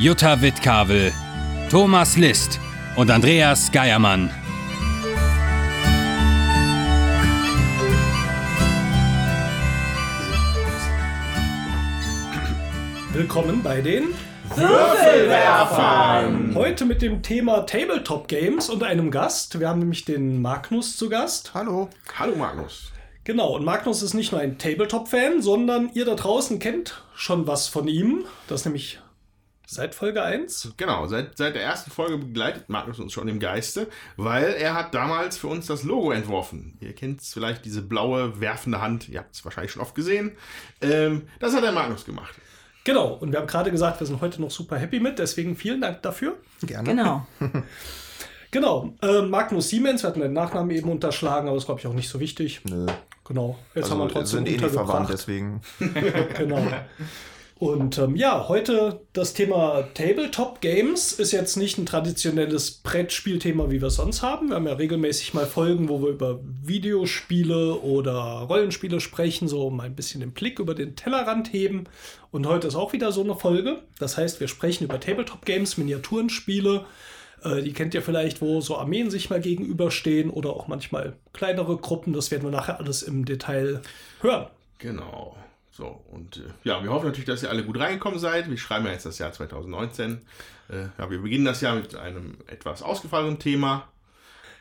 Jutta Wittkavel, Thomas List und Andreas Geiermann. Willkommen bei den Würfelwerfern! Heute mit dem Thema Tabletop Games und einem Gast. Wir haben nämlich den Magnus zu Gast. Hallo. Hallo Magnus. Genau, und Magnus ist nicht nur ein Tabletop-Fan, sondern ihr da draußen kennt schon was von ihm. Das ist nämlich seit Folge 1. Genau, seit, seit der ersten Folge begleitet Magnus uns schon im Geiste, weil er hat damals für uns das Logo entworfen. Ihr kennt vielleicht diese blaue, werfende Hand, ihr habt es wahrscheinlich schon oft gesehen. Ähm, das hat der Magnus gemacht. Genau, und wir haben gerade gesagt, wir sind heute noch super happy mit, deswegen vielen Dank dafür. Gerne. Genau. Genau, äh, Magnus Siemens, wir hatten den Nachnamen eben unterschlagen, aber das glaube ich auch nicht so wichtig. Nö. Genau, jetzt Also haben wir trotzdem sind eh nicht verwandt, deswegen. genau. Und ähm, ja, heute das Thema Tabletop Games ist jetzt nicht ein traditionelles Brettspielthema, wie wir es sonst haben. Wir haben ja regelmäßig mal Folgen, wo wir über Videospiele oder Rollenspiele sprechen, so mal ein bisschen den Blick über den Tellerrand heben. Und heute ist auch wieder so eine Folge. Das heißt, wir sprechen über Tabletop Games, Miniaturenspiele. Äh, die kennt ihr vielleicht, wo so Armeen sich mal gegenüberstehen oder auch manchmal kleinere Gruppen. Das werden wir nachher alles im Detail hören. Genau. So, und äh, ja, wir hoffen natürlich, dass ihr alle gut reingekommen seid. Wir schreiben ja jetzt das Jahr 2019. Äh, ja, wir beginnen das Jahr mit einem etwas ausgefallenen Thema.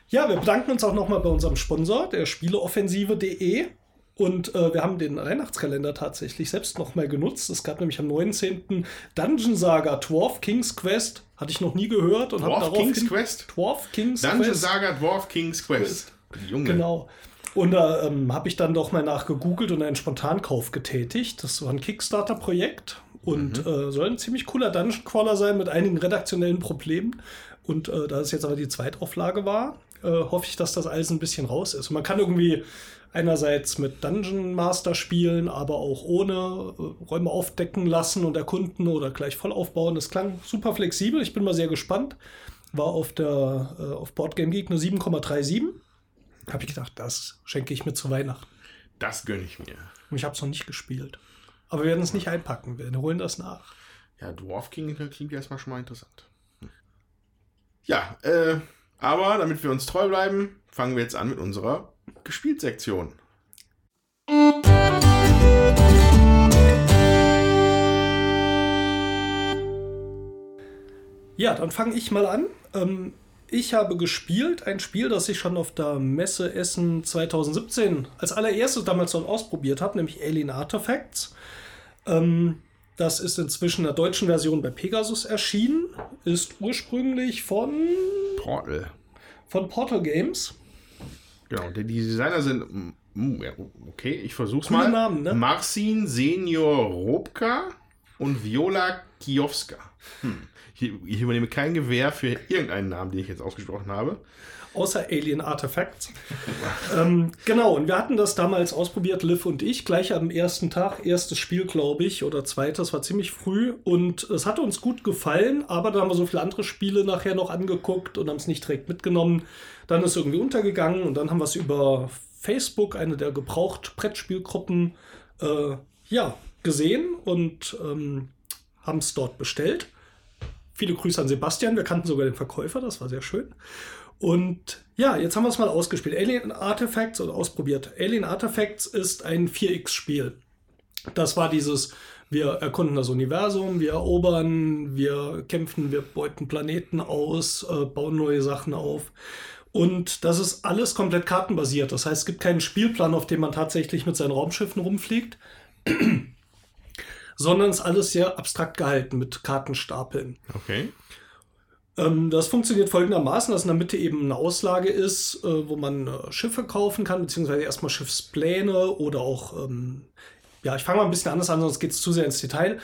Ja, wir bedanken uns auch nochmal bei unserem Sponsor, der Spieleoffensive.de. Und äh, wir haben den Weihnachtskalender tatsächlich selbst nochmal genutzt. Es gab nämlich am 19. Dungeon Saga Dwarf King's Quest. Hatte ich noch nie gehört. Und Dwarf King's Quest? Dwarf King's Dungeon Quest. Saga Dwarf King's Quest. Junge. Genau. Und da ähm, habe ich dann doch mal nachgegoogelt und einen Spontankauf getätigt. Das war ein Kickstarter-Projekt und äh, soll ein ziemlich cooler Dungeon Crawler sein mit einigen redaktionellen Problemen. Und äh, da es jetzt aber die Zweitauflage war, äh, hoffe ich, dass das alles ein bisschen raus ist. Und man kann irgendwie einerseits mit Dungeon Master spielen, aber auch ohne äh, Räume aufdecken lassen und erkunden oder gleich voll aufbauen. Das klang super flexibel. Ich bin mal sehr gespannt. War auf der äh, auf Boardgame Geek eine 7,37. Habe ich gedacht, das schenke ich mir zu Weihnachten. Das gönne ich mir. Und ich habe es noch nicht gespielt. Aber wir werden es nicht einpacken. Wir holen das nach. Ja, Dwarf King klingt erstmal schon mal interessant. Ja, äh, aber damit wir uns treu bleiben, fangen wir jetzt an mit unserer Gespieltsektion. Ja, dann fange ich mal an. Ähm, ich habe gespielt ein Spiel, das ich schon auf der Messe Essen 2017 als allererstes damals schon ausprobiert habe, nämlich Alien Artifacts. Ähm, das ist inzwischen in der deutschen Version bei Pegasus erschienen, ist ursprünglich von, Portal. von Portal Games. Genau, die, Designer sind. mm, okay, ich versuch's Coole mal. Namen, ne? Marcin Senior Robka und Viola Kiowska. Hm. Ich, übernehme kein Gewehr für irgendeinen Namen, den ich jetzt ausgesprochen habe. Außer Alien Artifacts. ähm, genau, und wir hatten das damals ausprobiert, Liv und ich, gleich am ersten Tag. Erstes Spiel, glaube ich, oder zweites, war ziemlich früh. Und es hat uns gut gefallen, aber dann haben wir so viele andere Spiele nachher noch angeguckt und haben es nicht direkt mitgenommen. Dann ist es irgendwie untergegangen und dann haben wir es über Facebook, eine der gebraucht Brettspielgruppen, äh, ja, gesehen und ähm, haben es dort bestellt. Viele Grüße an Sebastian. Wir kannten sogar den Verkäufer, das war sehr schön. Und ja, jetzt haben wir es mal ausgespielt. Alien Artifacts oder ausprobiert. Alien Artifacts ist ein 4X-Spiel. Das war dieses, wir erkunden das Universum, wir erobern, wir kämpfen, wir beuten Planeten aus, äh, bauen neue Sachen auf. Und das ist alles komplett kartenbasiert. Das heißt, es gibt keinen Spielplan, auf dem man tatsächlich mit seinen Raumschiffen rumfliegt, sondern es ist alles sehr abstrakt gehalten mit Kartenstapeln. Okay. Ähm, das funktioniert folgendermaßen, dass in der Mitte eben eine Auslage ist, äh, wo man äh, Schiffe kaufen kann, beziehungsweise erstmal Schiffspläne oder auch, ähm, ja, ich fange mal ein bisschen anders an, sonst geht es zu sehr ins Detail.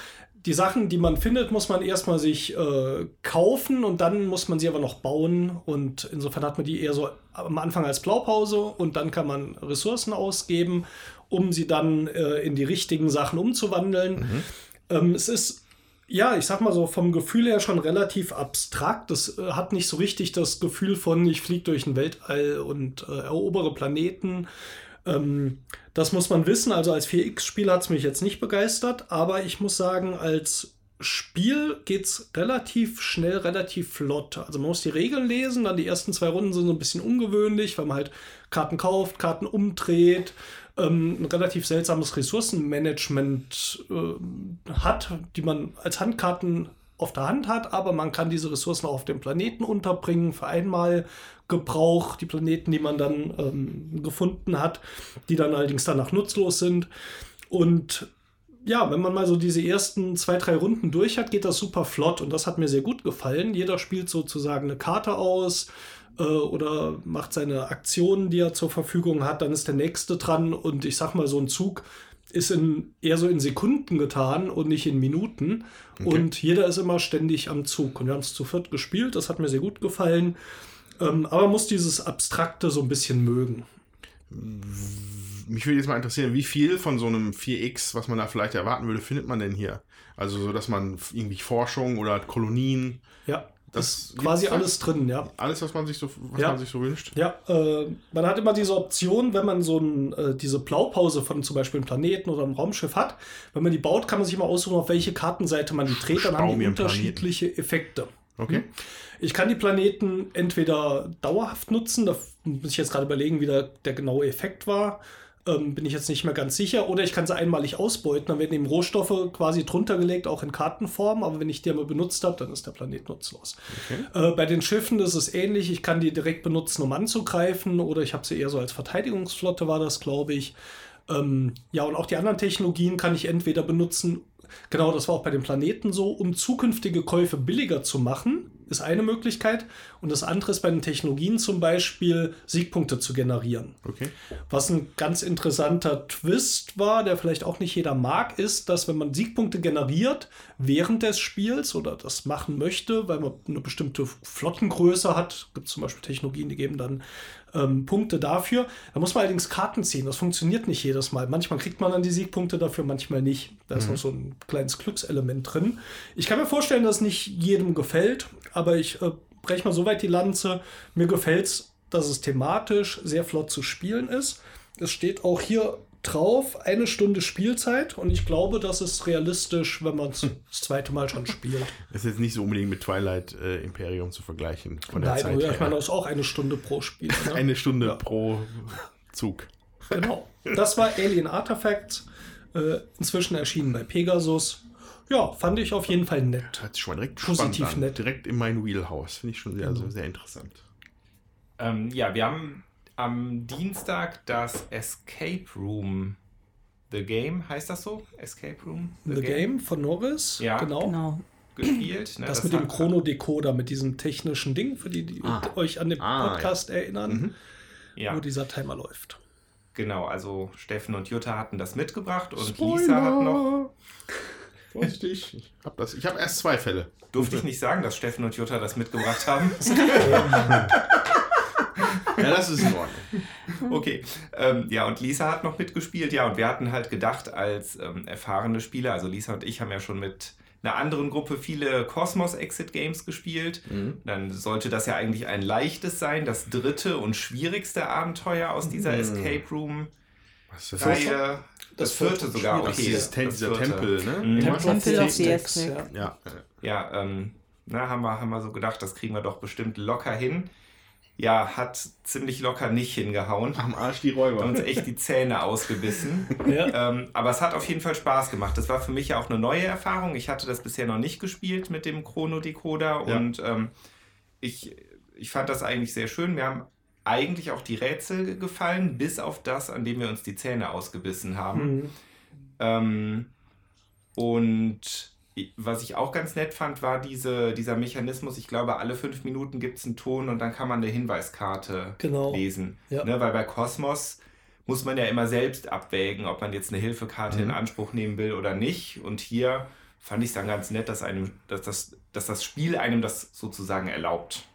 die Sachen, die man findet, muss man erstmal sich äh, kaufen und dann muss man sie aber noch bauen. Und insofern hat man die eher so am Anfang als Blaupause und dann kann man Ressourcen ausgeben, um sie dann äh, in die richtigen Sachen umzuwandeln. Mhm. Ähm, es ist ja, ich sag mal so, vom Gefühl her schon relativ abstrakt. Das äh, hat nicht so richtig das Gefühl von, ich fliege durch ein Weltall und äh, erobere Planeten. Ähm, das muss man wissen. Also als 4X-Spiel hat es mich jetzt nicht begeistert, aber ich muss sagen, als Spiel geht es relativ schnell, relativ flott. Also man muss die Regeln lesen, dann die ersten zwei Runden sind so ein bisschen ungewöhnlich, weil man halt Karten kauft, Karten umdreht, ähm, ein relativ seltsames Ressourcenmanagement äh, hat, die man als Handkarten auf der Hand hat, aber man kann diese Ressourcen auch auf dem Planeten unterbringen für einmal Gebrauch, die Planeten, die man dann ähm, gefunden hat, die dann allerdings danach nutzlos sind. Und ja, wenn man mal so diese ersten zwei, drei Runden durch hat, geht das super flott und das hat mir sehr gut gefallen. Jeder spielt sozusagen eine Karte aus äh, oder macht seine Aktionen, die er zur Verfügung hat, dann ist der nächste dran und ich sag mal, so ein Zug ist in, eher so in Sekunden getan und nicht in Minuten. Okay. Und jeder ist immer ständig am Zug. Und wir haben es zu viert gespielt, das hat mir sehr gut gefallen. Ähm, aber man muss dieses Abstrakte so ein bisschen mögen. Mich würde jetzt mal interessieren, wie viel von so einem 4X, was man da vielleicht erwarten würde, findet man denn hier? Also so, dass man irgendwie Forschung oder Kolonien. Ja. Das ist quasi alles drin, ja. Alles, was man sich so, was ja. man sich so wünscht. Ja, äh, man hat immer diese Option, wenn man so ein, äh, diese Blaupause von zum Beispiel einem Planeten oder einem Raumschiff hat, wenn man die baut, kann man sich immer aussuchen, auf welche Kartenseite man die dreht, dann haben die unterschiedliche Planeten. Effekte. Okay. Hm? Ich kann die Planeten entweder dauerhaft nutzen, da muss ich jetzt gerade überlegen, wie der, der genaue Effekt war. Ähm, bin ich jetzt nicht mehr ganz sicher. Oder ich kann sie einmalig ausbeuten, dann werden eben Rohstoffe quasi drunter gelegt, auch in Kartenform. Aber wenn ich die einmal benutzt habe, dann ist der Planet nutzlos. Okay. Äh, bei den Schiffen ist es ähnlich. Ich kann die direkt benutzen, um anzugreifen. Oder ich habe sie eher so als Verteidigungsflotte, war das, glaube ich. Ähm, ja, und auch die anderen Technologien kann ich entweder benutzen, Genau, das war auch bei den Planeten so, um zukünftige Käufe billiger zu machen, ist eine Möglichkeit. Und das andere ist bei den Technologien zum Beispiel, Siegpunkte zu generieren. Okay. Was ein ganz interessanter Twist war, der vielleicht auch nicht jeder mag, ist, dass wenn man Siegpunkte generiert während des Spiels oder das machen möchte, weil man eine bestimmte Flottengröße hat, gibt es zum Beispiel Technologien, die geben dann ähm, Punkte dafür. Da muss man allerdings Karten ziehen. Das funktioniert nicht jedes Mal. Manchmal kriegt man dann die Siegpunkte dafür, manchmal nicht. Da ist mhm. noch so ein kleines Glückselement drin. Ich kann mir vorstellen, dass nicht jedem gefällt, aber ich äh, breche mal so weit die Lanze. Mir gefällt es, dass es thematisch sehr flott zu spielen ist. Es steht auch hier drauf, eine Stunde Spielzeit und ich glaube, das ist realistisch, wenn man es das zweite Mal schon spielt. Das ist jetzt nicht so unbedingt mit Twilight äh, Imperium zu vergleichen. Von der Nein, Zeit ich meine, das ist auch eine Stunde pro Spiel. Ne? eine Stunde ja. pro Zug. Genau. Das war Alien Artifacts, äh, inzwischen erschienen bei Pegasus. Ja, fand ich auf jeden Fall nett. Hat schon mal direkt Positiv nett. Direkt in mein Wheelhouse. Finde ich schon sehr, also sehr interessant. Ähm, ja, wir haben am Dienstag das Escape Room. The Game, heißt das so? Escape Room? The, The Game? Game? von Norris? Ja, genau. genau. Gespielt. Ne? Das, das, mit dem Chrono-Decoder, mit diesem technischen Ding, für die, die ah. euch an den ah, Podcast ja. erinnern, mhm. ja. wo dieser Timer läuft. Genau, also Steffen und Jutta hatten das mitgebracht und Spoiler. Lisa hat noch. Vorsichtig, ich habe hab erst zwei Fälle. Durfte ich nicht sagen, dass Steffen und Jutta das mitgebracht haben? ja, das ist in Ordnung. Okay. Ähm, ja, und Lisa hat noch mitgespielt. Ja, und wir hatten halt gedacht, als ähm, erfahrene Spieler, also Lisa und ich haben ja schon mit einer anderen Gruppe viele Cosmos Exit Games gespielt. Mhm. Dann sollte das ja eigentlich ein leichtes sein, das dritte und schwierigste Abenteuer aus dieser mhm. Escape Room. Was ist das? Reihe. Das, das vierte sogar, okay. Das, das dieser Tempel, ne? Mhm. Tempel of the Aztec. Ja, ja. ja ähm, na, haben, wir, haben wir so gedacht, das kriegen wir doch bestimmt locker hin ja, hat ziemlich locker nicht hingehauen. Am Arsch die Räuber. Hat uns echt die Zähne ausgebissen. ja. ähm, aber es hat auf jeden Fall Spaß gemacht. Das war für mich ja auch eine neue Erfahrung. Ich hatte das bisher noch nicht gespielt mit dem Chrono-Decoder ja. und ähm, ich, ich fand das eigentlich sehr schön. Wir haben eigentlich auch die Rätsel gefallen, bis auf das, an dem wir uns die Zähne ausgebissen haben. Mhm. Ähm, und was ich auch ganz nett fand, war diese, dieser Mechanismus, ich glaube, alle fünf Minuten gibt es einen Ton und dann kann man eine Hinweiskarte genau. lesen. Ja. Ne, weil bei Cosmos muss man ja immer selbst abwägen, ob man jetzt eine Hilfekarte mhm. in Anspruch nehmen will oder nicht. Und hier fand ich es dann ganz nett, dass, einem, dass, das, dass das Spiel einem das sozusagen erlaubt.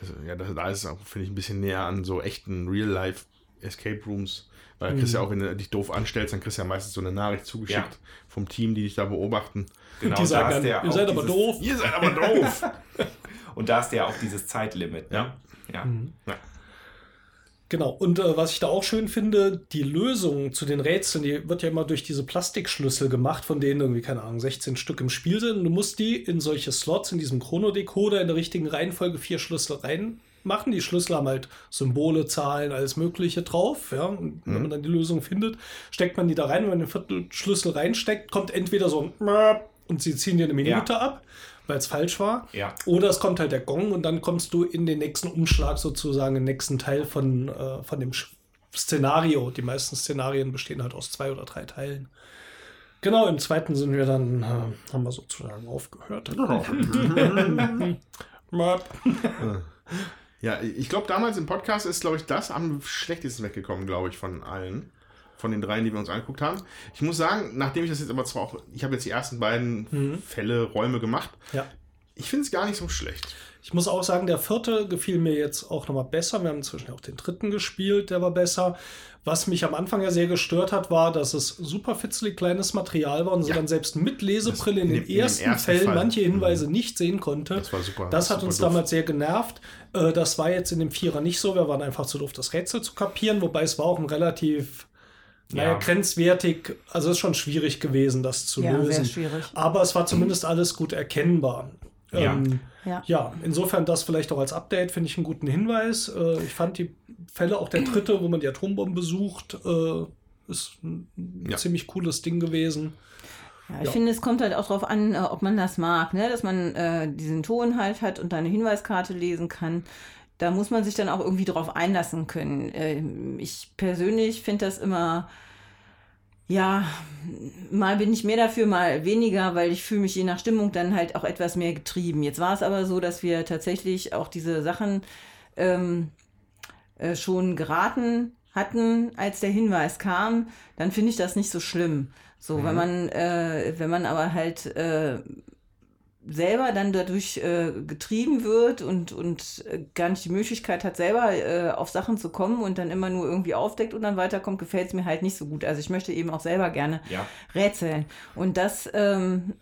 Also, ja, das, da ist es auch, finde ich, ein bisschen näher an so echten Real-Life Escape Rooms. Weil mhm. kriegst ja auch, wenn du dich doof anstellst, dann kriegst du ja meistens so eine Nachricht zugeschickt ja. vom Team, die dich da beobachten. Genau, die sagen dann, ihr seid aber doof. Ihr seid aber doof. Und da ist ja auch dieses Zeitlimit. Ne? Ja. ja. Mhm. ja. Genau, und äh, was ich da auch schön finde, die Lösung zu den Rätseln, die wird ja immer durch diese Plastikschlüssel gemacht, von denen irgendwie, keine Ahnung, 16 Stück im Spiel sind. Und du musst die in solche Slots, in diesem Chronodecoder, in der richtigen Reihenfolge vier Schlüssel reinmachen. Die Schlüssel haben halt Symbole, Zahlen, alles Mögliche drauf. Ja? Und wenn mhm. man dann die Lösung findet, steckt man die da rein. Und wenn man den vierten Schlüssel reinsteckt, kommt entweder so ein und sie ziehen dir eine Minute ja. ab weil es falsch war. Ja. Oder es kommt halt der Gong und dann kommst du in den nächsten Umschlag sozusagen, den nächsten Teil von, äh, von dem Szenario. Die meisten Szenarien bestehen halt aus zwei oder drei Teilen. Genau, im zweiten sind wir dann, äh, haben wir sozusagen aufgehört. ja, ich glaube, damals im Podcast ist, glaube ich, das am schlechtesten weggekommen, glaube ich, von allen von den dreien, die wir uns angeguckt haben. Ich muss sagen, nachdem ich das jetzt aber zwar auch, ich habe jetzt die ersten beiden mhm. Fälle, Räume gemacht. Ja. Ich finde es gar nicht so schlecht. Ich muss auch sagen, der vierte gefiel mir jetzt auch nochmal besser. Wir haben inzwischen auch den dritten gespielt, der war besser. Was mich am Anfang ja sehr gestört hat, war, dass es super fitzelig kleines Material war und ja. sie dann selbst mit Lesebrille in, in, den ersten in Fällen Fall. manche Hinweise mhm. nicht sehen konnte. Das war super. Das hat super uns doof. damals sehr genervt. Äh, das war jetzt in dem Vierer nicht so. Wir waren einfach zu doof, das Rätsel zu kapieren, wobei es war auch ein relativ naja, ja. grenzwertig, also es ist schon schwierig gewesen, das zu ja, lösen. Sehr schwierig. Aber es war zumindest alles gut erkennbar. Ja. Ähm, ja. ja, insofern das vielleicht auch als Update finde ich einen guten Hinweis. Äh, ich fand die Fälle, auch der dritte, wo man die Atombombe sucht, äh, ist ein ja. ziemlich cooles Ding gewesen. Ja, ich ja. finde, es kommt halt auch darauf an, äh, ob man das mag, ne? dass man äh, diesen Ton halt hat und eine Hinweiskarte lesen kann da muss man sich dann auch irgendwie drauf einlassen können. Ähm, ich persönlich finde das immer, ja, mal bin ich mehr dafür, mal weniger, weil ich fühle mich je nach Stimmung dann halt auch etwas mehr getrieben. Jetzt war es aber so, dass wir tatsächlich auch diese Sachen ähm, äh, schon geraten hatten, als der Hinweis kam, dann finde ich das nicht so schlimm. So, mhm. wenn man, äh, wenn man aber halt äh, selber dann dadurch äh, getrieben wird und, und äh, gar nicht die Möglichkeit hat, selber äh, auf Sachen zu kommen und dann immer nur irgendwie aufdeckt und dann weiterkommt, gefällt es mir halt nicht so gut. Also ich möchte eben auch selber gerne ja. rätseln. Und das... Ähm,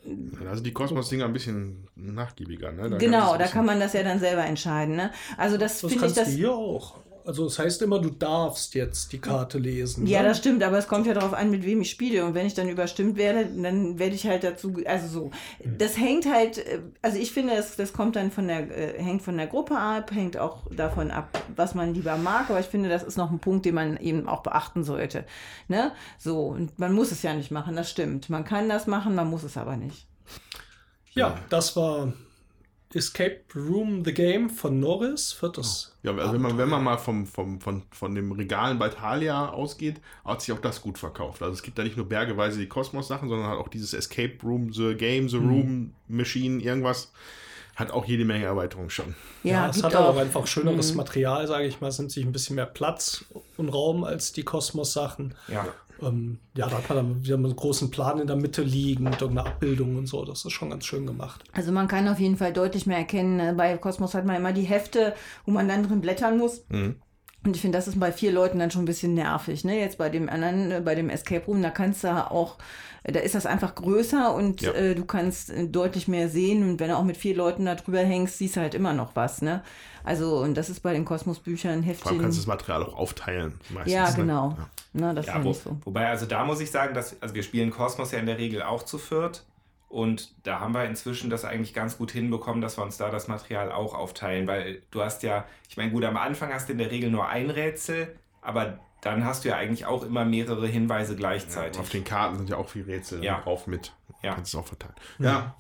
also die Kosmos-Dinger ein bisschen nachgiebiger, ne? Da genau, da kann man das ja dann selber entscheiden. Ne? Also das, das finde ich... Das hier auch. Also das heißt immer, du darfst jetzt die Karte lesen. Ja, ne? das stimmt, aber es kommt ja darauf an, mit wem ich spiele. Und wenn ich dann überstimmt werde, dann werde ich halt dazu, also so. Das hängt halt, also ich finde, das, das kommt dann von der, äh, hängt von der Gruppe ab, hängt auch davon ab, was man lieber mag. Aber ich finde, das ist noch ein Punkt, den man eben auch beachten sollte. Ne? So, und man muss es ja nicht machen, das stimmt. Man kann das machen, man muss es aber nicht. Ja, das war Escape Room The Game von Norris wird das. Ja, also wenn man, wenn man mal vom, vom, von, von dem Regalen bei Thalia ausgeht, hat sich auch das gut verkauft. Also es gibt da nicht nur bergeweise die Kosmos-Sachen, sondern halt auch dieses Escape Room, The Game, The mhm. Room, Machine, irgendwas. Hat auch jede Menge Erweiterungen schon. Ja, ja es hat auch. aber einfach schöneres mhm. Material, sage ich mal. Es nimmt sich ein bisschen mehr Platz und Raum als die Kosmos-Sachen. Ja. Ähm, ja, da hat man dann wieder einen großen Plan in der Mitte liegen mit irgendeiner Abbildung und so. Das ist schon ganz schön gemacht. Also man kann auf jeden Fall deutlich mehr erkennen. Ne? Bei Kosmos hat man immer die Hefte, wo man dann drin blättern muss. Mhm. Und ich finde, das ist bei vier Leuten dann schon ein bisschen nervig. Ne? Jetzt bei dem anderen, äh, bei dem Escape Room, da kannst du auch, äh, da ist das einfach größer und ja. äh, du kannst äh, deutlich mehr sehen. Und wenn du auch mit vier Leuten da drüber hängst, siehst du halt immer noch was. Ne? Also, und das ist bei den Kosmos-Büchern Heftchen. Vor allem kannst du das Material auch aufteilen. Meistens, ja, ne? genau. Ne? Ja. Na, das ja, wo, so. Wobei, also da muss ich sagen, dass, also wir spielen Kosmos ja in der Regel auch zu viert. Und da haben wir inzwischen das eigentlich ganz gut hinbekommen, dass wir uns da das Material auch aufteilen, weil du hast ja, ich meine, gut, am Anfang hast du in der Regel nur ein Rätsel, aber dann hast du ja eigentlich auch immer mehrere Hinweise gleichzeitig. Ja, auf den Karten sind ja auch viele Rätsel ja. drauf mit. Ja. Kannst du auch verteilen. Ja.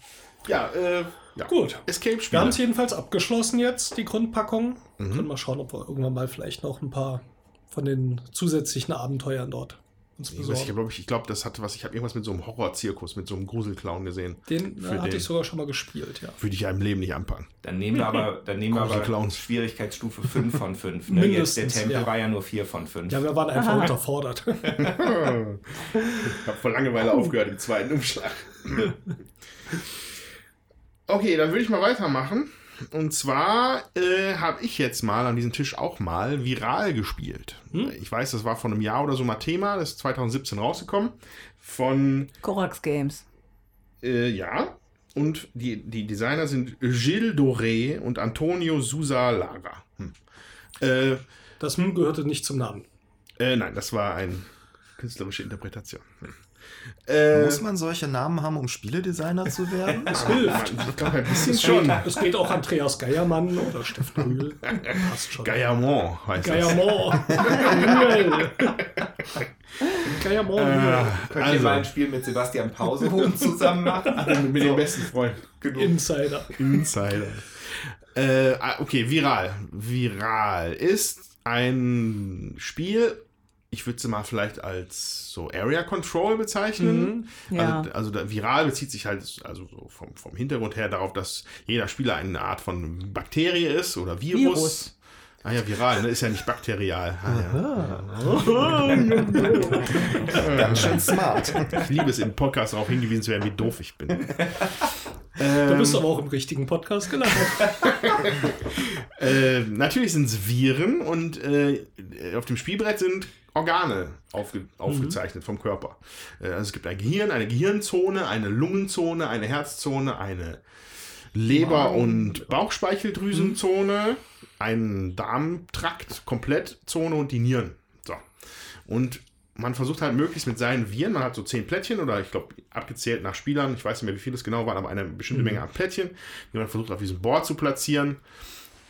Ja, äh, ja. Gut. Escape Wir haben es jedenfalls abgeschlossen jetzt, die Grundpackung. Mhm. Können wir schauen, ob wir irgendwann mal vielleicht noch ein paar von den zusätzlichen Abenteuern dort uns besorgen. Ich glaube, ich glaub, das hatte was. Ich habe irgendwas mit so einem Horrorzirkus, mit so einem Gruselclown gesehen. Den äh, hatte den. ich sogar schon mal gespielt, ja. Würde ich ja im Leben nicht anpacken. Dann nehmen wir aber, dann nehmen wir aber Schwierigkeitsstufe 5 von 5. Ne? Jetzt, der Tempel ja. war ja nur 4 von 5. Ja, wir waren einfach Aha. unterfordert. ich habe vor Langeweile aufgehört im zweiten Umschlag. Okay, dann würde ich mal weitermachen. Und zwar äh, habe ich jetzt mal an diesem Tisch auch mal viral gespielt. Hm? Ich weiß, das war vor einem Jahr oder so mal Thema. Das ist 2017 rausgekommen. Von. Korax Games. Äh, ja. Und die, die Designer sind Gilles Doré und Antonio Sousa Lara. Hm. Äh, das gehörte nicht zum Namen. Äh, nein, das war eine künstlerische Interpretation. Hm. Äh, Muss man solche Namen haben, um Spieledesigner zu werden? Es hilft. Ich glaube, ein bisschen es schon. Geht, es geht auch Andreas Geiermann oder Steffen Rühl. Passt schon. Geiermont heißt Geiermont. Geiermont. Äh, Könnt also. ihr mal ein Spiel mit Sebastian Pausehofen zusammen machen? mit, mit so. dem besten Freund. Genug. Insider. Insider. Äh, ah, okay, viral. Viral ist ein Spiel ich würde sie mal vielleicht als so Area Control bezeichnen. Mhm, ja. Also, also viral bezieht sich halt also so vom, vom Hintergrund her darauf, dass jeder Spieler eine Art von Bakterie ist oder Virus. Virus. Ah ja, viral, ne? ist ja nicht bakterial. Ah, ja. Ganz schön smart. Ich liebe es, im Podcast darauf hingewiesen zu werden, wie doof ich bin. du bist aber auch im richtigen Podcast gelandet. äh, natürlich sind es Viren und äh, auf dem Spielbrett sind Organe aufge aufgezeichnet mhm. vom Körper. Äh, also es gibt ein Gehirn, eine Gehirnzone, eine Lungenzone, eine Herzzone, eine Leber- wow. und Bauchspeicheldrüsenzone, mhm. einen Darmtrakt, Komplettzone und die Nieren. So. Und man versucht halt möglichst mit seinen Viren, man hat so zehn Plättchen oder ich glaube abgezählt nach Spielern, ich weiß nicht mehr, wie viele es genau waren, aber eine bestimmte mhm. Menge an Plättchen, die man versucht auf diesem Board zu platzieren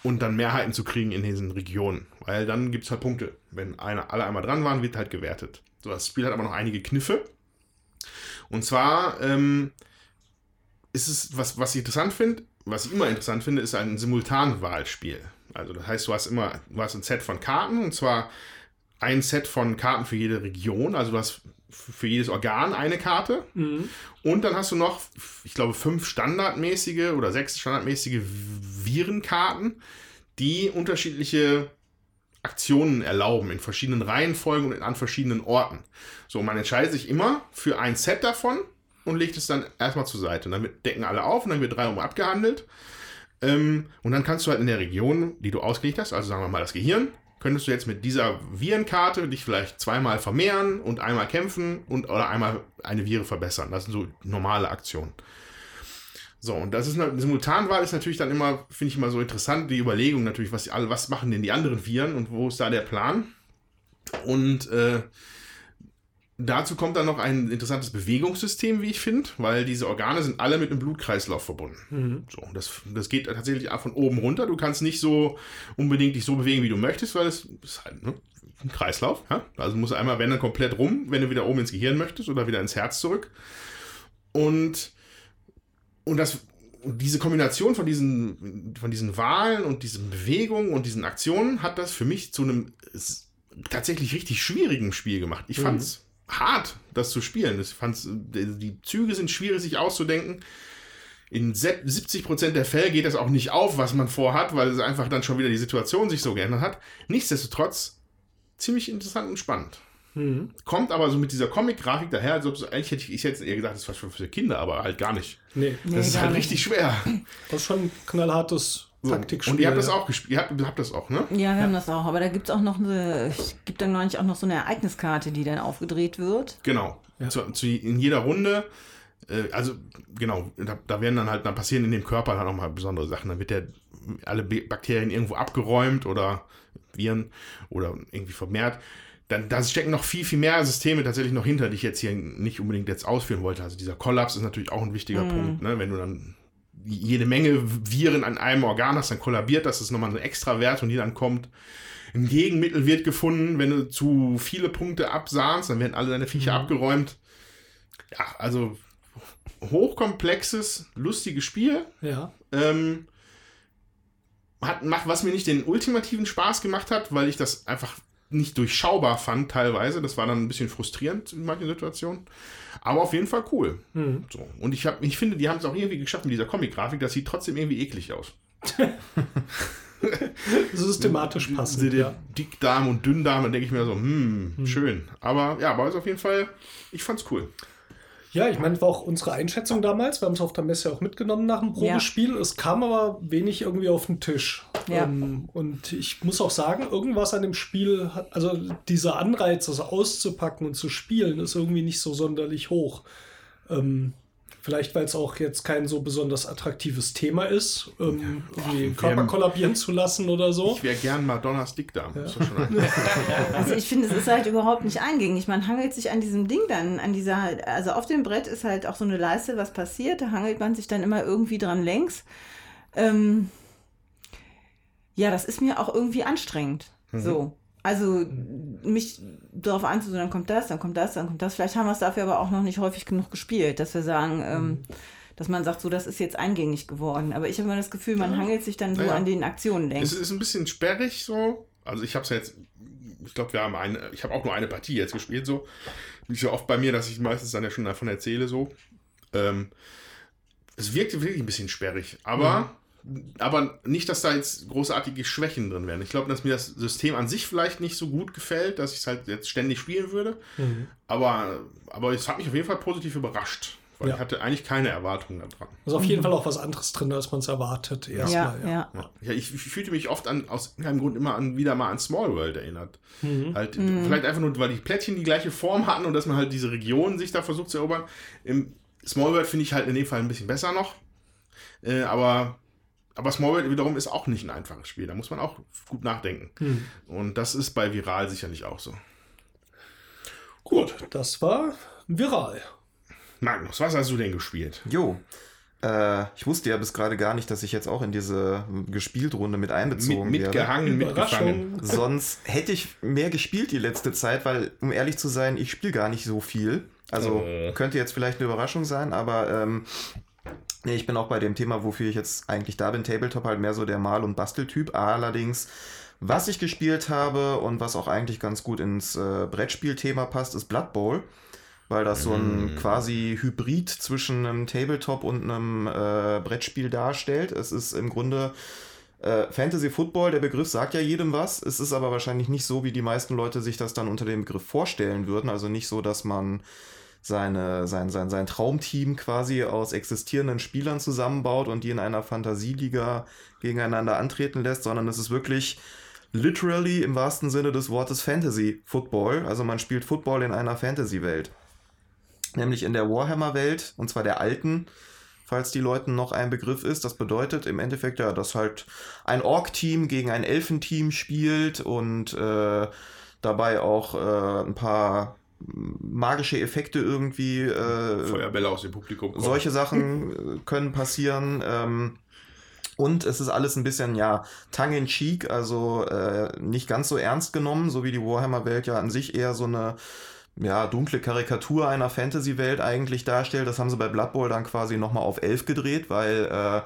und dann Mehrheiten zu kriegen in diesen Regionen. Weil dann gibt es halt Punkte. Wenn eine, alle einmal dran waren, wird halt gewertet. So, das Spiel hat aber noch einige Kniffe. Und zwar ähm, ist es, was, was ich interessant finde, was ich immer interessant finde, ist ein Simultanwahlspiel. Also das heißt, du hast immer, du hast ein Set von Karten und zwar ein Set von Karten für jede Region. Also du hast für jedes Organ eine Karte. Mhm. Und dann hast du noch, ich glaube, fünf standardmäßige oder sechs standardmäßige Virenkarten, die unterschiedliche Aktionen erlauben in verschiedenen Reihenfolgen und an verschiedenen Orten. So, man entscheidet sich immer für ein Set davon und legt es dann erstmal zur Seite. Und dann decken alle auf und dann wird drei um abgehandelt. Ähm, und dann kannst du halt in der Region, die du ausgelegt hast, also sagen wir mal das Gehirn, könntest du jetzt mit dieser Virenkarte dich vielleicht zweimal vermehren und einmal kämpfen und oder einmal eine Vire verbessern. Das sind so normale Aktionen. So, und das ist eine Simultanwahl ist natürlich dann immer, finde ich immer so interessant, die Überlegung natürlich, was was machen denn die anderen Viren und wo ist da der Plan? Und äh, dazu kommt dann noch ein interessantes Bewegungssystem, wie ich finde, weil diese Organe sind alle mit einem Blutkreislauf verbunden. Mhm. So, das, das geht tatsächlich von oben runter. Du kannst nicht so unbedingt dich so bewegen, wie du möchtest, weil es ist halt ne, ein Kreislauf. Ja? Also musst du einmal, wenn dann komplett rum, wenn du wieder oben ins Gehirn möchtest oder wieder ins Herz zurück. Und und das, diese Kombination von diesen, von diesen Wahlen und diesen Bewegungen und diesen Aktionen hat das für mich zu einem tatsächlich richtig schwierigen Spiel gemacht. Ich mhm. Hart, das zu spielen. Ich fand's, die Züge sind schwierig, sich auszudenken. In 70% der Fälle geht das auch nicht auf, was man vorhat, weil es einfach dann schon wieder die Situation sich so geändert hat. Nichtsdestotrotz ziemlich interessant und spannend. Mhm. Kommt aber so mit dieser Comic-Grafik daher, als ob so, eigentlich hätte ich, ich hätte eher gesagt, das war schon für Kinder, aber halt gar nicht. Nee. Das nee, ist halt nicht. richtig schwer. Das ist schon ein knallhartes Taktikspiel. Und ihr habt das auch gespielt, ihr habt, habt, das auch, ne? Ja, wir ja. haben das auch, aber da gibt es auch noch eine, gibt dann neulich auch noch so eine Ereigniskarte, die dann aufgedreht wird. Genau. Ja. Zu, zu, in jeder Runde äh, also genau, da, da, werden dann halt, dann passieren in dem Körper halt nochmal besondere Sachen. Dann wird der alle Bakterien irgendwo abgeräumt oder Viren oder irgendwie vermehrt dann da stecken noch viel, viel mehr Systeme tatsächlich noch hinter, die ich jetzt hier nicht unbedingt jetzt ausführen wollte. Also dieser Kollaps ist natürlich auch ein wichtiger mm. Punkt, ne? wenn du dann jede Menge Viren an einem Organ hast, dann kollabiert das, das ist nochmal ein extra Wert und die dann kommt. Ein Gegenmittel wird gefunden, wenn du zu viele Punkte absahnst, dann werden alle deine Viecher mm. abgeräumt. Ja, also hochkomplexes, lustiges Spiel. Ja. Ähm, hat, macht, was mir nicht den ultimativen Spaß gemacht hat, weil ich das einfach nicht durchschaubar fand teilweise. Das war dann ein bisschen frustrierend in manchen Situationen. Aber auf jeden Fall cool. Mhm. So. Und ich, hab, ich finde, die haben es auch irgendwie geschafft mit dieser Comic-Grafik. Das sieht trotzdem irgendwie eklig aus. Systematisch passend. Der ja. Dickdarm und Dünndarm, da denke ich mir so, hm, hm, schön. Aber ja, aber ist auf jeden Fall, ich fand's cool. Ja, ich meine, war auch unsere Einschätzung damals. Wir haben es auf der Messe auch mitgenommen nach dem Probespiel. Ja. Es kam aber wenig irgendwie auf den Tisch. Ja. Ähm, und ich muss auch sagen, irgendwas an dem Spiel, also dieser Anreiz, das auszupacken und zu spielen, ist irgendwie nicht so sonderlich hoch. Ähm, Vielleicht, weil es auch jetzt kein so besonders attraktives Thema ist, ähm, irgendwie Körper kollabieren zu lassen oder so. Ich wäre gern Madonnas Dickdarm. Ja. also ich finde, es ist halt überhaupt nicht eingängig. Man hangelt sich an diesem Ding dann, an dieser, also auf dem Brett ist halt auch so eine Leiste, was passiert. Da hangelt man sich dann immer irgendwie dran längs. Ähm, ja, das ist mir auch irgendwie anstrengend. Mhm. So. Also mich darauf einzusehen, dann kommt das, dann kommt das, dann kommt das. Vielleicht haben wir es dafür aber auch noch nicht häufig genug gespielt, dass wir sagen, ähm, mhm. dass man sagt, so, das ist jetzt eingängig geworden. Aber ich habe immer das Gefühl, man hangelt sich dann so naja. an den Aktionen längst. Es ist ein bisschen sperrig so. Also ich habe es jetzt, ich glaube, wir haben eine, ich habe auch nur eine Partie jetzt gespielt so. Nicht so oft bei mir, dass ich meistens dann ja schon davon erzähle so. Ähm, es wirkte wirklich ein bisschen sperrig, aber mhm aber nicht, dass da jetzt großartige Schwächen drin wären. Ich glaube, dass mir das System an sich vielleicht nicht so gut gefällt, dass ich es halt jetzt ständig spielen würde. Mhm. Aber, aber es hat mich auf jeden Fall positiv überrascht. Weil ja. ich hatte eigentlich keine Erwartungen daran. ist auf jeden Fall auch was anderes drin, als man es erwartet. Erstmal, ja, ja. ja. ja ich, ich, fühlte mich oft an, aus irgendeinem Grund immer an, wieder mal an Small World erinnert. Mhm. Halt, mhm. Vielleicht einfach nur, weil die Plättchen die gleiche Form hatten und dass man halt diese Region sich da versucht zu erobern. Im Small World finde ich halt in dem Fall ein bisschen besser noch. Äh, aber aber Smallworld wiederum ist auch nicht ein einfaches Spiel. Da muss man auch gut nachdenken. Hm. Und das ist bei Viral sicherlich auch so. Gut, das war Viral. Magnus, was hast du denn gespielt? Jo. Äh, ich wusste ja bis gerade gar nicht, dass ich jetzt auch in diese Gespieltrunde mit einbezogen mit, mitgehangen, werde. Mitgehangen, Sonst hätte ich mehr gespielt die letzte Zeit, weil, um ehrlich zu sein, ich spiele gar nicht so viel. Also äh. könnte jetzt vielleicht eine Überraschung sein, aber ähm, Nee, ich bin auch bei dem Thema, wofür ich jetzt eigentlich da bin, Tabletop halt mehr so der Mal- und Basteltyp. Allerdings, was ich gespielt habe und was auch eigentlich ganz gut ins äh, Brettspielthema passt, ist Blood Bowl. Weil das so ein mm. quasi Hybrid zwischen einem Tabletop und einem äh, Brettspiel darstellt. Es ist im Grunde äh, Fantasy Football, der Begriff sagt ja jedem was. Es ist aber wahrscheinlich nicht so, wie die meisten Leute sich das dann unter dem Begriff vorstellen würden. Also nicht so, dass man seine, sein, sein, sein Traumteam quasi aus existierenden Spielern zusammenbaut und die in einer Fantasieliga gegeneinander antreten lässt, sondern es ist wirklich literally im wahrsten Sinne des Wortes Fantasy Football. Also man spielt Football in einer Fantasy-Welt. Nämlich in der Warhammer-Welt, und zwar der alten, falls die Leuten noch ein Begriff ist. Das bedeutet im Endeffekt ja, dass halt ein Ork-Team gegen ein Elfenteam spielt und äh, dabei auch äh, ein paar magische Effekte irgendwie. Äh, Feuerbälle aus dem Publikum. Kommen. Solche Sachen äh, können passieren. Ähm, und es ist alles ein bisschen, ja, tongue in cheek, also äh, nicht ganz so ernst genommen, so wie die Warhammer-Welt ja an sich eher so eine ja, dunkle Karikatur einer Fantasy-Welt eigentlich darstellt. Das haben sie bei Blood Bowl dann quasi nochmal auf 11 gedreht, weil äh,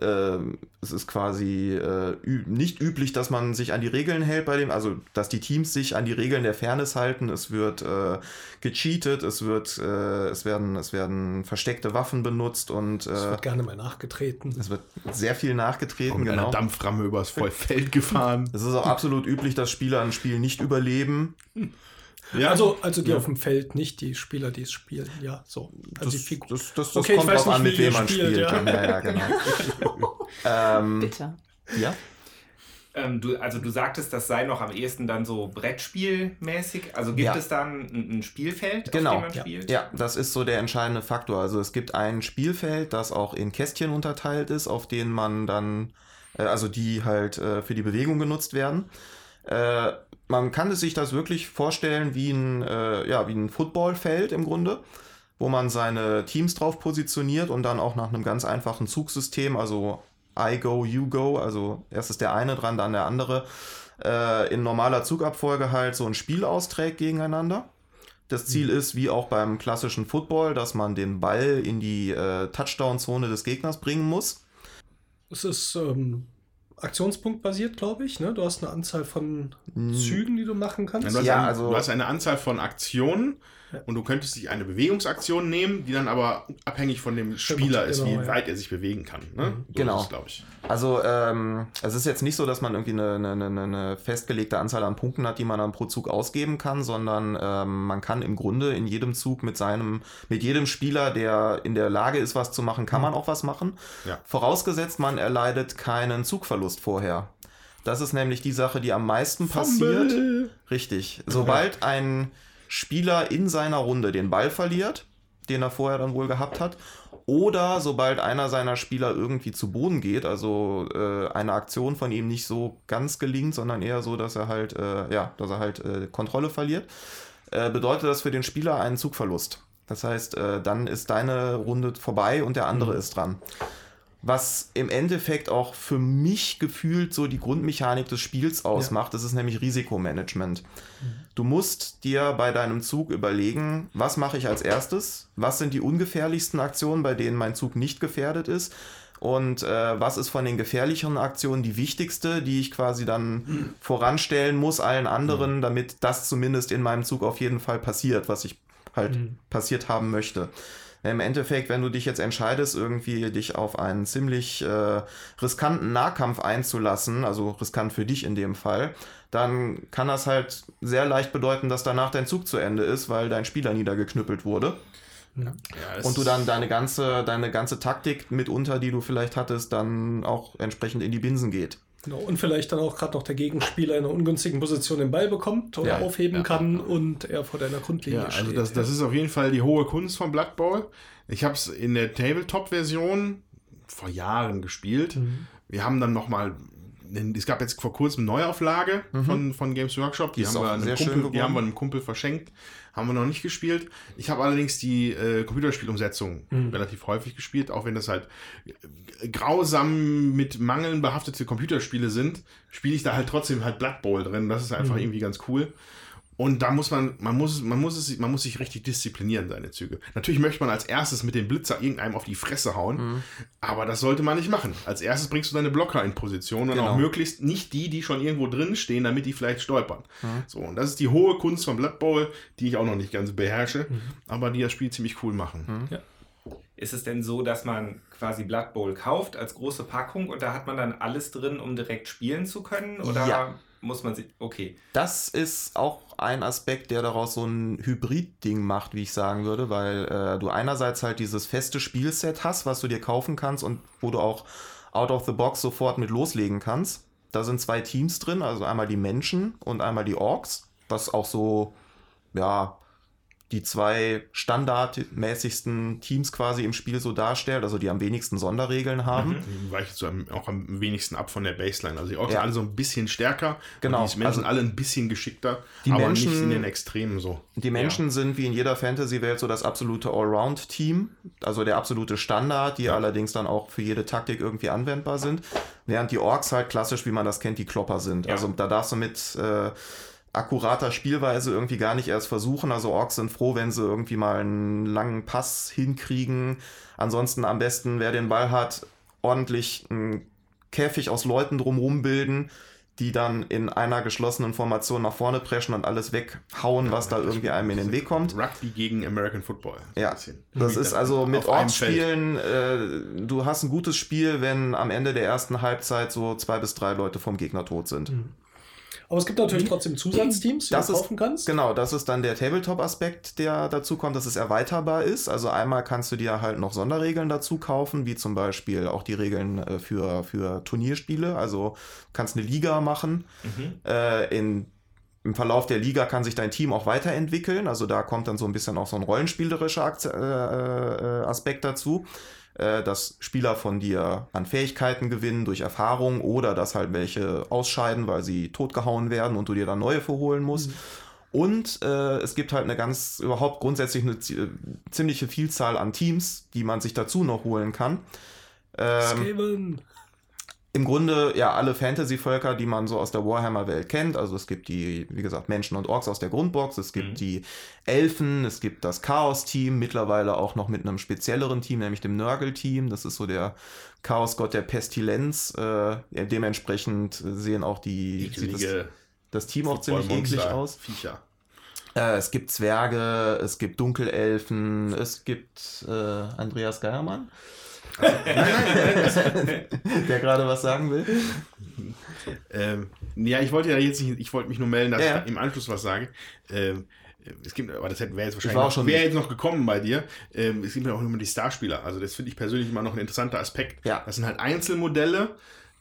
es ist quasi äh, nicht üblich, dass man sich an die Regeln hält bei dem, also dass die Teams sich an die Regeln der Fairness halten. Es wird äh, gecheatet, es wird, äh, es werden, es werden versteckte Waffen benutzt und es wird gerne mal nachgetreten. Es wird sehr viel nachgetreten, mit genau. Einer Dampframme übers Feld gefahren. Es ist auch absolut üblich, dass Spieler ein Spiel nicht überleben. Ja. Also, also die ja. auf dem Feld, nicht die Spieler, die es spielen. Ja, so. Also das, die Das, das, das okay, kommt drauf an, mit wem man spielt. spielt. Ja. ja, ja, genau. ähm, Bitte. Ja. Ähm, du, also du sagtest, das sei noch am ehesten dann so Brettspielmäßig. Also gibt ja. es dann ein, ein, Spielfeld, genau. auf dem man spielt? Ja, das ist so der entscheidende Faktor. Also es gibt ein Spielfeld, das auch in Kästchen unterteilt ist, auf denen man dann, äh, also die halt äh, für die Bewegung genutzt werden. Äh, man kann sich das wirklich vorstellen wie ein, äh, ja, wie ein Footballfeld im Grunde, wo man seine Teams drauf positioniert und dann auch nach einem ganz einfachen Zugsystem, also I go, you go, also erst ist der eine dran, dann der andere, äh, in normaler Zugabfolge halt so ein Spiel austrägt gegeneinander. Das Ziel mhm. ist, wie auch beim klassischen Football, dass man den Ball in die äh, Touchdown-Zone des Gegners bringen muss. Es ist ähm, aktionspunktbasiert, glaube ich. Ne? Du hast eine Anzahl von hm. Zügen, die du machen kannst. Ja, du, hast ja ein, also du hast eine Anzahl von Aktionen und du könntest dich eine Bewegungsaktion nehmen, die dann aber abhängig von dem Spieler ist, genau, wie ja. weit er sich bewegen kann. Ne? So Genau. glaube ich. Also ähm, es ist jetzt nicht so, dass man irgendwie eine, eine, eine- festgelegte Anzahl an Punkten hat, die man dann pro Zug ausgeben kann, sondern ähm, man kann im Grunde in jedem Zug mit seinem, mit jedem Spieler, der in der Lage ist, was zu machen, kann man auch was machen. Ja. Vorausgesetzt, man erleidet keinen Zugverlust vorher. Das ist nämlich die Sache, die am meisten passiert. Richtig. Sobald ein Spieler in seiner Runde den Ball verliert, den er vorher dann wohl gehabt hat, oder sobald einer seiner Spieler irgendwie zu Boden geht, also äh, eine Aktion von ihm nicht so ganz gelingt, sondern eher so, dass er halt, äh, ja, dass er halt äh, Kontrolle verliert, äh, bedeutet das für den Spieler einen Zugverlust. Das heißt, äh, dann ist deine Runde vorbei und der andere ist dran. Was im Endeffekt auch für mich gefühlt so die Grundmechanik des Spiels ausmacht, das ist nämlich Risikomanagement. Du musst dir bei deinem Zug überlegen, was mache ich als erstes, was sind die ungefährlichsten Aktionen, bei denen mein Zug nicht gefährdet ist? Und äh, was ist von den gefährlicheren Aktionen die wichtigste, die ich quasi dann voranstellen muss allen anderen, damit das zumindest in meinem Zug auf jeden Fall passiert, was ich halt passiert haben möchte. Im Endeffekt, wenn du dich jetzt entscheidest, irgendwie dich auf einen ziemlich äh, riskanten Nahkampf einzulassen, also riskant für dich in dem Fall, dann kann das halt sehr leicht bedeuten, dass danach dein Zug zu Ende ist, weil dein Spieler niedergeknüppelt wurde. Ja, es Und du dann deine ganze, deine ganze Taktik mitunter, die du vielleicht hattest, dann auch entsprechend in die Binsen geht. Genau. Und vielleicht dann auch gerade noch der Gegenspieler in einer ungünstigen Position den Ball bekommt oder Ja, aufheben ja. kann und er vor deiner Grundlinie Ja, also steht. das, das ist auf jeden Fall die hohe Kunst von Blood Bowl. Ich habe es in der Tabletop-Version vor Jahren gespielt. Wir haben dann nochmal, es gab jetzt vor kurzem eine Neuauflage von, von Games Workshop. Die ist haben, wir einem Kumpel, die haben wir einem Kumpel verschenkt. Haben wir noch nicht gespielt. Ich habe allerdings die äh, Computerspielumsetzung relativ häufig gespielt, auch wenn das halt grausam mit Mangeln behaftete Computerspiele sind, spiele ich da halt trotzdem halt Blood Bowl drin. Das ist einfach irgendwie ganz cool. Und da muss man, man muss, man muss es, man muss sich richtig disziplinieren, seine Züge. Natürlich möchte man als erstes mit dem Blitzer irgendeinem auf die Fresse hauen, Mhm. aber das sollte man nicht machen. Als erstes bringst du deine Blocker in Position und Genau. auch möglichst nicht die, die schon irgendwo drin stehen, damit die vielleicht stolpern. Mhm. So, und das ist die hohe Kunst von Blood Bowl, die ich auch noch nicht ganz beherrsche, Mhm. aber die das Spiel ziemlich cool machen. Ist es denn so, dass man quasi Blood Bowl kauft als große Packung und da hat man dann alles drin, um direkt spielen zu können? Oder Ja. muss man sich. Okay. Das ist auch ein Aspekt, der daraus so ein Hybrid-Ding macht, wie ich sagen würde, weil äh, du einerseits halt dieses feste Spielset hast, was du dir kaufen kannst und wo du auch out of the box sofort mit loslegen kannst. Da sind zwei Teams drin, also einmal die Menschen und einmal die Orks, was auch so, ja, die zwei standardmäßigsten Teams quasi im Spiel so darstellt, also die am wenigsten Sonderregeln haben. Die weichen so auch am wenigsten ab von der Baseline. Also die Orks Ja. sind alle so ein bisschen stärker Genau, die Menschen also alle ein bisschen geschickter, die aber Menschen- nicht in den Extremen so. Die Menschen sind wie in jeder Fantasy-Welt so das absolute Allround-Team, also der absolute Standard, die allerdings dann auch für jede Taktik irgendwie anwendbar sind, während die Orks halt klassisch, wie man das kennt, die Klopper sind. Ja. Also da darfst du mit äh, akkurater Spielweise irgendwie gar nicht erst versuchen. Also Orks sind froh, wenn sie irgendwie mal einen langen Pass hinkriegen. Ansonsten am besten, wer den Ball hat, ordentlich einen Käfig aus Leuten drumherum bilden, die dann in einer geschlossenen Formation nach vorne preschen und alles weghauen, was da irgendwie einem in den Weg kommt. Rugby gegen American Football. So Ja, das ist also mit Auf einem Orks spielen, äh, du hast ein gutes Spiel, wenn am Ende der ersten Halbzeit so zwei bis drei Leute vom Gegner tot sind. Aber es gibt natürlich trotzdem Zusatzteams, die Das du ist, kaufen kannst. genau, das ist dann der Tabletop-Aspekt, der dazu kommt, dass es erweiterbar ist. Also einmal kannst du dir halt noch Sonderregeln dazu kaufen, wie zum Beispiel auch die Regeln äh, für, für Turnierspiele. Also du kannst eine Liga machen. Äh, in, Im Verlauf der Liga kann sich dein Team auch weiterentwickeln. Also da kommt dann so ein bisschen auch so ein rollenspielerischer äh, äh, Aspekt dazu. Äh, dass Spieler von dir an Fähigkeiten gewinnen durch Erfahrung oder dass halt welche ausscheiden, weil sie totgehauen werden und du dir dann neue verholen musst. Und äh, es gibt halt eine ganz, überhaupt grundsätzlich eine zi- ziemliche Vielzahl an Teams, die man sich dazu noch holen kann. Ähm. Im Grunde ja alle Fantasy-Völker, die man so aus der Warhammer-Welt kennt. Also es gibt die, wie gesagt, Menschen und Orks aus der Grundbox, es gibt Mhm. die Elfen, es gibt das Chaos-Team, mittlerweile auch noch mit einem spezielleren Team, nämlich dem Nörgel-Team. Das ist so der Chaosgott der Pestilenz. Äh, dementsprechend sehen auch die das, das Team auch ziemlich eklig aus. Viecher. Äh, es gibt Zwerge, es gibt Dunkelelfen, es gibt äh, Andreas Geiermann. der gerade was sagen will. Ähm, ja, ich wollte ja jetzt nicht, ich wollte mich nur melden, dass ja. ich im Anschluss was sage. Ähm, es gibt, aber das wäre jetzt wahrscheinlich noch, wäre jetzt noch gekommen bei dir. Ähm, es gibt ja auch immer die Starspieler. Also das finde ich persönlich immer noch ein interessanter Aspekt. Ja. Das sind halt Einzelmodelle,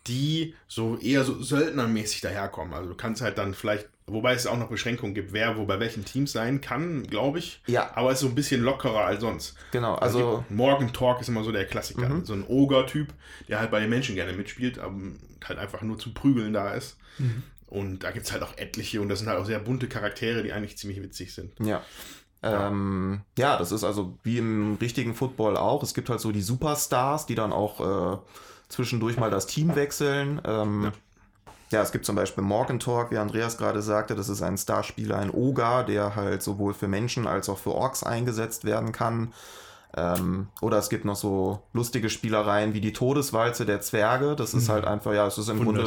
die so eher so söldnermäßig daherkommen. Also du kannst halt dann vielleicht, wobei es auch noch Beschränkungen gibt, wer wo bei welchen Teams sein kann, glaube ich. Ja. Aber es ist so ein bisschen lockerer als sonst. Genau, also. also Morgan Talk ist immer so der Klassiker. Mhm. So ein Ogre-Typ, der halt bei den Menschen gerne mitspielt, aber halt einfach nur zum Prügeln da ist. Mhm. Und da gibt es halt auch etliche und das sind halt auch sehr bunte Charaktere, die eigentlich ziemlich witzig sind. Ja. Ja. Ähm, ja, das ist also wie im richtigen Football auch. Es gibt halt so die Superstars, die dann auch äh, zwischendurch mal das Team wechseln. Ähm, ja. Ja. es gibt zum Beispiel Morgan Talk, wie Andreas gerade sagte, das ist ein Starspieler, ein Oga, der halt sowohl für Menschen als auch für Orks eingesetzt werden kann. Ähm, oder es gibt noch so lustige Spielereien wie die Todeswalze der Zwerge. Das ist mhm. halt einfach, ja, es ist im Grunde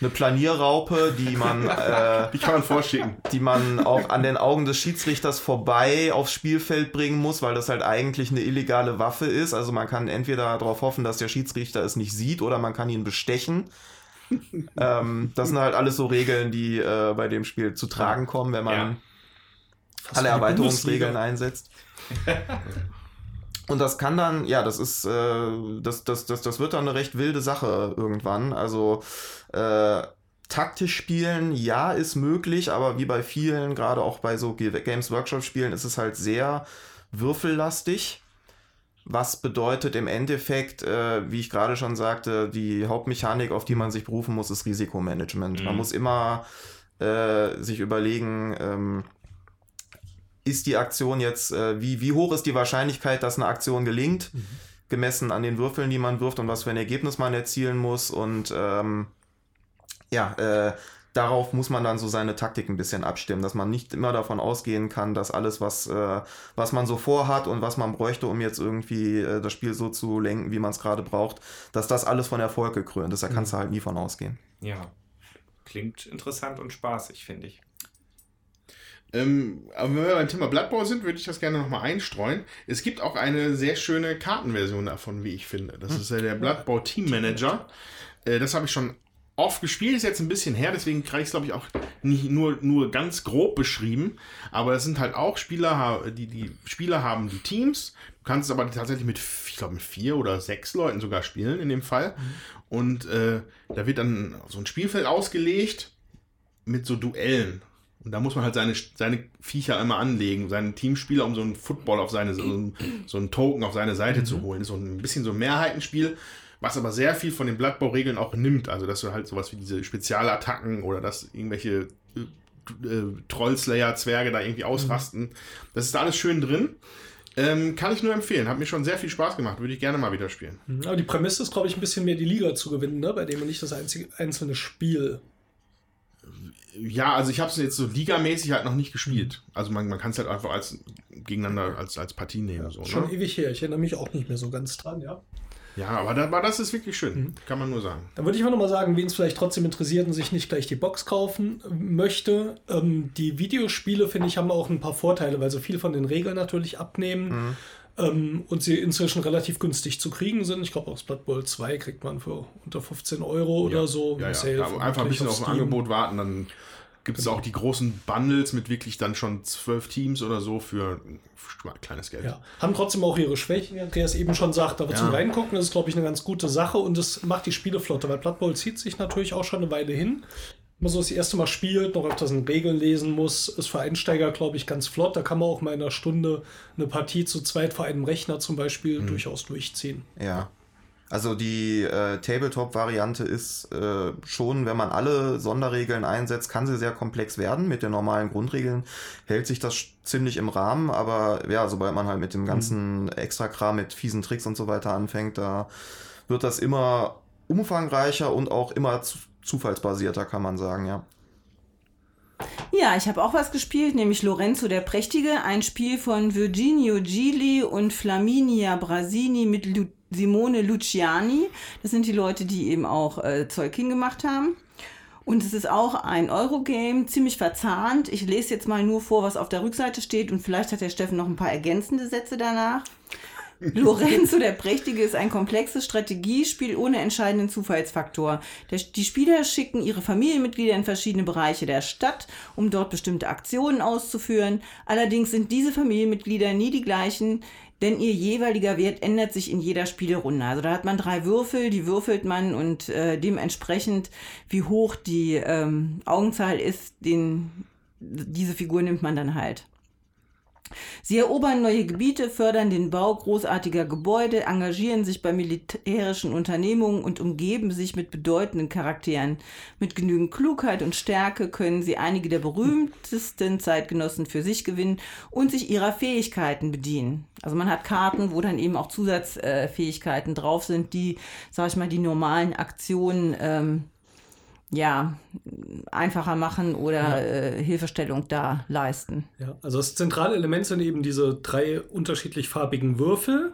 eine Planierraupe, die man, äh, die kann man vorschicken, die man auch an den Augen des Schiedsrichters vorbei aufs Spielfeld bringen muss, weil das halt eigentlich eine illegale Waffe ist. Also man kann entweder darauf hoffen, dass der Schiedsrichter es nicht sieht, oder man kann ihn bestechen. Ähm, das sind halt alles so Regeln, die äh, bei dem Spiel zu tragen kommen, wenn man ja. alle Erweiterungsregeln einsetzt. Und das kann dann, ja, das ist, äh, das, das, das, das wird dann eine recht wilde Sache irgendwann. Also äh, taktisch spielen, ja, ist möglich, aber wie bei vielen, gerade auch bei so Games Workshop Spielen, ist es halt sehr würfellastig. Was bedeutet im Endeffekt, äh, wie ich gerade schon sagte, die Hauptmechanik, auf die man sich berufen muss, ist Risikomanagement. Mhm. Man muss immer äh, sich überlegen, ähm, ist die Aktion jetzt, äh, wie, wie hoch ist die Wahrscheinlichkeit, dass eine Aktion gelingt, mhm. gemessen an den Würfeln, die man wirft und was für ein Ergebnis man erzielen muss. Und ähm, ja, äh, darauf muss man dann so seine Taktik ein bisschen abstimmen, dass man nicht immer davon ausgehen kann, dass alles, was, äh, was man so vorhat und was man bräuchte, um jetzt irgendwie äh, das Spiel so zu lenken, wie man es gerade braucht, dass das alles von Erfolg gekrönt ist. Da kannst mhm. du halt nie von ausgehen. Ja, klingt interessant und spaßig, finde ich. Ähm, aber wenn wir beim Thema Blood Bowl sind, würde ich das gerne nochmal einstreuen. Es gibt auch eine sehr schöne Kartenversion davon, wie ich finde. Das hm. ist äh, der Blood Bowl Team Manager. Äh, das habe ich schon oft gespielt, ist jetzt ein bisschen her, deswegen kriege ich es, glaube ich, auch nicht nur, nur ganz grob beschrieben. Aber es sind halt auch Spieler, die, die Spieler haben die Teams. Du kannst es aber tatsächlich mit, ich glaube, mit vier oder sechs Leuten sogar spielen in dem Fall. Mhm. Und äh, da wird dann so ein Spielfeld ausgelegt mit so Duellen. Und da muss man halt seine, seine Viecher immer anlegen, seinen Teamspieler, um so einen Football auf seine, so, einen, so einen Token auf seine Seite mhm. zu holen. Das ist so ein bisschen so ein Mehrheitenspiel, was aber sehr viel von den Blattbauregeln auch nimmt. Also, dass du halt sowas wie diese Spezialattacken oder dass irgendwelche äh, äh, Trollslayer-Zwerge da irgendwie ausrasten. Mhm. Das ist da alles schön drin. Ähm, kann ich nur empfehlen. Hat mir schon sehr viel Spaß gemacht. Würde ich gerne mal wieder spielen. Mhm. Aber die Prämisse ist, glaube ich, ein bisschen mehr die Liga zu gewinnen, ne? bei dem man nicht das einzige, einzelne Spiel ja, also ich habe es jetzt so ligamäßig halt noch nicht gespielt. Also man, man kann es halt einfach als gegeneinander als, als Partie nehmen. So, Schon ne? ewig her. Ich erinnere mich auch nicht mehr so ganz dran, ja. Ja, aber, da, aber das ist wirklich schön, mhm. kann man nur sagen. Dann würde ich mal nochmal sagen, wen es vielleicht trotzdem interessiert und sich nicht gleich die Box kaufen möchte. Ähm, die Videospiele, finde ich, haben auch ein paar Vorteile, weil so viel von den Regeln natürlich abnehmen. Mhm. Ähm, und sie inzwischen relativ günstig zu kriegen sind. Ich glaube, aus Blood Bowl 2 kriegt man für unter 15 Euro ja. oder so. Ja, ja. einfach ein bisschen auf, auf ein Angebot warten, dann gibt es auch die großen Bundles mit wirklich dann schon zwölf Teams oder so für, für kleines Geld. Ja. Haben trotzdem auch ihre Schwächen, wie Andreas eben schon sagt, aber ja. zum Reingucken ist, glaube ich, eine ganz gute Sache und es macht die Spiele flotter, weil Blood Bowl zieht sich natürlich auch schon eine Weile hin man so das erste Mal spielt, noch öfters in Regeln lesen muss, ist für Einsteiger, glaube ich, ganz flott. Da kann man auch mal in einer Stunde eine Partie zu zweit vor einem Rechner zum Beispiel mhm. durchaus durchziehen. Ja. Also die äh, Tabletop-Variante ist äh, schon, wenn man alle Sonderregeln einsetzt, kann sie sehr komplex werden. Mit den normalen Grundregeln hält sich das ziemlich im Rahmen, aber ja, sobald man halt mit dem mhm. ganzen mhm. Extra-Kram, mit fiesen Tricks und so weiter anfängt, da wird das immer umfangreicher und auch immer zu, zufallsbasierter, kann man sagen, ja. Ja, ich habe auch was gespielt, nämlich Lorenzo der Prächtige, ein Spiel von Virginio Gili und Flaminia Brasini mit Lu Simone Luciani. Das sind die Leute, die eben auch äh, Zeug hingemacht haben. Und es ist auch ein Eurogame, ziemlich verzahnt. Ich lese jetzt mal nur vor, was auf der Rückseite steht und vielleicht hat der Steffen noch ein paar ergänzende Sätze danach. Lorenzo der Prächtige ist ein komplexes Strategiespiel ohne entscheidenden Zufallsfaktor. Der, die Spieler schicken ihre Familienmitglieder in verschiedene Bereiche der Stadt, um dort bestimmte Aktionen auszuführen. Allerdings sind diese Familienmitglieder nie die gleichen, denn ihr jeweiliger Wert ändert sich in jeder Spielrunde. Also da hat man drei Würfel, die würfelt man und äh, dementsprechend, wie hoch die ähm, Augenzahl ist, den, diese Figur nimmt man dann halt. Sie erobern neue Gebiete, fördern den Bau großartiger Gebäude, engagieren sich bei militärischen Unternehmungen und umgeben sich mit bedeutenden Charakteren. Mit genügend Klugheit und Stärke können sie einige der berühmtesten Zeitgenossen für sich gewinnen und sich ihrer Fähigkeiten bedienen. Also man hat Karten, wo dann eben auch Zusatzfähigkeiten drauf sind, die, sag ich mal, die normalen Aktionen ähm, ja, einfacher machen oder ja. äh, Hilfestellung da leisten. Ja, also das zentrale Element sind eben diese drei unterschiedlich farbigen Würfel,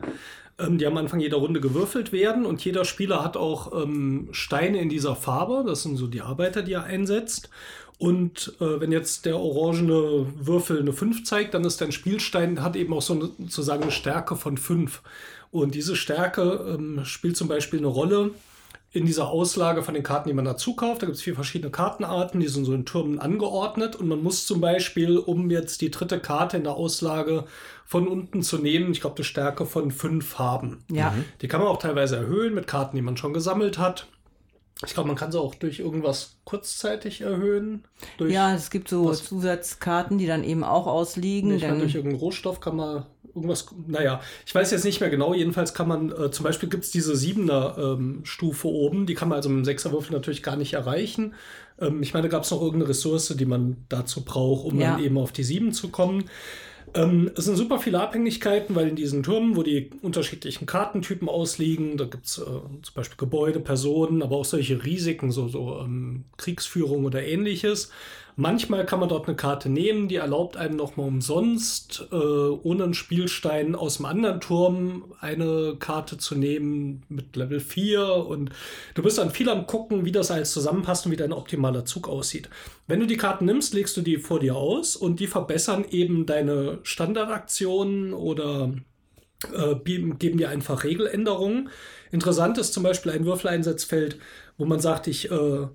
ähm, die am Anfang jeder Runde gewürfelt werden und jeder Spieler hat auch ähm, Steine in dieser Farbe, das sind so die Arbeiter, die er einsetzt. Und äh, wenn jetzt der orangene Würfel eine 5 zeigt, dann ist dein Spielstein, hat eben auch so eine, sozusagen eine Stärke von 5. Und diese Stärke ähm, spielt zum Beispiel eine Rolle, in dieser Auslage von den Karten, die man dazu kauft. Da gibt es vier verschiedene Kartenarten, die sind so in Türmen angeordnet. Und man muss zum Beispiel, um jetzt die dritte Karte in der Auslage von unten zu nehmen, ich glaube, eine Stärke von fünf haben. Ja. Die kann man auch teilweise erhöhen mit Karten, die man schon gesammelt hat. Ich glaube, man kann sie auch durch irgendwas kurzzeitig erhöhen. ja, es gibt so Zusatzkarten, die dann eben auch ausliegen. Nee, durch irgendeinen Rohstoff kann man irgendwas, naja, ich weiß jetzt nicht mehr genau, jedenfalls kann man, äh, zum Beispiel gibt es diese Siebener-Stufe ähm, oben, die kann man also mit dem Sechserwürfel natürlich gar nicht erreichen. Ähm, ich meine, da gab es noch irgendeine Ressource, die man dazu braucht, um ja. dann eben auf die sieben zu kommen. Ähm, es sind super viele Abhängigkeiten, weil in diesen Türmen, wo die unterschiedlichen Kartentypen ausliegen, da gibt es äh, zum Beispiel Gebäude, Personen, aber auch solche Risiken, so, so ähm, Kriegsführung oder ähnliches. Manchmal kann man dort eine Karte nehmen, die erlaubt einem nochmal umsonst, äh, ohne einen Spielstein aus dem anderen Turm eine Karte zu nehmen mit Level 4. Und du bist dann viel am gucken, wie das alles zusammenpasst und wie dein optimaler Zug aussieht. Wenn du die Karten nimmst, legst du die vor dir aus und die verbessern eben deine Standardaktionen oder äh, geben dir einfach Regeländerungen. Interessant ist zum Beispiel ein Würfeleinsatzfeld, wo man sagt, ich äh,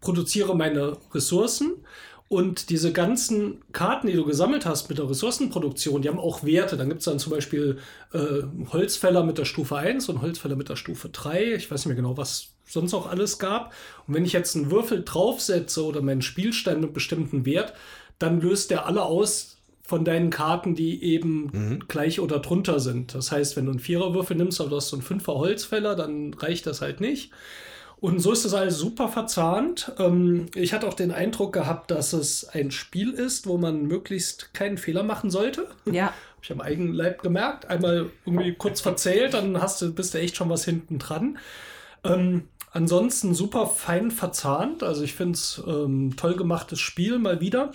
produziere meine Ressourcen und diese ganzen Karten, die du gesammelt hast mit der Ressourcenproduktion, die haben auch Werte. Dann gibt es dann zum Beispiel äh, Holzfäller mit der Stufe 1 und Holzfäller mit der Stufe 3. Ich weiß nicht mehr genau, was sonst auch alles gab. Und wenn ich jetzt einen Würfel draufsetze oder meinen Spielstein mit bestimmten Wert, dann löst der alle aus von deinen Karten, die eben mhm. gleich oder drunter sind. Das heißt, wenn du einen Viererwürfel nimmst, aber du hast so einen Fünfer Holzfäller, dann reicht das halt nicht. Und so ist das alles super verzahnt. Ähm, ich hatte auch den Eindruck gehabt, dass es ein Spiel ist, wo man möglichst keinen Fehler machen sollte. Ja. Habe ich am eigenen Leib gemerkt. Einmal irgendwie kurz verzählt, dann hast du, bist du echt schon was hinten dran. Ähm, ansonsten super fein verzahnt. Also ich finde es ähm, toll gemachtes Spiel mal wieder.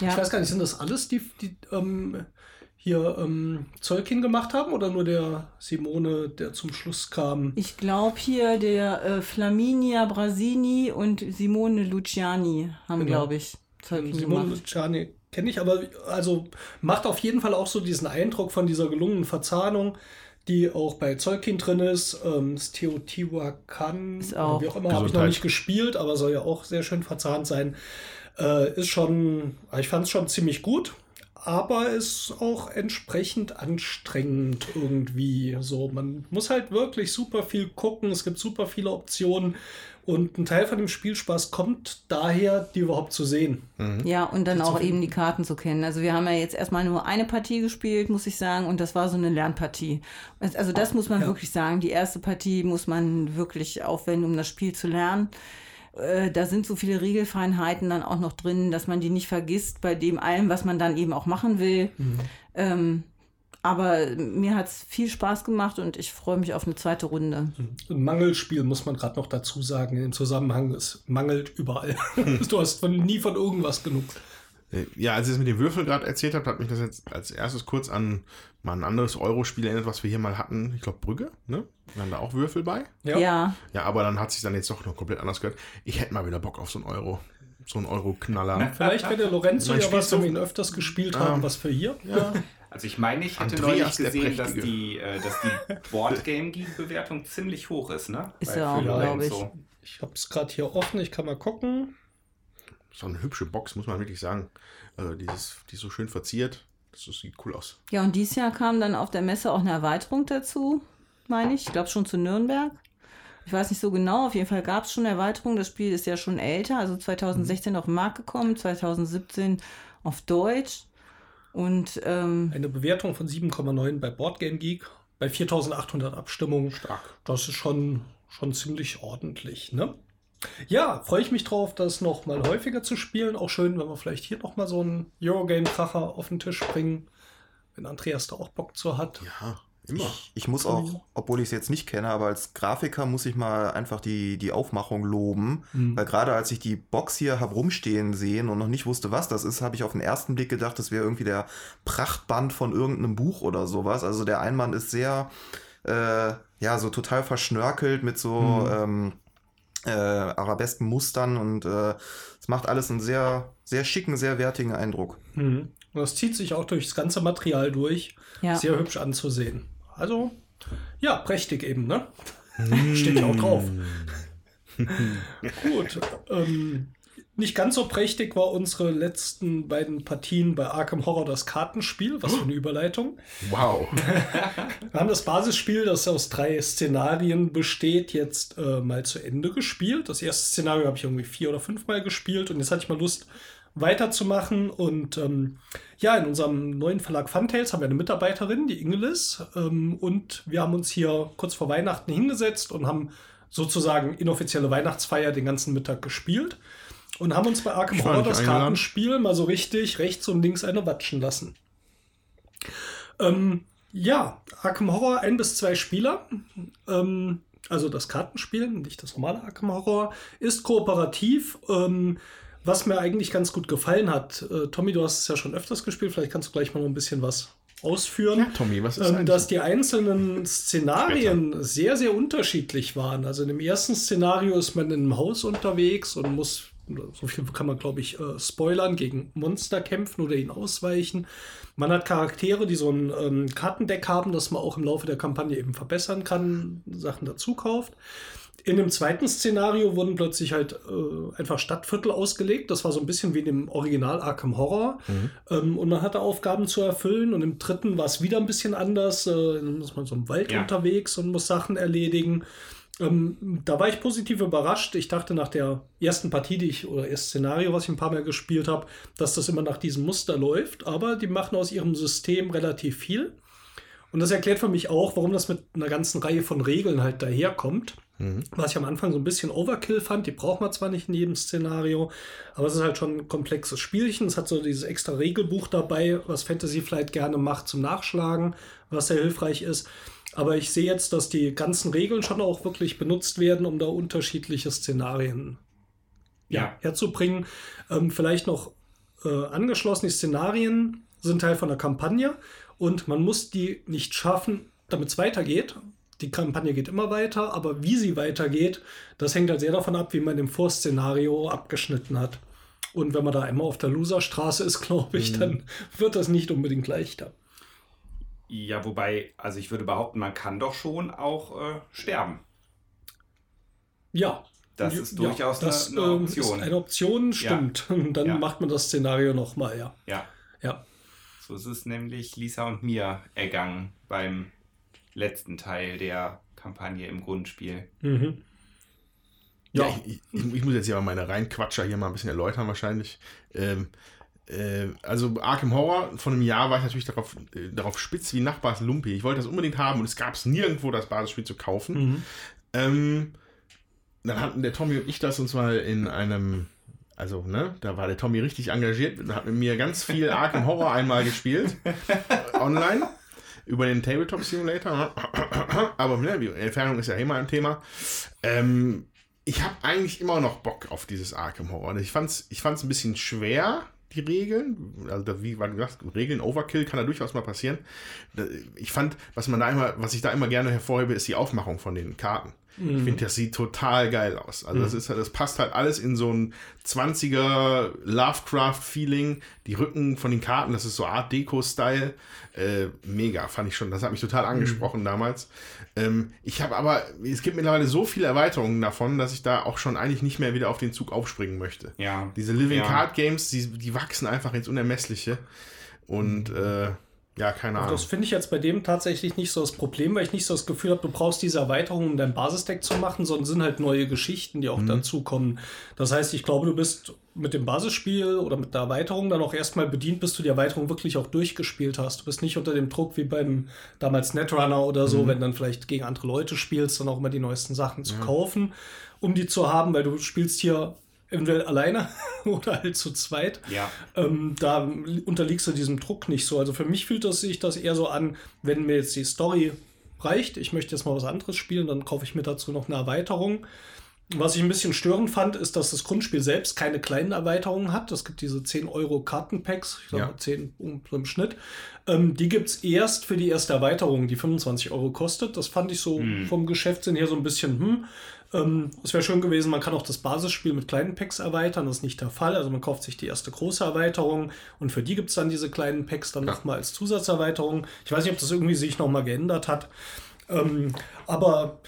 Ja. Ich weiß gar nicht, sind das alles die, die ähm, hier ähm, Zeugin gemacht haben oder nur der Simone, der zum Schluss kam? Ich glaube hier der äh, Flaminia Brasini und Simone Luciani haben, genau. glaube ich, Zeugin Simone gemacht. Luciani kenne ich, aber also macht auf jeden Fall auch so diesen Eindruck von dieser gelungenen Verzahnung, die auch bei Zeugin drin ist. Ähm, das Teotihuacan, ist auch. wie auch immer, habe ich noch nicht gespielt, aber soll ja auch sehr schön verzahnt sein. Äh, ist schon, ich fand es schon ziemlich gut aber ist auch entsprechend anstrengend irgendwie. So, man muss halt wirklich super viel gucken. Es gibt super viele Optionen. Und ein Teil von dem Spielspaß kommt daher, die überhaupt zu sehen. Mhm. Ja, und dann auch eben die Karten zu kennen. Also wir haben ja jetzt erstmal nur eine Partie gespielt, muss ich sagen, und das war so eine Lernpartie. Also das muss man ja. wirklich sagen. Die erste Partie muss man wirklich aufwenden, um das Spiel zu lernen. Äh, da sind so viele Regelfeinheiten dann auch noch drin, dass man die nicht vergisst bei dem allem, was man dann eben auch machen will. Mhm. Ähm, aber mir hat es viel Spaß gemacht und ich freue mich auf eine zweite Runde. Ein Mangelspiel muss man gerade noch dazu sagen. Dem Zusammenhang, es mangelt überall. du hast von, nie von irgendwas genug. Ja, als ihr es mit dem Würfel gerade erzählt habt, hat mich das jetzt als erstes kurz an mal ein anderes Euro-Spiel erinnert, was wir hier mal hatten. Ich glaube, Brügge, ne? Wir haben da auch Würfel bei. Ja. ja. Ja, aber dann hat sich dann jetzt doch noch komplett anders gehört. Ich hätte mal wieder Bock auf so einen Euro. So einen Euro-Knaller. Vielleicht der Lorenzo ja was, wir ihn öfters gespielt haben, ah. was für hier. Ja. Also ich meine, ich hätte Andreas neulich gesehen, dass die, äh, dass die Boardgame Geek-Bewertung ziemlich hoch ist, ne? Ist ja auch, glaube ich. So. Ich habe es gerade hier offen, ich kann mal gucken. So eine hübsche Box, muss man wirklich sagen. Also dieses, die ist so schön verziert. Das, sieht cool aus. Ja, und dieses Jahr kam dann auf der Messe auch eine Erweiterung dazu, meine ich. Ich glaube schon zu Nürnberg. Ich weiß nicht so genau, auf jeden Fall gab es schon Erweiterungen. Das Spiel ist ja schon älter, also 2016 mhm. auf den Markt gekommen, 2017 auf Deutsch. Und ähm, eine Bewertung von 7,9 bei Boardgame Geek bei 4800 Abstimmungen. Stark. Das ist schon, schon ziemlich ordentlich, ne? Ja, freue ich mich drauf, das noch mal häufiger zu spielen. Auch schön, wenn wir vielleicht hier noch mal so einen Eurogame-Kracher auf den Tisch bringen, wenn Andreas da auch Bock zu hat. Ja. Immer. Ich, ich muss auch, obwohl ich es jetzt nicht kenne, aber als Grafiker muss ich mal einfach die, die Aufmachung loben. Mhm. Weil gerade als ich die Box hier habe rumstehen sehen und noch nicht wusste, was das ist, habe ich auf den ersten Blick gedacht, das wäre irgendwie der Prachtband von irgendeinem Buch oder sowas. Also der Einband ist sehr, äh, ja, so total verschnörkelt mit so mhm. ähm, äh, arabesken Mustern und äh, es macht alles einen sehr, sehr schicken, sehr wertigen Eindruck. Mhm. Und das zieht sich auch durch das ganze Material durch. Ja. Sehr hübsch anzusehen. Also, ja, prächtig eben, ne? Steht ja auch drauf. Gut. Ähm, nicht ganz so prächtig war unsere letzten beiden Partien bei Arkham Horror das Kartenspiel. Was für eine Überleitung. Wow. Wir haben das Basisspiel, das aus drei Szenarien besteht, jetzt äh, mal zu Ende gespielt. Das erste Szenario habe ich irgendwie vier oder fünf Mal gespielt und jetzt hatte ich mal Lust, weiterzumachen. Und ähm, ja, in unserem neuen Verlag Funtails haben wir eine Mitarbeiterin, die Ingelis. Ähm, und wir haben uns hier kurz vor Weihnachten hingesetzt und haben sozusagen inoffizielle Weihnachtsfeier den ganzen Mittag gespielt. Und haben uns bei Arkham Horror das Kartenspiel mal so richtig rechts und links eine watschen lassen. Ähm, ja, Arkham Horror ein bis zwei Spieler. Ähm, also das Kartenspiel, nicht das normale Arkham Horror, ist kooperativ. Ähm, was mir eigentlich ganz gut gefallen hat, äh, Tommy, du hast es ja schon öfters gespielt, vielleicht kannst du gleich mal noch ein bisschen was ausführen. Ja, Tommy, was ist ähm, Dass die einzelnen Szenarien Später. sehr, sehr unterschiedlich waren. Also in dem ersten Szenario ist man in einem Haus unterwegs und muss, so viel kann man glaube ich äh, spoilern, gegen Monster kämpfen oder ihnen ausweichen. Man hat Charaktere, die so ein ähm, Kartendeck haben, das man auch im Laufe der Kampagne eben verbessern kann, Sachen dazu kauft. In dem zweiten Szenario wurden plötzlich halt äh, einfach Stadtviertel ausgelegt. Das war so ein bisschen wie in dem Original Arkham Horror. Mhm. Ähm, und man hatte Aufgaben zu erfüllen. Und im dritten war es wieder ein bisschen anders. Äh, dann ist man so im Wald ja. unterwegs und muss Sachen erledigen. Ähm, da war ich positiv überrascht. Ich dachte nach der ersten Partie, die ich, oder erst Szenario, was ich ein paar Mal gespielt habe, dass das immer nach diesem Muster läuft. Aber die machen aus ihrem System relativ viel. Und das erklärt für mich auch, warum das mit einer ganzen Reihe von Regeln halt daherkommt. Mhm. Was ich am Anfang so ein bisschen Overkill fand, die braucht man zwar nicht in jedem Szenario, aber es ist halt schon ein komplexes Spielchen. Es hat so dieses extra Regelbuch dabei, was Fantasy vielleicht gerne macht zum Nachschlagen, was sehr hilfreich ist. Aber ich sehe jetzt, dass die ganzen Regeln schon auch wirklich benutzt werden, um da unterschiedliche Szenarien ja. herzubringen. Ähm, vielleicht noch äh, angeschlossen, die Szenarien sind Teil von der Kampagne und man muss die nicht schaffen, damit es weitergeht, die Kampagne geht immer weiter, aber wie sie weitergeht, das hängt halt sehr davon ab, wie man im Vorszenario abgeschnitten hat. Und wenn man da einmal auf der Loserstraße ist, glaube ich, mhm. dann wird das nicht unbedingt leichter. Ja, wobei, also ich würde behaupten, man kann doch schon auch äh, sterben. Ja. Das ist durchaus ja, das, eine, eine, ähm, Option. Ist eine Option, stimmt. Ja. Dann ja. macht man das Szenario nochmal, ja. Ja. Ja. So ist es nämlich Lisa und mir ergangen beim letzten Teil der Kampagne im Grundspiel. Mhm. Ja, ja ich, ich, ich, muss jetzt ja mal meine Reinquatscher hier mal ein bisschen erläutern wahrscheinlich. Ähm, äh, also Arkham Horror, von einem Jahr war ich natürlich darauf, äh, darauf spitz wie Nachbars Lumpi. Ich wollte das unbedingt haben und es gab es nirgendwo, das Basisspiel zu kaufen. Mhm. Ähm, dann hatten der Tommy und ich das uns mal in einem, also ne, da war der Tommy richtig engagiert, hat mit mir ganz viel Arkham Horror einmal gespielt, online über den Tabletop Simulator. Aber ne, die Entfernung ist ja immer ein Thema. Ähm, ich habe eigentlich immer noch Bock auf dieses Arkham Horror. Ich fand es ich fand's ein bisschen schwer, die Regeln. Also wie du gesagt, Regeln Overkill kann da durchaus mal passieren. Ich fand, was man da immer, was ich da immer gerne hervorhebe, ist die Aufmachung von den Karten. Mhm. Ich finde, das sieht total geil aus. Also, mhm. das, ist, das passt halt alles in so ein 20er Lovecraft-Feeling. Die Rücken von den Karten, das ist so Art Deco-Style. Äh, mega, fand ich schon. Das hat mich total angesprochen mhm. damals. Ähm, ich habe aber, es gibt mittlerweile so viele Erweiterungen davon, dass ich da auch schon eigentlich nicht mehr wieder auf den Zug aufspringen möchte. Ja. Diese Living ja. Card Games, die, die wachsen einfach ins Unermessliche. Und äh, ja, keine Ahnung. Das finde ich jetzt bei dem tatsächlich nicht so das Problem, weil ich nicht so das Gefühl habe, du brauchst diese Erweiterung, um dein Basisdeck zu machen, sondern sind halt neue Geschichten, die auch mhm. dazukommen. Das heißt, ich glaube, du bist mit dem Basisspiel oder mit der Erweiterung dann auch erstmal bedient, bis du die Erweiterung wirklich auch durchgespielt hast. Du bist nicht unter dem Druck wie beim damals Netrunner oder so, mhm. wenn dann vielleicht gegen andere Leute spielst, dann auch immer die neuesten Sachen zu ja. kaufen, um die zu haben, weil du spielst hier eventuell alleine oder halt zu zweit. Ja. Ähm, da unterliegst du diesem Druck nicht so. Also für mich fühlt das sich das eher so an, wenn mir jetzt die Story reicht, ich möchte jetzt mal was anderes spielen, dann kaufe ich mir dazu noch eine Erweiterung. Was ich ein bisschen störend fand, ist, dass das Grundspiel selbst keine kleinen Erweiterungen hat. Es gibt diese 10 Euro Kartenpacks, ich sage ja. 10 im Schnitt. Ähm, die gibt es erst für die erste Erweiterung, die 25 Euro kostet. Das fand ich so hm. vom Geschäftssinn her so ein bisschen, hm, ähm, es wäre schön gewesen, man kann auch das Basisspiel mit kleinen Packs erweitern. Das ist nicht der Fall. Also man kauft sich die erste große Erweiterung und für die gibt es dann diese kleinen Packs dann ja. nochmal als Zusatzerweiterung. Ich weiß nicht, ob das irgendwie sich nochmal geändert hat. Ähm, aber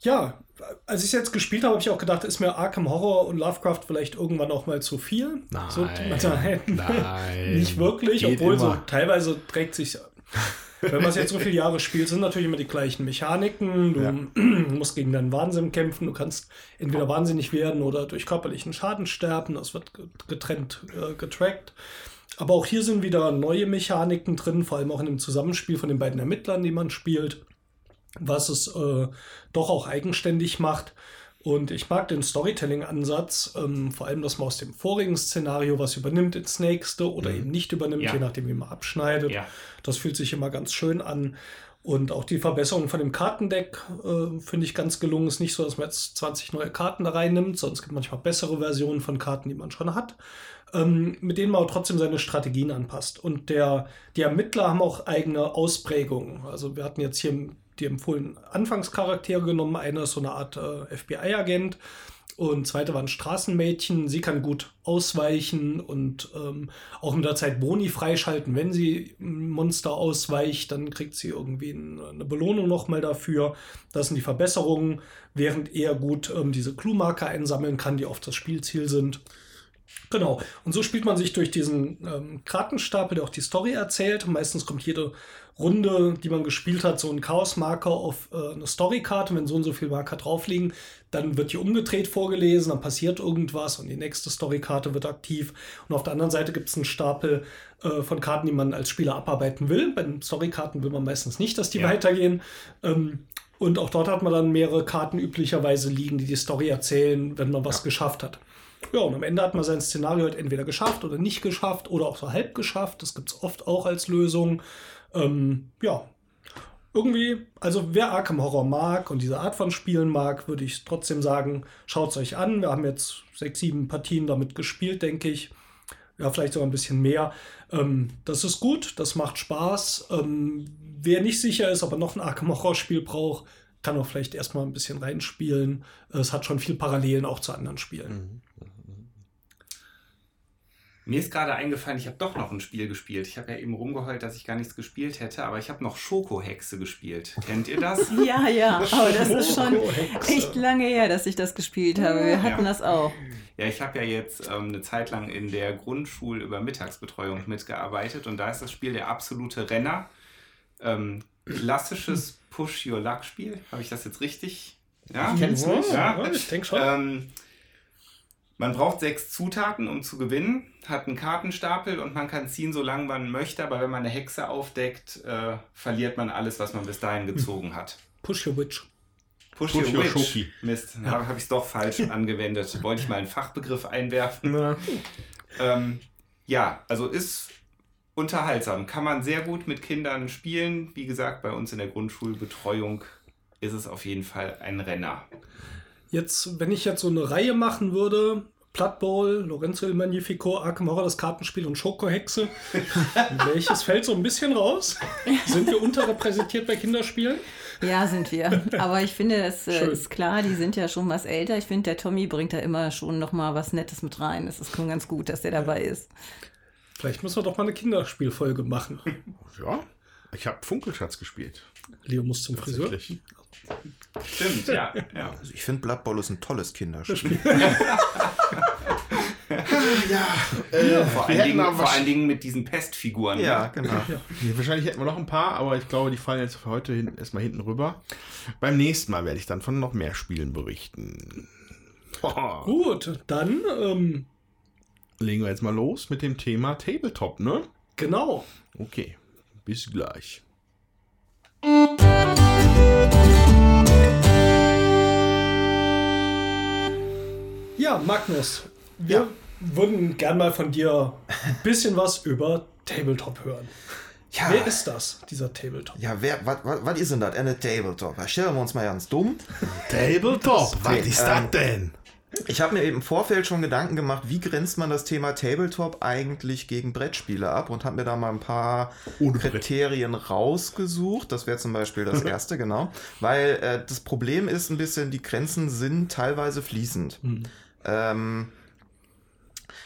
ja, als ich es jetzt gespielt habe, habe ich auch gedacht, ist mir Arkham Horror und Lovecraft vielleicht irgendwann auch mal zu viel? Nein. So, nein, nein. Nicht wirklich, Geht obwohl immer. so teilweise trägt sich wenn man es jetzt so viele Jahre spielt, sind natürlich immer die gleichen Mechaniken. Du ja. musst gegen deinen Wahnsinn kämpfen. Du kannst entweder wahnsinnig werden oder durch körperlichen Schaden sterben. Das wird getrennt äh, getrackt. Aber auch hier sind wieder neue Mechaniken drin, vor allem auch in dem Zusammenspiel von den beiden Ermittlern, die man spielt, was es äh, doch auch eigenständig macht. Und ich mag den Storytelling-Ansatz, ähm, vor allem, dass man aus dem vorigen Szenario was übernimmt ins nächste oder mhm. eben nicht übernimmt, ja. je nachdem, wie man abschneidet. Ja. Das fühlt sich immer ganz schön an. Und auch die Verbesserung von dem Kartendeck äh, finde ich ganz gelungen. Es ist nicht so, dass man jetzt 20 neue Karten da reinnimmt, sondern es gibt manchmal bessere Versionen von Karten, die man schon hat, ähm, mit denen man auch trotzdem seine Strategien anpasst. Und der, die Ermittler haben auch eigene Ausprägungen. Also wir hatten jetzt hier die empfohlenen Anfangscharaktere genommen. Einer ist so eine Art äh, FBI-Agent und zweite war ein Straßenmädchen. Sie kann gut ausweichen und ähm, auch mit der Zeit Boni freischalten. Wenn sie Monster ausweicht, dann kriegt sie irgendwie eine Belohnung nochmal dafür. Das sind die Verbesserungen, während er gut ähm, diese Clue-Marker einsammeln kann, die oft das Spielziel sind. Genau. Und so spielt man sich durch diesen ähm, Kartenstapel, der auch die Story erzählt. meistens kommt jede Runde, die man gespielt hat, so ein Chaos-Marker auf äh, eine Storykarte. Wenn so und so viele Marker drauf liegen, dann wird die umgedreht vorgelesen, dann passiert irgendwas und die nächste Storykarte wird aktiv. Und auf der anderen Seite gibt es einen Stapel äh, von Karten, die man als Spieler abarbeiten will. Bei den Storykarten will man meistens nicht, dass die ja. weitergehen. Ähm, und auch dort hat man dann mehrere Karten üblicherweise liegen, die die Story erzählen, wenn man was ja. geschafft hat. Ja, und am Ende hat man sein Szenario halt entweder geschafft oder nicht geschafft oder auch so halb geschafft. Das gibt es oft auch als Lösung. Ähm, ja, irgendwie, also wer Arkham Horror mag und diese Art von Spielen mag, würde ich trotzdem sagen, schaut es euch an. Wir haben jetzt sechs, sieben Partien damit gespielt, denke ich. Ja, vielleicht sogar ein bisschen mehr. Ähm, das ist gut, das macht Spaß. Ähm, wer nicht sicher ist, ob er noch ein Arkham Horror Spiel braucht, kann auch vielleicht erstmal ein bisschen reinspielen. Es hat schon viel Parallelen auch zu anderen Spielen. Mhm. Mir ist gerade eingefallen, ich habe doch noch ein Spiel gespielt. Ich habe ja eben rumgeheult, dass ich gar nichts gespielt hätte, aber ich habe noch Schokohexe gespielt. Kennt ihr das? ja, ja, aber das ist schon echt lange her, dass ich das gespielt habe. Wir hatten ja. das auch. Ja, ich habe ja jetzt ähm, eine Zeit lang in der Grundschul über Mittagsbetreuung mitgearbeitet und da ist das Spiel der absolute Renner. Ähm, klassisches Push-Your-Luck-Spiel. Habe ich das jetzt richtig? Ja, ich kenn's nicht. Ja, ich denke schon. Ähm, man braucht sechs Zutaten, um zu gewinnen, hat einen Kartenstapel und man kann ziehen, solange man möchte, aber wenn man eine Hexe aufdeckt, äh, verliert man alles, was man bis dahin gezogen hat. Push your witch. Push, Push your, your witch. Schoki. Mist, ja. habe ich es doch falsch angewendet. Wollte ich mal einen Fachbegriff einwerfen. Ja. Ähm, ja, also ist unterhaltsam. Kann man sehr gut mit Kindern spielen. Wie gesagt, bei uns in der Grundschulbetreuung ist es auf jeden Fall ein Renner. Jetzt, wenn ich jetzt so eine Reihe machen würde, Blood Bowl, Lorenzo il Magnifico, Arkham Horror, das Kartenspiel und Schokohexe. Welches fällt so ein bisschen raus? Sind wir unterrepräsentiert bei Kinderspielen? Ja, sind wir. Aber ich finde, es äh, ist klar, die sind ja schon was älter. Ich finde, der Tommy bringt da immer schon noch mal was Nettes mit rein. Es ist schon ganz gut, dass der dabei ist. Vielleicht müssen wir doch mal eine Kinderspielfolge machen. Ja, ich habe Funkelschatz gespielt. Leo muss zum Friseur. Stimmt, ja. ja. Also ich finde Blood Bowl ist ein tolles Kinderspiel. ja, äh, vor, allen Dingen, vor allen Dingen mit diesen Pestfiguren. ne? Ja, genau. Ja, wahrscheinlich hätten wir noch ein paar, aber ich glaube, die fallen jetzt für heute hin, erstmal hinten rüber. Beim nächsten Mal werde ich dann von noch mehr Spielen berichten. Boah. Gut, dann, ähm, Legen wir jetzt mal los mit dem Thema Tabletop, ne? genau. Okay, bis gleich. Ja, Magnus, wir würden gern mal von dir ein bisschen was über Tabletop hören. Ja. Wer ist das, dieser Tabletop? Ja, wer, was ist denn das? Eine Tabletop. Da stellen wir uns mal ganz dumm. Tabletop, was ist ähm, das denn? Ich habe mir im Vorfeld schon Gedanken gemacht, wie grenzt man das Thema Tabletop eigentlich gegen Brettspiele ab und habe mir da mal ein paar Ohne Brett. Kriterien rausgesucht. Das wäre zum Beispiel das erste, genau. Weil äh, das Problem ist ein bisschen, die Grenzen sind teilweise fließend. Ähm,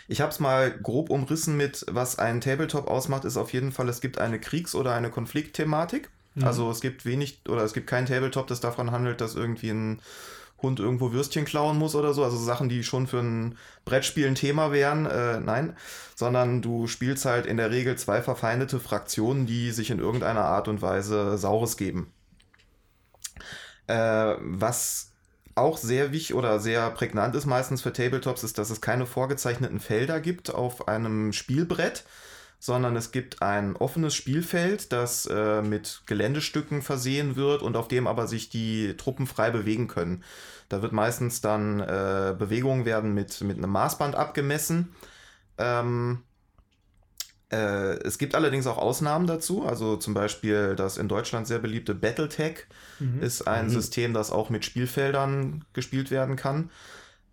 ich habe es mal grob umrissen mit, was ein Tabletop ausmacht, ist auf jeden Fall, es gibt eine Kriegs- oder eine Konfliktthematik. Also es gibt wenig, oder es gibt kein Tabletop, das davon handelt, dass irgendwie ein Hund irgendwo Würstchen klauen muss oder so. Also Sachen, die schon für ein Brettspiel ein Thema wären. Äh, nein, sondern du spielst halt in der Regel zwei verfeindete Fraktionen, die sich in irgendeiner Art und Weise Saures geben. Äh, was auch sehr wichtig oder sehr prägnant ist meistens für Tabletops, ist, dass es keine vorgezeichneten Felder gibt auf einem Spielbrett, sondern es gibt ein offenes Spielfeld, das äh, mit Geländestücken versehen wird und auf dem aber sich die Truppen frei bewegen können. Da wird meistens dann äh, Bewegungen werden mit, mit einem Maßband abgemessen. Ähm, äh, es gibt allerdings auch Ausnahmen dazu, also zum Beispiel das in Deutschland sehr beliebte Battletech ist ein System, das auch mit Spielfeldern gespielt werden kann.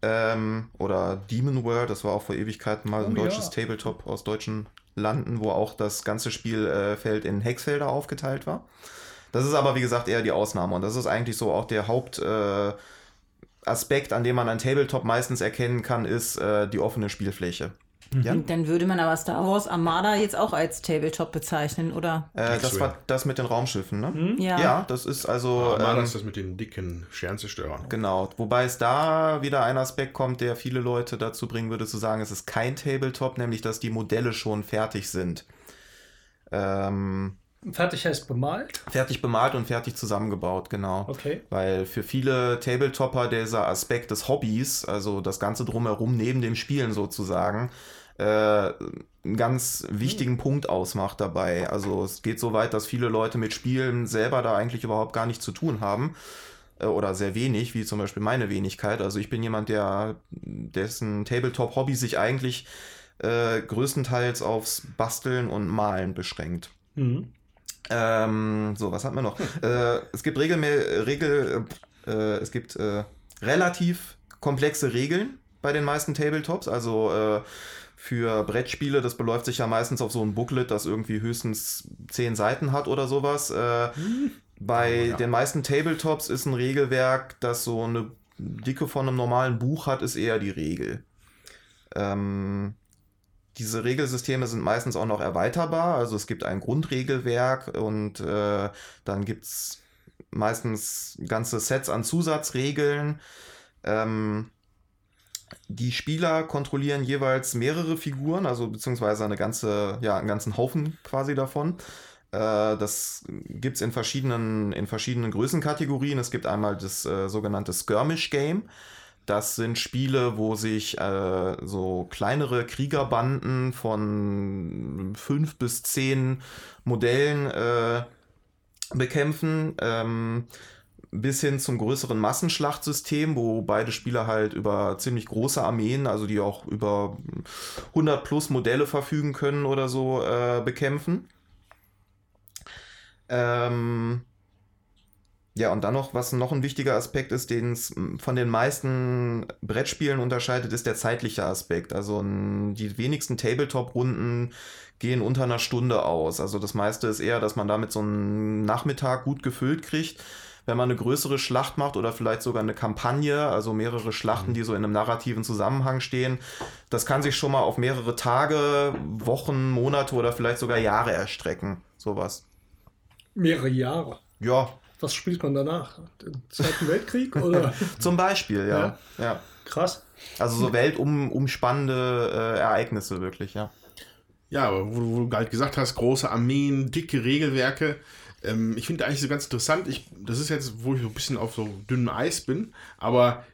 Ähm, oder Demon World, das war auch vor Ewigkeiten mal ein Oh, deutsches ja. Tabletop aus deutschen Landen, wo auch das ganze Spielfeld in Hexfelder aufgeteilt war. Das ist aber, wie gesagt, eher die Ausnahme. Und das ist eigentlich so auch der Hauptaspekt, äh, Aspekt, an dem man ein Tabletop meistens erkennen kann, ist äh, die offene Spielfläche. Ja? Dann würde man aber Star Wars Armada jetzt auch als Tabletop bezeichnen, oder? Äh, das war das mit den Raumschiffen, ne? Ja. Ja, das ist also. Mal ähm, ist das mit den dicken Sternzerstörern. Genau, wobei es da wieder ein Aspekt kommt, der viele Leute dazu bringen würde, zu sagen, es ist kein Tabletop, nämlich dass die Modelle schon fertig sind. Ähm, Fertig heißt bemalt. fertig bemalt und fertig zusammengebaut, genau. Okay. Weil für viele Tabletopper dieser Aspekt des Hobbys, also das Ganze drumherum neben dem Spielen sozusagen, äh, einen ganz wichtigen Punkt ausmacht dabei. Also es geht so weit, dass viele Leute mit Spielen selber da eigentlich überhaupt gar nichts zu tun haben. Äh, Oder sehr wenig, wie zum Beispiel meine Wenigkeit. Also ich bin jemand, der dessen Tabletop-Hobby sich eigentlich äh, größtenteils aufs Basteln und Malen beschränkt. Mhm. Ähm, so, was hatten wir noch? äh, es gibt Regelme Regel, äh, es gibt äh, relativ komplexe Regeln bei den meisten Tabletops. Also äh, für Brettspiele, das beläuft sich ja meistens auf so ein Booklet, das irgendwie höchstens zehn Seiten hat oder sowas. Äh, Bei den meisten Tabletops ist ein Regelwerk, das so eine Dicke von einem normalen Buch hat, ist eher die Regel. Ähm, diese Regelsysteme sind meistens auch noch erweiterbar. Also es gibt ein Grundregelwerk und äh, dann gibt es meistens ganze Sets an Zusatzregeln. Ähm, die Spieler kontrollieren jeweils mehrere Figuren, also beziehungsweise eine ganze, ja, einen ganzen Haufen quasi davon. Äh, das gibt es in verschiedenen, in verschiedenen Größenkategorien. Es gibt einmal das äh, sogenannte Skirmish Game. Das sind Spiele, wo sich äh, so kleinere Kriegerbanden von fünf bis zehn Modellen äh, bekämpfen. Ähm, bis hin zum größeren Massenschlachtsystem, wo beide Spieler halt über ziemlich große Armeen, also die auch über 100 plus Modelle verfügen können oder so, äh, bekämpfen. Ähm, Ja, und dann noch, was noch ein wichtiger Aspekt ist, den es von den meisten Brettspielen unterscheidet, ist der zeitliche Aspekt. Also die wenigsten Tabletop-Runden gehen unter einer Stunde aus. Also das meiste ist eher, dass man damit so einen Nachmittag gut gefüllt kriegt. Wenn man eine größere Schlacht macht oder vielleicht sogar eine Kampagne, also mehrere Schlachten, die so in einem narrativen Zusammenhang stehen, das kann sich schon mal auf mehrere Tage, Wochen, Monate oder vielleicht sogar Jahre erstrecken. Sowas. Mehrere Jahre. Ja, was spielt man danach? Den Zweiten Weltkrieg? Oder? Zum Beispiel, ja. ja. ja. Krass. Also so weltumspannende äh, Ereignisse wirklich, ja. Ja, aber wo, wo, du halt gesagt hast, große Armeen, dicke Regelwerke. Ähm, ich finde eigentlich so ganz interessant, ich, das ist jetzt, wo ich so ein bisschen auf so dünnem Eis bin, aber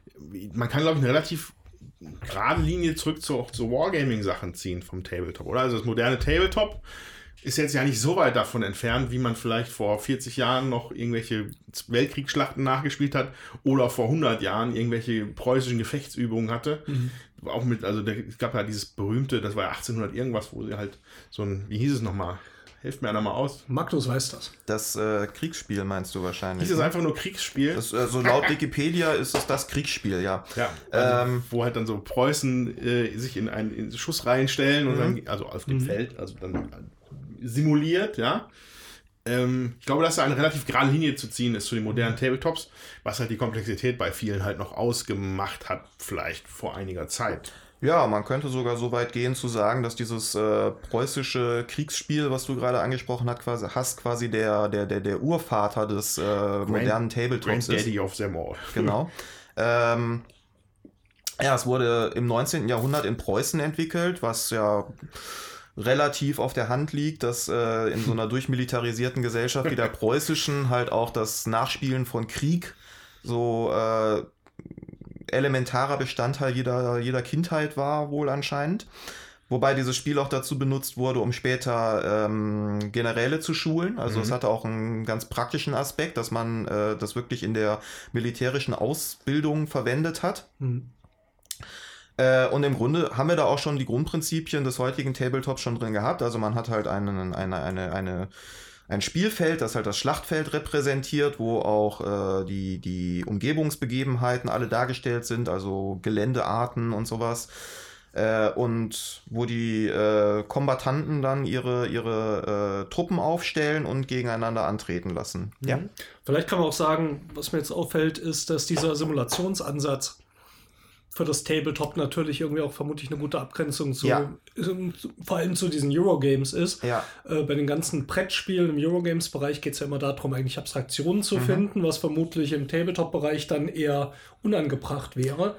man kann, glaube ich, eine relativ gerade Linie zurück zu, zu Wargaming-Sachen ziehen vom Tabletop, oder? Also das moderne Tabletop ist jetzt ja nicht so weit davon entfernt, wie man vielleicht vor 40 Jahren noch irgendwelche Weltkriegsschlachten nachgespielt hat oder vor 100 Jahren irgendwelche preußischen Gefechtsübungen hatte. Mhm. Auch mit, also es gab ja dieses berühmte, das war ja 1800 irgendwas, wo sie halt so ein, wie hieß es nochmal? Helft mir einer mal aus. Magnus weiß das. Das äh, Kriegsspiel meinst du wahrscheinlich. Ist es ne? einfach nur Kriegsspiel? Das, äh, so laut Wikipedia ist es das Kriegsspiel, ja. Ja. Also ähm, wo halt dann so Preußen äh, sich in einen Schussreihen stellen und mhm. dann, also auf dem mhm. Feld, also dann simuliert, ja. Ähm, ich glaube, dass da eine relativ gerade Linie zu ziehen ist zu den modernen Tabletops, was halt die Komplexität bei vielen halt noch ausgemacht hat, vielleicht vor einiger Zeit. Ja, man könnte sogar so weit gehen zu sagen, dass dieses äh, preußische Kriegsspiel, was du gerade angesprochen hast, quasi, hast, quasi der, der, der, der Urvater des äh, modernen Tabletops Grand ist. Daddy of them all. Genau. ähm, ja, es wurde im 19. Jahrhundert in Preußen entwickelt, was ja relativ auf der Hand liegt, dass äh, in so einer durchmilitarisierten Gesellschaft wie der preußischen halt auch das Nachspielen von Krieg so äh, elementarer Bestandteil jeder, jeder Kindheit war, wohl anscheinend. Wobei dieses Spiel auch dazu benutzt wurde, um später ähm, Generäle zu schulen. Also mhm. es hatte auch einen ganz praktischen Aspekt, dass man äh, das wirklich in der militärischen Ausbildung verwendet hat. Mhm. Äh, und im Grunde haben wir da auch schon die Grundprinzipien des heutigen Tabletops schon drin gehabt. Also man hat halt einen, eine, eine, eine, ein Spielfeld, das halt das Schlachtfeld repräsentiert, wo auch äh, die, die Umgebungsbegebenheiten alle dargestellt sind, also Geländearten und sowas. Äh, und wo die äh, Kombatanten dann ihre, ihre äh, Truppen aufstellen und gegeneinander antreten lassen. Mhm. Ja. Vielleicht kann man auch sagen, was mir jetzt auffällt, ist, dass dieser Simulationsansatz für das Tabletop natürlich irgendwie auch vermutlich eine gute Abgrenzung zu, ja. vor allem zu diesen Eurogames ist. Ja. Äh, bei den ganzen Brettspielen im Eurogames-Bereich geht es ja immer darum, eigentlich Abstraktionen zu mhm. finden, was vermutlich im Tabletop-Bereich dann eher unangebracht wäre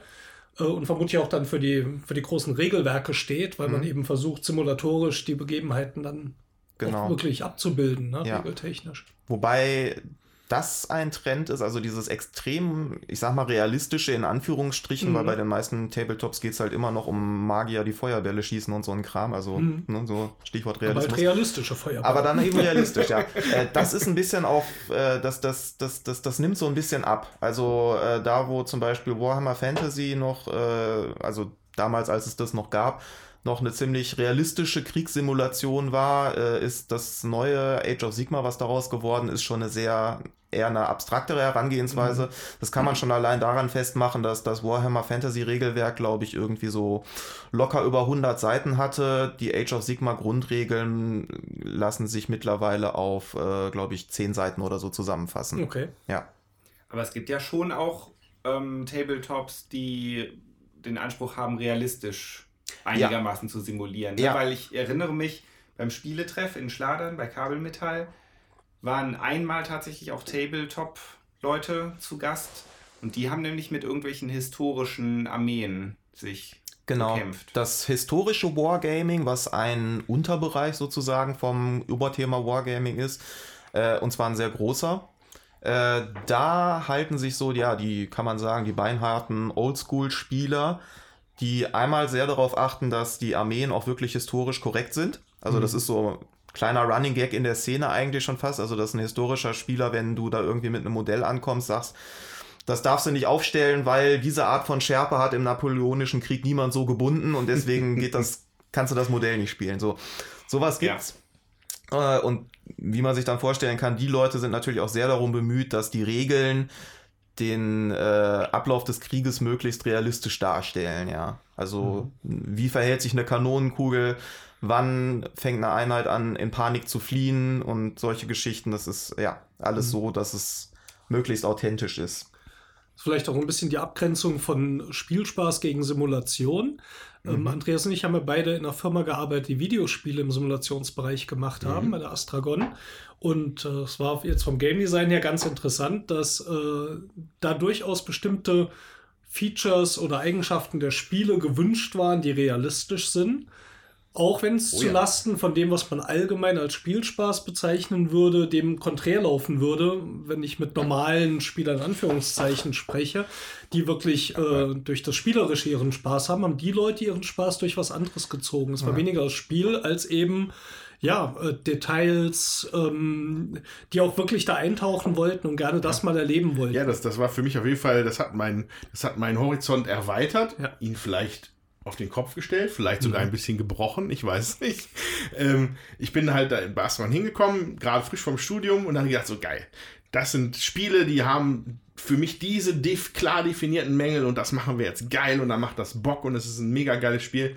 äh, und vermutlich auch dann für die, für die großen Regelwerke steht, weil mhm. man eben versucht, simulatorisch die Begebenheiten dann genau. wirklich abzubilden, ne, ja. regeltechnisch. Wobei das ein Trend ist, also dieses extrem, ich sag mal, realistische in Anführungsstrichen, mhm. weil bei den meisten Tabletops geht es halt immer noch um Magier, die Feuerbälle schießen und so ein Kram, also mhm. ne, so Stichwort Realismus. Aber halt realistische Feuerbälle. Aber dann eben realistisch, ja. Äh, das ist ein bisschen auf, äh, das, das, das, das, das nimmt so ein bisschen ab. Also äh, da, wo zum Beispiel Warhammer Fantasy noch, äh, also damals, als es das noch gab, noch eine ziemlich realistische Kriegssimulation war, äh, ist das neue Age of Sigma, was daraus geworden ist, schon eine sehr eher eine abstraktere Herangehensweise. Mhm. Das kann man schon allein daran festmachen, dass das Warhammer Fantasy Regelwerk, glaube ich, irgendwie so locker über 100 Seiten hatte. Die Age of Sigma Grundregeln lassen sich mittlerweile auf, äh, glaube ich, 10 Seiten oder so zusammenfassen. Okay. Ja. Aber es gibt ja schon auch ähm, Tabletops, die den Anspruch haben, realistisch einigermaßen ja. zu simulieren. Ne? Ja. Weil ich erinnere mich beim Spieletreff in Schladern bei Kabelmetall waren einmal tatsächlich auch Tabletop-Leute zu Gast und die haben nämlich mit irgendwelchen historischen Armeen sich genau. gekämpft. Das historische Wargaming, was ein Unterbereich sozusagen vom Überthema Wargaming ist, äh, und zwar ein sehr großer. Äh, da halten sich so, ja, die kann man sagen, die beinharten Oldschool-Spieler, die einmal sehr darauf achten, dass die Armeen auch wirklich historisch korrekt sind. Also mhm. das ist so kleiner Running Gag in der Szene eigentlich schon fast. Also, dass ein historischer Spieler, wenn du da irgendwie mit einem Modell ankommst, sagst, das darfst du nicht aufstellen, weil diese Art von Schärpe hat im Napoleonischen Krieg niemand so gebunden und deswegen geht das, kannst du das Modell nicht spielen. So, sowas gibt's. Äh, und wie man sich dann vorstellen kann, die Leute sind natürlich auch sehr darum bemüht, dass die Regeln den äh, Ablauf des Krieges möglichst realistisch darstellen, ja. Also mhm. wie verhält sich eine Kanonenkugel, wann fängt eine Einheit an, in Panik zu fliehen und solche Geschichten, das ist ja alles mhm. so, dass es möglichst authentisch ist. Vielleicht auch ein bisschen die Abgrenzung von Spielspaß gegen Simulation. Ähm, mhm. Andreas und ich haben ja beide in einer Firma gearbeitet, die Videospiele im Simulationsbereich gemacht haben, mhm. bei der Astragon. Und äh, es war jetzt vom Game Design her ganz interessant, dass äh, da durchaus bestimmte Features oder Eigenschaften der Spiele gewünscht waren, die realistisch sind. Auch wenn es oh, zu Lasten von dem, was man allgemein als Spielspaß bezeichnen würde, dem konträr laufen würde, wenn ich mit normalen Spielern in Anführungszeichen spreche, die wirklich äh, durch das Spielerische ihren Spaß haben, haben die Leute ihren Spaß durch was anderes gezogen. Es war ja. weniger das Spiel als eben ja, äh, Details, ähm, die auch wirklich da eintauchen wollten und gerne das mal erleben wollten. Ja, das, das war für mich auf jeden Fall, das hat, mein, das hat meinen Horizont erweitert, ja. ihn vielleicht auf den Kopf gestellt, vielleicht sogar mhm. ein bisschen gebrochen, ich weiß nicht. Ähm, ich bin halt da in Barcelona hingekommen, gerade frisch vom Studium und dann gedacht, so geil. Das sind Spiele, die haben für mich diese def klar definierten Mängel und das machen wir jetzt geil und dann macht das Bock und es ist ein mega geiles Spiel.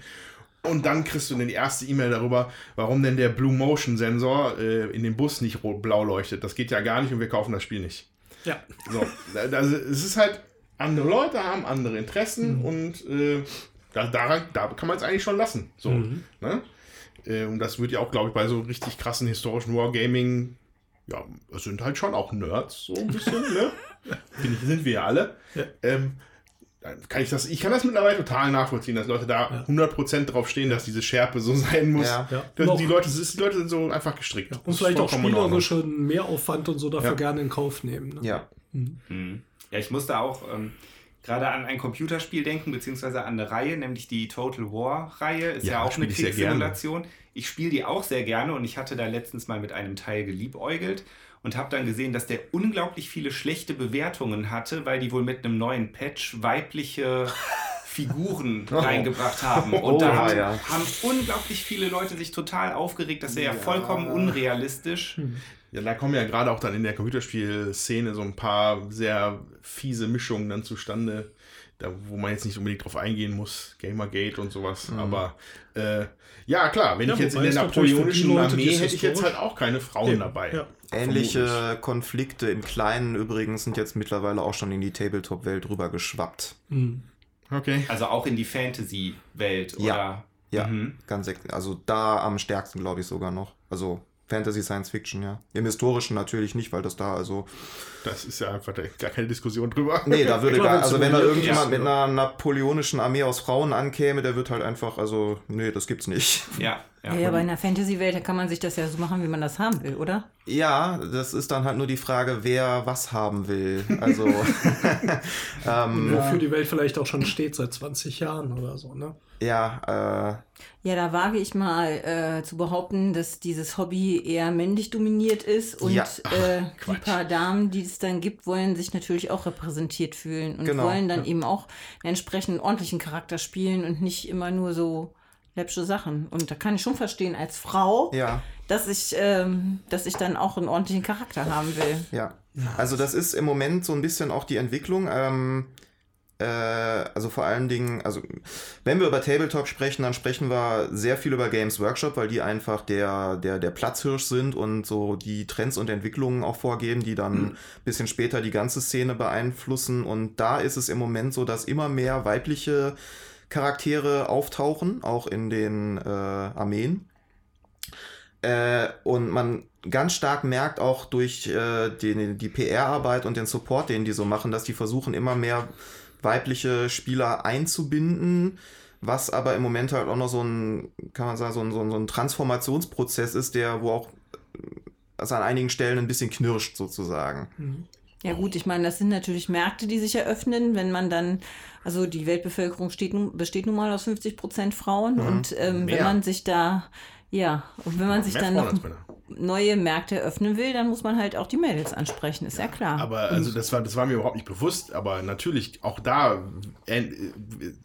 Und dann kriegst du dann die erste E-Mail darüber, warum denn der Blue Motion Sensor äh, in dem Bus nicht rot-blau leuchtet. Das geht ja gar nicht und wir kaufen das Spiel nicht. Ja. So, also, es ist halt, andere Leute haben andere Interessen mhm. und äh, da, daran, da kann man es eigentlich schon lassen. So, mhm. ne? Äh, und das wird ja auch, glaube ich, bei so richtig krassen historischen Wargaming, ja, es sind halt schon auch Nerds, so ein bisschen, ne? Finde ich, sind wir ja alle. Ja. Ähm, kann ich das, ich kann das mittlerweile total nachvollziehen, dass Leute da ja. 100% drauf stehen, dass diese Schärpe so sein muss. Ja. Ja. Die, Leute, die Leute sind so einfach gestrickt. Und vielleicht auch spielerischen Mehraufwand und so dafür gerne in Kauf nehmen. Ne? Ja. Mhm. Mhm. Ja, ich musste auch, ähm, gerade an ein Computerspiel denken, beziehungsweise an eine Reihe, nämlich die Total War-Reihe. Ist ja, ja auch eine Kriegssimulation. Ich spiele die auch sehr gerne und ich hatte da letztens mal mit einem Teil geliebäugelt und habe dann gesehen, dass der unglaublich viele schlechte Bewertungen hatte, weil die wohl mit einem neuen Patch weibliche Figuren oh. reingebracht haben. Und oh, da haben, ja. haben, unglaublich viele Leute sich total aufgeregt. Das wäre ja. ja vollkommen unrealistisch. Hm. Ja, da kommen ja gerade auch dann in der Computerspielszene so ein paar sehr fiese Mischungen dann zustande, da, wo man jetzt nicht unbedingt drauf eingehen muss, Gamergate und sowas. Mhm. Aber äh, ja, klar, wenn ja, ich jetzt in der napoleonischen Armee hätte ich jetzt halt auch keine Frauen dabei. Ja. Ähnliche Vermutlich. Konflikte im Kleinen übrigens sind jetzt mittlerweile auch schon in die Tabletop-Welt rüber geschwappt. Mhm. Okay. Also auch in die Fantasy-Welt, ja. oder? Ja, mhm. ganz, also da am stärksten, glaube ich, sogar noch. Also Fantasy Science Fiction, ja. Im Historischen natürlich nicht, weil das da also. Das ist ja einfach gar keine Diskussion drüber. Nee, da würde gar, also wenn da irgendjemand ja. mit einer napoleonischen Armee aus Frauen ankäme, der wird halt einfach, also, nee, das gibt's nicht. Ja. Ja, ja aber in der Fantasy-Welt kann man sich das ja so machen, wie man das haben will, oder? Ja, das ist dann halt nur die Frage, wer was haben will. Also. ähm, Wofür die Welt vielleicht auch schon steht seit 20 Jahren oder so, ne? Ja, äh. Ja, da wage ich mal äh, zu behaupten, dass dieses Hobby eher männlich dominiert ist und ja. Ach, äh, die paar Damen, die es dann gibt, wollen sich natürlich auch repräsentiert fühlen und genau. wollen dann ja. eben auch einen entsprechend ordentlichen Charakter spielen und nicht immer nur so läppsche Sachen. Und da kann ich schon verstehen als Frau, ja. dass ich, ähm, dass ich dann auch einen ordentlichen Charakter haben will. Ja. Also das ist im Moment so ein bisschen auch die Entwicklung. Ähm, äh, also vor allen Dingen, also wenn wir über Tabletop sprechen, dann sprechen wir sehr viel über Games Workshop, weil die einfach der, der, der Platzhirsch sind und so die Trends und Entwicklungen auch vorgeben, die dann ein mhm. bisschen später die ganze Szene beeinflussen. Und da ist es im Moment so, dass immer mehr weibliche Charaktere auftauchen, auch in den äh, Armeen. Äh, und man ganz stark merkt auch durch äh, die, die PR-Arbeit und den Support, den die so machen, dass die versuchen, immer mehr weibliche Spieler einzubinden, was aber im Moment halt auch noch so ein, kann man sagen, so ein, so ein, so ein Transformationsprozess ist, der, wo auch also an einigen Stellen ein bisschen knirscht sozusagen. Mhm. Ja gut, ich meine, das sind natürlich Märkte, die sich eröffnen, wenn man dann, also die Weltbevölkerung steht, besteht nun mal aus 50 Prozent Frauen mhm. und ähm, wenn man sich da, ja, und wenn man sich dann noch neue Märkte öffnen will, dann muss man halt auch die Mädels ansprechen, ist ja, ja klar. Aber also das war, das war mir überhaupt nicht bewusst, aber natürlich auch da, äh,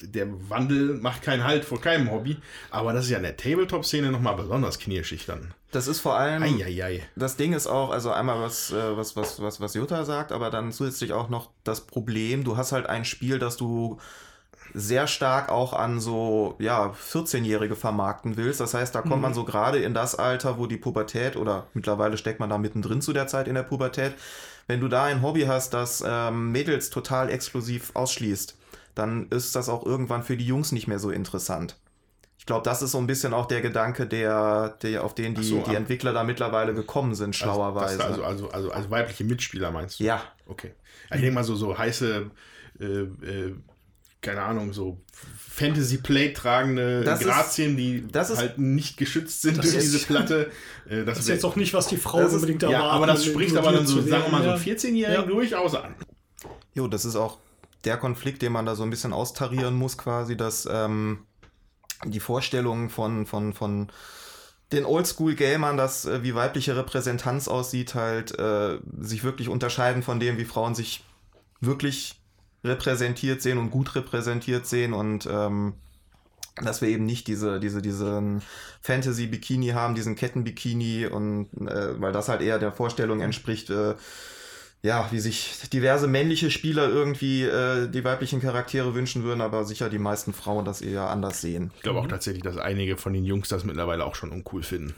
der Wandel macht keinen Halt vor keinem Hobby, aber das ist ja in der Tabletop-Szene nochmal besonders knirschig dann. Das ist vor allem. Eieiei. Das Ding ist auch, also einmal was, äh, was, was, was, was Jutta sagt, aber dann zusätzlich auch noch das Problem, du hast halt ein Spiel, das du sehr stark auch an so, ja, 14-Jährige vermarkten willst. Das heißt, da kommt mhm. man so gerade in das Alter, wo die Pubertät oder mittlerweile steckt man da mittendrin zu der Zeit in der Pubertät. Wenn du da ein Hobby hast, das ähm, Mädels total exklusiv ausschließt, dann ist das auch irgendwann für die Jungs nicht mehr so interessant. Ich glaube, das ist so ein bisschen auch der Gedanke, der, der auf den die, so, die Entwickler da mittlerweile gekommen sind, also, schlauerweise. Also, also, also, also, weibliche Mitspieler meinst du? Ja. Okay. ich denke mal, so, so heiße äh, äh, keine Ahnung, so Fantasy-Plate tragende das Grazien, die das ist, halt nicht geschützt sind durch diese Platte. Äh, das, das ist jetzt auch nicht, was die Frau unbedingt erwartet. Ja, aber das spricht aber dann so, sagen wir mal, so 14-Jährigen ja. durchaus an. Jo, das ist auch der Konflikt, den man da so ein bisschen austarieren muss, quasi, dass ähm, die Vorstellungen von, von, von den Oldschool-Gamern, dass äh, wie weibliche Repräsentanz aussieht, halt äh, sich wirklich unterscheiden von dem, wie Frauen sich wirklich repräsentiert sehen und gut repräsentiert sehen und ähm, dass wir eben nicht diese, diese, diesen Fantasy-Bikini haben, diesen Ketten-Bikini und äh, weil das halt eher der Vorstellung entspricht, äh, ja, wie sich diverse männliche Spieler irgendwie äh, die weiblichen Charaktere wünschen würden, aber sicher die meisten Frauen das eher anders sehen. Ich glaube auch tatsächlich, dass einige von den Jungs das mittlerweile auch schon uncool finden.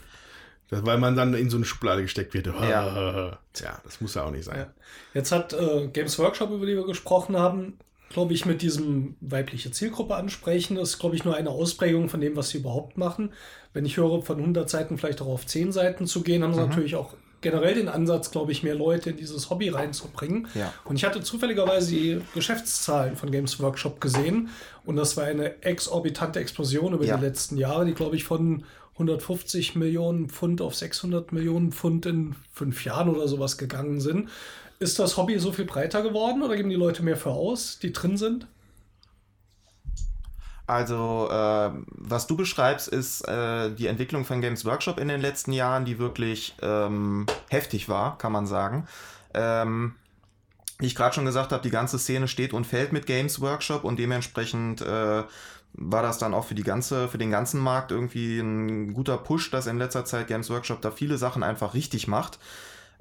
Weil man dann in so eine Schublade gesteckt wird. Ja. Tja, das muss ja auch nicht sein. Ja. Jetzt hat äh, Games Workshop, über die wir gesprochen haben, glaube ich, mit diesem weibliche Zielgruppe ansprechen. Das ist, glaube ich, nur eine Ausprägung von dem, was sie überhaupt machen. Wenn ich höre, von 100 Seiten vielleicht auch auf 10 Seiten zu gehen, haben sie mhm. natürlich auch generell den Ansatz, glaube ich, mehr Leute in dieses Hobby reinzubringen. Ja. Und ich hatte zufälligerweise die Geschäftszahlen von Games Workshop gesehen und das war eine exorbitante Explosion über ja. die letzten Jahre, die, glaube ich, von 150 Millionen Pfund auf 600 Millionen Pfund in fünf Jahren oder sowas gegangen sind. Ist das Hobby so viel breiter geworden oder geben die Leute mehr für aus, die drin sind? Also, äh, was du beschreibst, ist äh, die Entwicklung von Games Workshop in den letzten Jahren, die wirklich ähm, heftig war, kann man sagen. Ähm, wie ich gerade schon gesagt habe, die ganze Szene steht und fällt mit Games Workshop und dementsprechend äh, war das dann auch für die ganze, für den ganzen Markt irgendwie ein guter Push, dass in letzter Zeit Games Workshop da viele Sachen einfach richtig macht.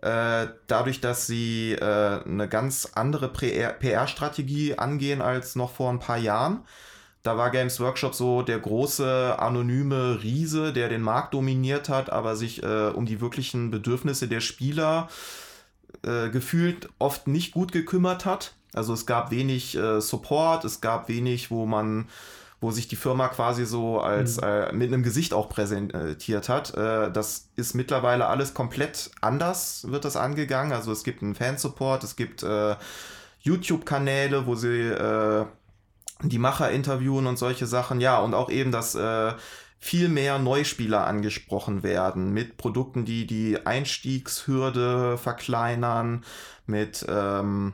Äh, dadurch, dass sie äh, eine ganz andere PR-Strategie angehen als noch vor ein paar Jahren. Da war Games Workshop so der große anonyme Riese, der den Markt dominiert hat, aber sich äh, um die wirklichen Bedürfnisse der Spieler äh, gefühlt oft nicht gut gekümmert hat. Also es gab wenig Support, es gab wenig, wo man wo sich die Firma quasi so als mhm. äh, mit einem Gesicht auch präsentiert hat. Äh, das ist mittlerweile alles komplett anders, wird das angegangen. Also es gibt einen Fansupport, es gibt äh, YouTube-Kanäle, wo sie äh, die Macher interviewen und solche Sachen. Ja, und auch eben, dass äh, viel mehr Neuspieler angesprochen werden mit Produkten, die die Einstiegshürde verkleinern, mit ähm,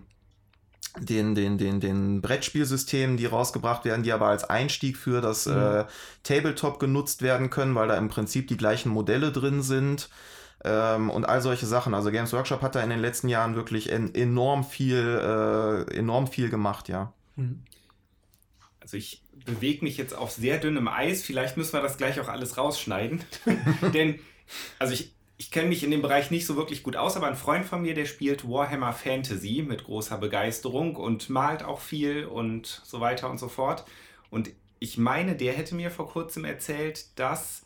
den, den, den, den Brettspielsystemen, die rausgebracht werden, die aber als Einstieg für das mhm. äh, Tabletop genutzt werden können, weil da im Prinzip die gleichen Modelle drin sind ähm, und all solche Sachen. Also Games Workshop hat da in den letzten Jahren wirklich en enorm viel, äh, enorm viel gemacht, ja. Mhm. Also ich bewege mich jetzt auf sehr dünnem Eis. Vielleicht müssen wir das gleich auch alles rausschneiden. Denn, also ich, ich kenne mich in dem Bereich nicht so wirklich gut aus, aber ein Freund von mir, der spielt Warhammer Fantasy mit großer Begeisterung und malt auch viel und so weiter und so fort. Und ich meine, der hätte mir vor kurzem erzählt, dass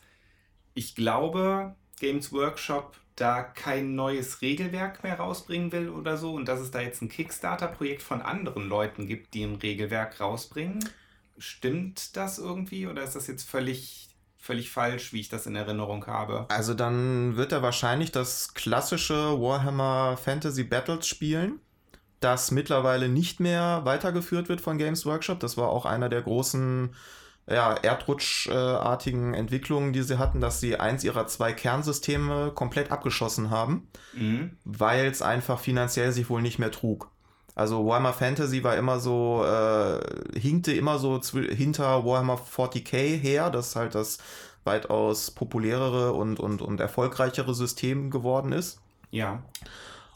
ich glaube, Games Workshop da kein neues Regelwerk mehr rausbringen will oder so und dass es da jetzt ein Kickstarter-Projekt von anderen Leuten gibt, die ein Regelwerk rausbringen. Stimmt das irgendwie oder ist das jetzt völlig völlig falsch, wie ich das in Erinnerung habe. Also dann wird er wahrscheinlich das klassische Warhammer Fantasy Battles spielen, das mittlerweile nicht mehr weitergeführt wird von Games Workshop. Das war auch einer der großen ja, Erdrutschartigen Entwicklungen, die sie hatten, dass sie eins ihrer zwei Kernsysteme komplett abgeschossen haben, mhm. weil es einfach finanziell sich wohl nicht mehr trug. Also Warhammer Fantasy war immer so, äh, hinkte immer so hinter Warhammer 40k her. Das halt das weitaus populärere und, und, und erfolgreichere System geworden ist. Ja.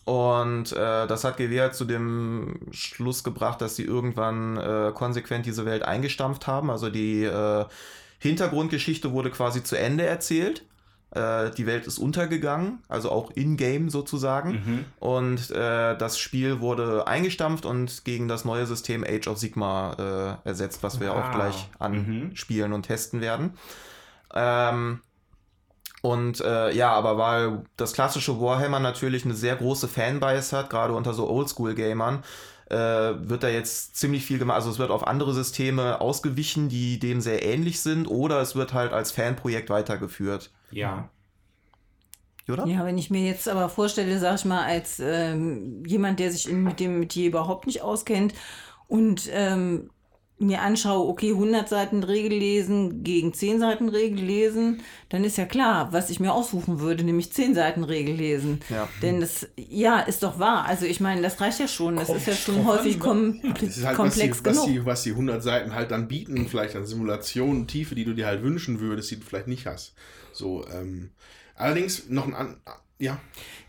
Und äh, das hat GW halt zu dem Schluss gebracht, dass sie irgendwann äh, konsequent diese Welt eingestampft haben. Also die äh, Hintergrundgeschichte wurde quasi zu Ende erzählt. Äh, die Welt ist untergegangen, also auch in-game sozusagen. Mhm. Und äh, das Spiel wurde eingestampft und gegen das neue System Age of Sigma äh, ersetzt, was wir Ah. auch gleich Mhm. anspielen und testen werden. Ähm, und äh, ja, aber weil das klassische Warhammer natürlich eine sehr große Fanbase hat, gerade unter so Oldschool-Gamern, äh, wird da jetzt ziemlich viel gemacht. Also es wird auf andere Systeme ausgewichen, die dem sehr ähnlich sind, oder es wird halt als Fanprojekt weitergeführt. Ja. Oder? Ja, wenn ich mir jetzt aber vorstelle, sag ich mal, als ähm, jemand, der sich in, mit dem Metier überhaupt nicht auskennt und ähm, mir anschaue, okay, 100 Seiten Regel lesen gegen 10 Seiten Regel lesen, dann ist ja klar, was ich mir aussuchen würde, nämlich 10 Seiten Regel lesen. Ja. Denn das, ja, ist doch wahr. Also ich meine, das reicht ja schon. Das Kommt ist ja schon häufig an, kom Das ist halt, komplex was die, was, genug. die, was die 100 Seiten halt dann bieten, vielleicht an Simulationen, Tiefe, die du dir halt wünschen würdest, die du vielleicht nicht hast. So, ähm, allerdings noch ein an, ja,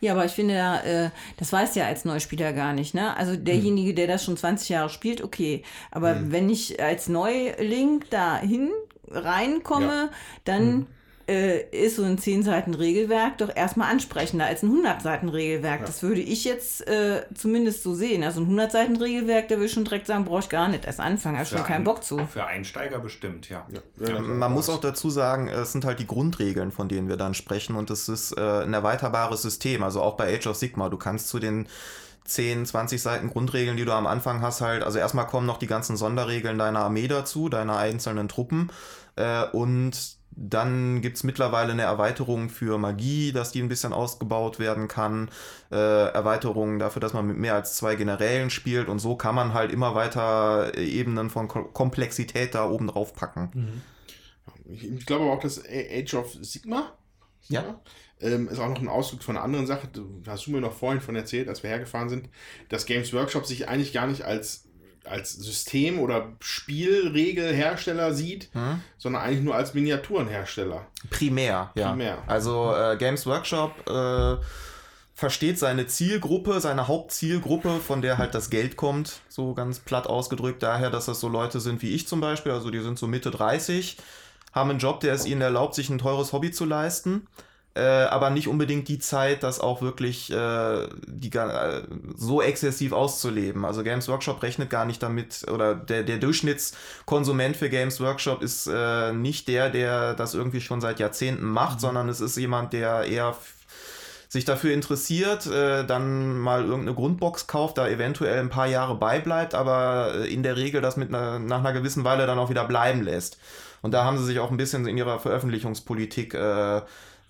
Ja, aber ich finde, äh, das weiß ja als Neuspieler gar nicht. Ne? Also derjenige, der das schon 20 Jahre spielt, okay. Aber wenn ich als Neuling dahin reinkomme, Ja. dann äh, ist so ein 10 Seiten Regelwerk doch erstmal ansprechender als ein 100 Seiten Regelwerk. Das würde ich jetzt äh, zumindest so sehen. Also ein 100 Seiten Regelwerk, da würde ich schon direkt sagen, brauche ich gar nicht erst anfangen, habe schon keinen ein- Bock zu. Für Einsteiger bestimmt, ja. ja, ja Man muss auch dazu sagen, es sind halt die Grundregeln, von denen wir dann sprechen und es ist äh, ein erweiterbares System. Also auch bei Age of Sigma, du kannst zu den 10, 20 Seiten Grundregeln, die du am Anfang hast, halt, also erstmal kommen noch die ganzen Sonderregeln deiner Armee dazu, deiner einzelnen Truppen äh, und dann gibt es mittlerweile eine Erweiterung für Magie, dass die ein bisschen ausgebaut werden kann. Äh, Erweiterungen dafür, dass man mit mehr als zwei Generälen spielt. Und so kann man halt immer weiter Ebenen von Ko Komplexität da oben drauf packen. Ich, ich glaube aber auch, dass Age of Sigma Ja. ähm, ist auch noch ein Ausdruck von einer anderen Sache. Du hast du mir noch vorhin von erzählt, als wir hergefahren sind, dass Games Workshop sich eigentlich gar nicht als, als System- oder Spielregelhersteller sieht, Hm? sondern eigentlich nur als Miniaturenhersteller. Primär, ja. Primär. Also äh, Games Workshop äh, versteht seine Zielgruppe, seine Hauptzielgruppe, von der halt das Geld kommt, so ganz platt ausgedrückt, daher, dass das so Leute sind wie ich zum Beispiel, also die sind so Mitte 30, haben einen Job, der es ihnen erlaubt, sich ein teures Hobby zu leisten. Äh, aber nicht unbedingt die Zeit, das auch wirklich äh, die, äh, so exzessiv auszuleben. Also Games Workshop rechnet gar nicht damit, oder der, der Durchschnittskonsument für Games Workshop ist äh, nicht der, der das irgendwie schon seit Jahrzehnten macht, sondern es ist jemand, der eher sich dafür interessiert, äh, dann mal irgendeine Grundbox kauft, da eventuell ein paar Jahre beibleibt, aber äh, in der Regel das mit einer, nach einer gewissen Weile dann auch wieder bleiben lässt. Und da haben sie sich auch ein bisschen in ihrer Veröffentlichungspolitik äh,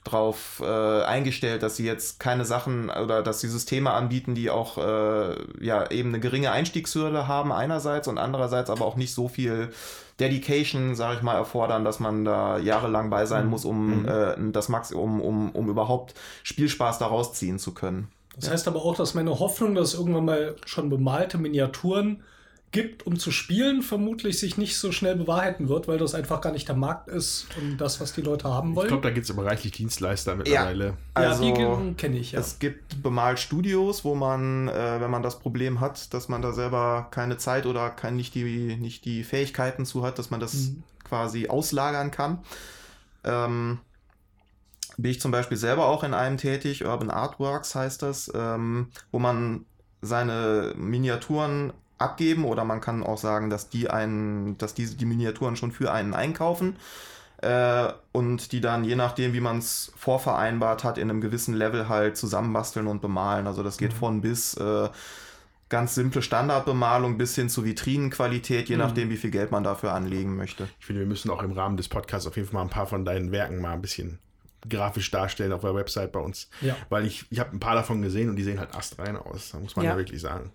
drauf äh, eingestellt, dass sie jetzt keine Sachen oder dass sie Systeme anbieten, die auch äh, ja eben eine geringe Einstiegshürde haben einerseits und andererseits aber auch nicht so viel Dedication, sage ich mal, erfordern, dass man da jahrelang bei sein muss, um äh, das Max, um, um, um überhaupt Spielspaß daraus ziehen zu können. Das heißt aber auch, dass meine Hoffnung, dass irgendwann mal schon bemalte Miniaturen gibt, um zu spielen, vermutlich sich nicht so schnell bewahrheiten wird, weil das einfach gar nicht der Markt ist und das, was die Leute haben Ich wollen. glaube, da gibt es aber reichlich Dienstleister mittlerweile. ja, Also, die kenne ich ja. Es gibt Bemalstudios, wo man, äh, wenn man das Problem hat, dass man da selber keine Zeit oder kein, nicht, die, nicht die Fähigkeiten zu hat, dass man das Mhm. quasi auslagern kann. Ähm, bin ich zum Beispiel selber auch in einem tätig, Urban Artworks heißt das, ähm, wo man seine Miniaturen abgeben oder man kann auch sagen, dass die einen, dass diese die Miniaturen schon für einen einkaufen äh, und die dann je nachdem, wie man es vorvereinbart hat, in einem gewissen Level halt zusammenbasteln und bemalen. Also das geht von bis äh, ganz simple Standardbemalung bis hin zu Vitrinenqualität, je nachdem, wie viel Geld man dafür anlegen möchte. Ich finde, wir müssen auch im Rahmen des Podcasts auf jeden Fall mal ein paar von deinen Werken mal ein bisschen grafisch darstellen auf der Website bei uns. Ja. Weil ich, ich habe ein paar davon gesehen und die sehen halt astrein aus. Da muss man ja, Ja. wirklich sagen.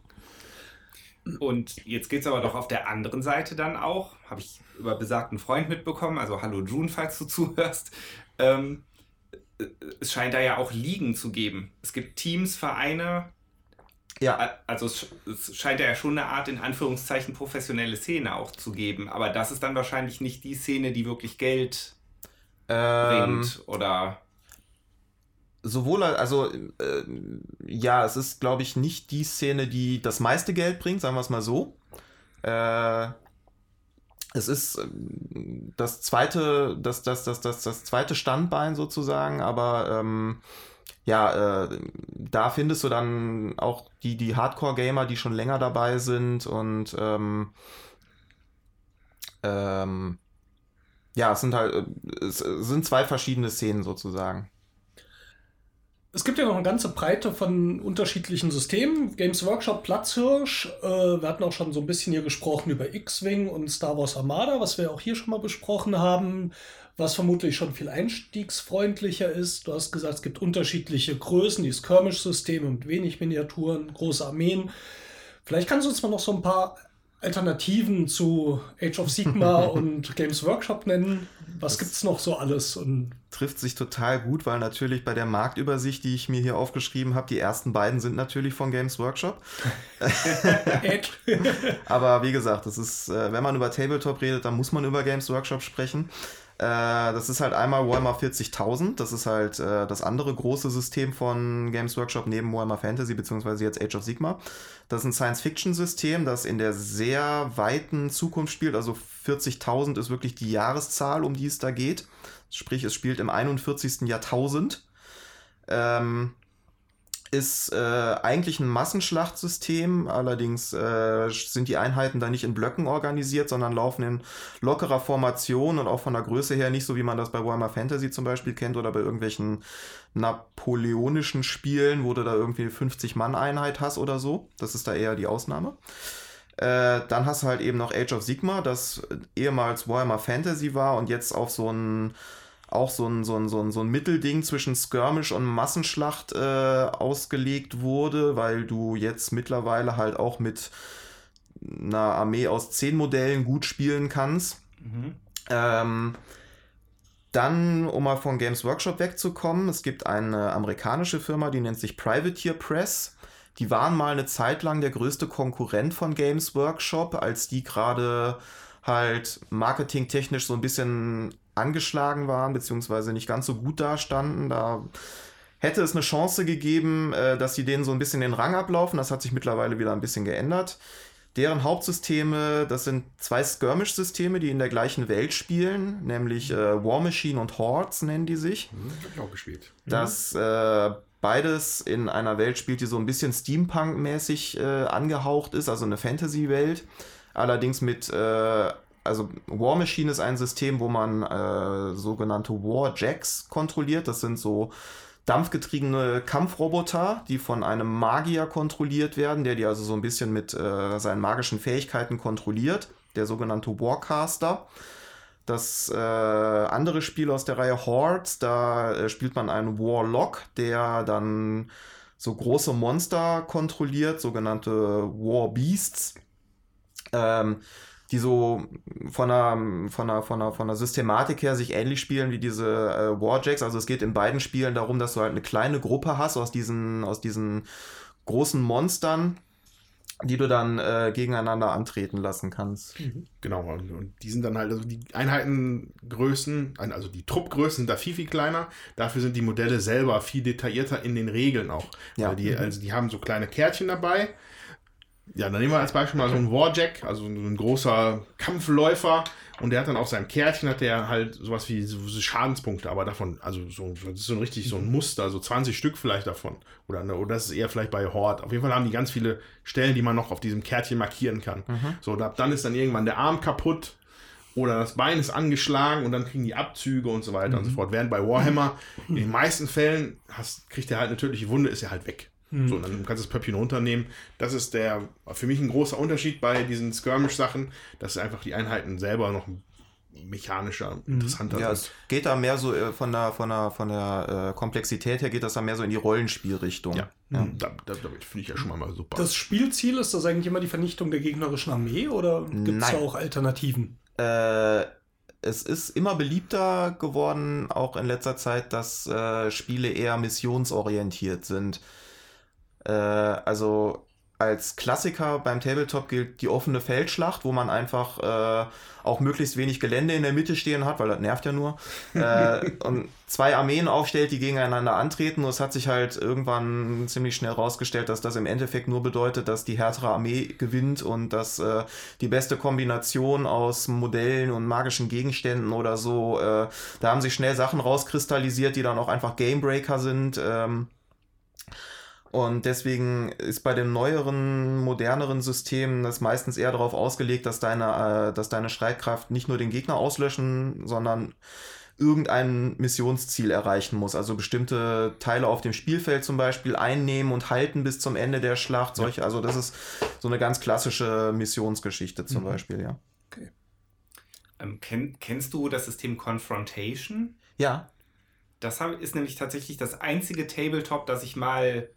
Und jetzt geht es aber doch auf der anderen Seite dann auch, habe ich über besagten Freund mitbekommen, also hallo June, falls du zuhörst. Ähm, äh, es scheint da ja auch Ligen zu geben. Es gibt Teams, Vereine, Ja, also es, sch- es scheint ja schon eine Art in Anführungszeichen professionelle Szene auch zu geben. Aber das ist dann wahrscheinlich nicht die Szene, die wirklich Geld ähm, bringt? Oder sowohl, also äh, ja, es ist, glaube ich, nicht die Szene, die das meiste Geld bringt, sagen wir es mal so. Äh, es ist ähm, das zweite, das, das, das, das, das zweite Standbein sozusagen, aber ähm, ja, äh, da findest du dann auch die, die Hardcore-Gamer, die schon länger dabei sind und ähm, ähm, ja, es sind halt, äh, es sind zwei verschiedene Szenen sozusagen. Es gibt ja noch eine ganze Breite von unterschiedlichen Systemen. Games Workshop, Platzhirsch. Äh, wir hatten auch schon so ein bisschen hier gesprochen über X-Wing und Star Wars Armada, was wir auch hier schon mal besprochen haben, was vermutlich schon viel einstiegsfreundlicher ist. Du hast gesagt, es gibt unterschiedliche Größen, die Skirmish-Systeme mit wenig Miniaturen, große Armeen. Vielleicht kannst du uns mal noch so ein paar Alternativen zu Age of Sigma und Games Workshop nennen? Was gibt es noch so alles? Und trifft sich total gut, weil natürlich bei der Marktübersicht, die ich mir hier aufgeschrieben habe, die ersten beiden sind natürlich von Games Workshop. Aber wie gesagt, das ist, äh, wenn man über Tabletop redet, dann muss man über Games Workshop sprechen. Äh, das ist halt einmal Warhammer 40.000, das ist halt äh, das andere große System von Games Workshop neben Warhammer Fantasy, beziehungsweise jetzt Age of Sigma. Das ist ein Science-Fiction-System, das in der sehr weiten Zukunft spielt. Also 40.000 ist wirklich die Jahreszahl, um die es da geht. Sprich, es spielt im 41. Jahrtausend. Ähm, ist äh, eigentlich ein Massenschlachtsystem, allerdings äh, sind die Einheiten da nicht in Blöcken organisiert, sondern laufen in lockerer Formation und auch von der Größe her nicht so, wie man das bei Warhammer Fantasy zum Beispiel kennt oder bei irgendwelchen napoleonischen Spielen, wo du da irgendwie 50-Mann-Einheit hast oder so. Das ist da eher die Ausnahme. Äh, dann hast du halt eben noch Age of Sigma, das ehemals Warhammer Fantasy war und jetzt auf so ein auch so ein, so ein, so ein, so ein Mittelding zwischen Skirmish und Massenschlacht äh, ausgelegt wurde, weil du jetzt mittlerweile halt auch mit einer Armee aus zehn Modellen gut spielen kannst. Mhm. Ähm, dann, um mal von Games Workshop wegzukommen, es gibt eine amerikanische Firma, die nennt sich Privateer Press. Die waren mal eine Zeit lang der größte Konkurrent von Games Workshop, als die gerade halt marketingtechnisch so ein bisschen angeschlagen waren, beziehungsweise nicht ganz so gut dastanden. Da hätte es eine Chance gegeben, äh, dass sie denen so ein bisschen den Rang ablaufen. Das hat sich mittlerweile wieder ein bisschen geändert. Deren Hauptsysteme, das sind zwei Skirmish-Systeme, die in der gleichen Welt spielen, nämlich äh, War Machine und Hordes nennen die sich. Mhm, hab ich auch gespielt. Das äh, beides in einer Welt spielt, die so ein bisschen Steampunk-mäßig äh, angehaucht ist, also eine Fantasy-Welt. Allerdings mit äh, also War Machine ist ein System, wo man äh, sogenannte War Jacks kontrolliert. Das sind so dampfgetriebene Kampfroboter, die von einem Magier kontrolliert werden, der die also so ein bisschen mit äh, seinen magischen Fähigkeiten kontrolliert. Der sogenannte Warcaster. Das äh, andere Spiel aus der Reihe Hordes, da äh, spielt man einen Warlock, der dann so große Monster kontrolliert, sogenannte War Beasts. Ähm, die so von der, von der, von der, von der Systematik her sich ähnlich spielen wie diese äh, Warjacks. Also es geht in beiden Spielen darum, dass du halt eine kleine Gruppe hast aus diesen, aus diesen großen Monstern, die du dann äh, gegeneinander antreten lassen kannst. Mhm. Genau, und die sind dann halt, also die Einheitengrößen, also die Truppgrößen sind da viel, viel kleiner. Dafür sind die Modelle selber viel detaillierter in den Regeln auch. Ja. Die, also die haben so kleine Kärtchen dabei ja, dann nehmen wir als Beispiel mal so einen Warjack, also ein großer Kampfläufer. Und der hat dann auf seinem Kärtchen hat der halt sowas wie so Schadenspunkte, aber davon, also so, das ist so ein richtig so ein Muster, so 20 Stück vielleicht davon. Oder, ne, oder das ist eher vielleicht bei Horde. Auf jeden Fall haben die ganz viele Stellen, die man noch auf diesem Kärtchen markieren kann. Mhm. So, ab dann ist dann irgendwann der Arm kaputt oder das Bein ist angeschlagen und dann kriegen die Abzüge und so weiter mhm. und so mhm. fort. Während bei Warhammer in den meisten Fällen hast, kriegt er halt eine tödliche Wunde, ist er halt weg. Mhm. So, dann kannst du das Pöppchen runternehmen. Das ist der für mich ein großer Unterschied bei diesen Skirmish-Sachen, dass einfach die Einheiten selber noch mechanischer, mhm. interessanter ja, sind. es geht da mehr so äh, von der, von der, von der äh, Komplexität her, geht das da mehr so in die Rollenspielrichtung. Ja, ja. Mhm. Da, da, damit finde ich ja schon mal super. Das Spielziel ist das eigentlich immer die Vernichtung der gegnerischen Armee oder gibt es da auch Alternativen? Äh, es ist immer beliebter geworden, auch in letzter Zeit, dass äh, Spiele eher missionsorientiert sind. Äh, also als Klassiker beim Tabletop gilt die offene Feldschlacht, wo man einfach äh, auch möglichst wenig Gelände in der Mitte stehen hat, weil das nervt ja nur. äh, und zwei Armeen aufstellt, die gegeneinander antreten. Und es hat sich halt irgendwann ziemlich schnell rausgestellt, dass das im Endeffekt nur bedeutet, dass die härtere Armee gewinnt und dass äh, die beste Kombination aus Modellen und magischen Gegenständen oder so, äh, da haben sich schnell Sachen rauskristallisiert, die dann auch einfach Gamebreaker sind. Ähm, und deswegen ist bei den neueren, moderneren Systemen das meistens eher darauf ausgelegt, dass deine, äh, dass deine Streitkraft nicht nur den Gegner auslöschen, sondern irgendein Missionsziel erreichen muss. Also bestimmte Teile auf dem Spielfeld zum Beispiel einnehmen und halten bis zum Ende der Schlacht. Solche, also das ist so eine ganz klassische Missionsgeschichte zum mhm. Beispiel, ja. Okay. Ähm, kenn, kennst du das System Confrontation? Ja. Das ist nämlich tatsächlich das einzige Tabletop, das ich mal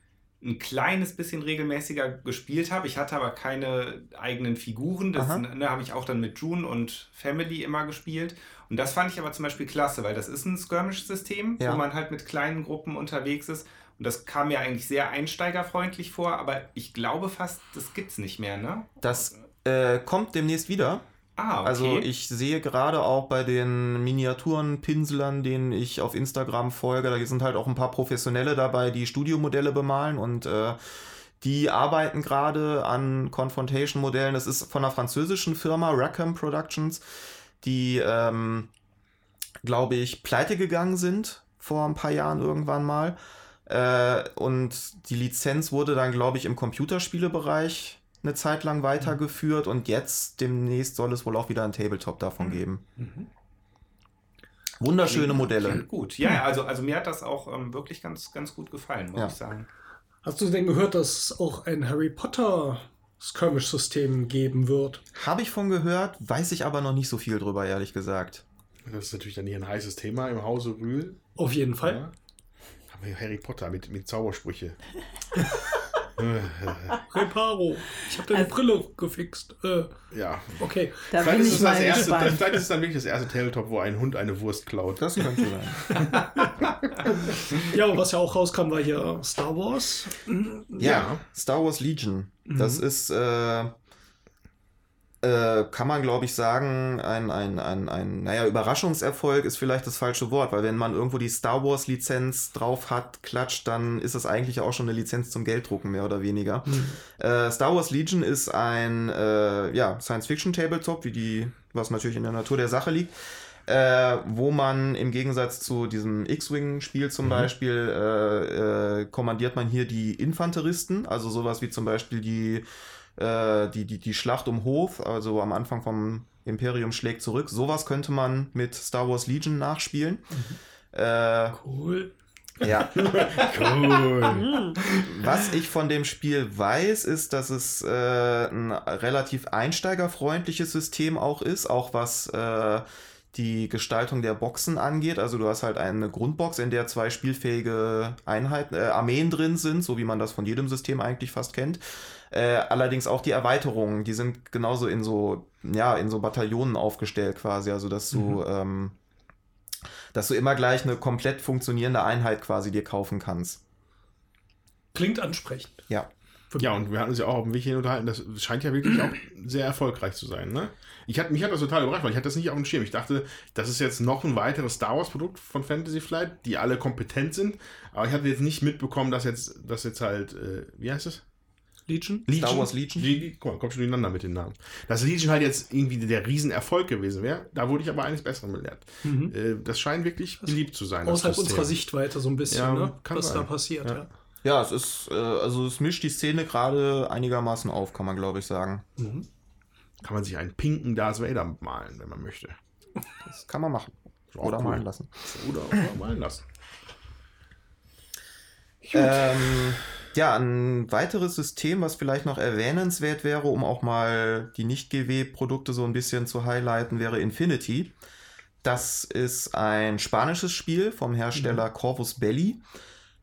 ein kleines bisschen regelmäßiger gespielt habe. Ich hatte aber keine eigenen Figuren. Das ne, habe ich auch dann mit June und Family immer gespielt. Und das fand ich aber zum Beispiel klasse, weil das ist ein Skirmish-System, ja. wo man halt mit kleinen Gruppen unterwegs ist. Und das kam mir eigentlich sehr einsteigerfreundlich vor, aber ich glaube fast, das gibt es nicht mehr, ne? Das äh, kommt demnächst wieder. Ah, okay. Also ich sehe gerade auch bei den Miniaturenpinselern, denen ich auf Instagram folge, da sind halt auch ein paar Professionelle dabei, die Studiomodelle bemalen und äh, die arbeiten gerade an Confrontation-Modellen. Das ist von einer französischen Firma, Rackham Productions, die, ähm, glaube ich, pleite gegangen sind vor ein paar Jahren irgendwann mal. Äh, und die Lizenz wurde dann, glaube ich, im Computerspielebereich eine Zeit lang weitergeführt und jetzt demnächst soll es wohl auch wieder ein Tabletop davon mhm. geben. Mhm. Wunderschöne klingt, Modelle. Klingt gut. Ja, also, also mir hat das auch ähm, wirklich ganz, ganz gut gefallen, muss ja. ich sagen. Hast du denn gehört, dass es auch ein Harry Potter Skirmish-System geben wird? Habe ich von gehört, weiß ich aber noch nicht so viel drüber, ehrlich gesagt. Das ist natürlich dann hier ein heißes Thema im Hause Rühl. Auf jeden Fall. Ja. Harry Potter mit, mit Zaubersprüche. Reparo. Ich habe deine also, Brille gefixt. Äh, ja. Okay. Da vielleicht, ist es das erste, vielleicht ist es dann wirklich das erste Tabletop, wo ein Hund eine Wurst klaut. Das könnte sein. ja, und was ja auch rauskam, war hier Star Wars. Ja, ja. Star Wars Legion. Das mhm. ist äh, äh, kann man, glaube ich, sagen, ein, ein, ein, ein, naja, Überraschungserfolg ist vielleicht das falsche Wort, weil wenn man irgendwo die Star Wars-Lizenz drauf hat, klatscht, dann ist das eigentlich auch schon eine Lizenz zum Gelddrucken, mehr oder weniger. Mhm. Äh, Star Wars Legion ist ein äh, ja, Science-Fiction-Tabletop, wie die, was natürlich in der Natur der Sache liegt. Äh, wo man im Gegensatz zu diesem X-Wing-Spiel zum mhm. Beispiel äh, äh, kommandiert man hier die Infanteristen, also sowas wie zum Beispiel die äh, die, die, die Schlacht um Hoth, also am Anfang vom Imperium schlägt zurück. Sowas könnte man mit Star Wars Legion nachspielen. Mhm. Äh, cool. Ja. cool. Was ich von dem Spiel weiß, ist, dass es äh, ein relativ einsteigerfreundliches System auch ist, auch was äh, die Gestaltung der Boxen angeht. Also du hast halt eine Grundbox, in der zwei spielfähige Einheiten, äh, Armeen drin sind, so wie man das von jedem System eigentlich fast kennt. Äh, allerdings auch die Erweiterungen, die sind genauso in so, ja, in so Bataillonen aufgestellt quasi, also dass du, mhm. ähm, dass du immer gleich eine komplett funktionierende Einheit quasi dir kaufen kannst. Klingt ansprechend. Ja. Ja, und wir hatten uns ja auch auf dem Weg hin unterhalten, das scheint ja wirklich auch sehr erfolgreich zu sein, ne? Ich hat, mich hat das total überrascht, weil ich hatte das nicht auf dem Schirm. Ich dachte, das ist jetzt noch ein weiteres Star Wars Produkt von Fantasy Flight, die alle kompetent sind. Aber ich hatte jetzt nicht mitbekommen, dass jetzt, dass jetzt halt, äh, wie heißt es? Legion? Legion? Star Wars Legion? Legion? Guck mal, kommt schon durcheinander mit den Namen. Dass Legion halt jetzt irgendwie der Riesenerfolg gewesen wäre, da wurde ich aber eines Besseren belehrt. Mhm. Äh, das scheint wirklich beliebt zu sein. Außerhalb unserer Sichtweite so ein bisschen, ja, ne? was sein. da passiert. Ja. ja. Ja, es ist, äh, also es mischt die Szene gerade einigermaßen auf, kann man glaube ich sagen. Mhm. Kann man sich einen pinken Darth Vader malen, wenn man möchte. Das kann man machen. Oder cool. malen lassen. Oder, oder malen lassen. Ähm, ja, ein weiteres System, was vielleicht noch erwähnenswert wäre, um auch mal die Nicht-GW-Produkte so ein bisschen zu highlighten, wäre Infinity. Das ist ein spanisches Spiel vom Hersteller mhm. Corvus Belli,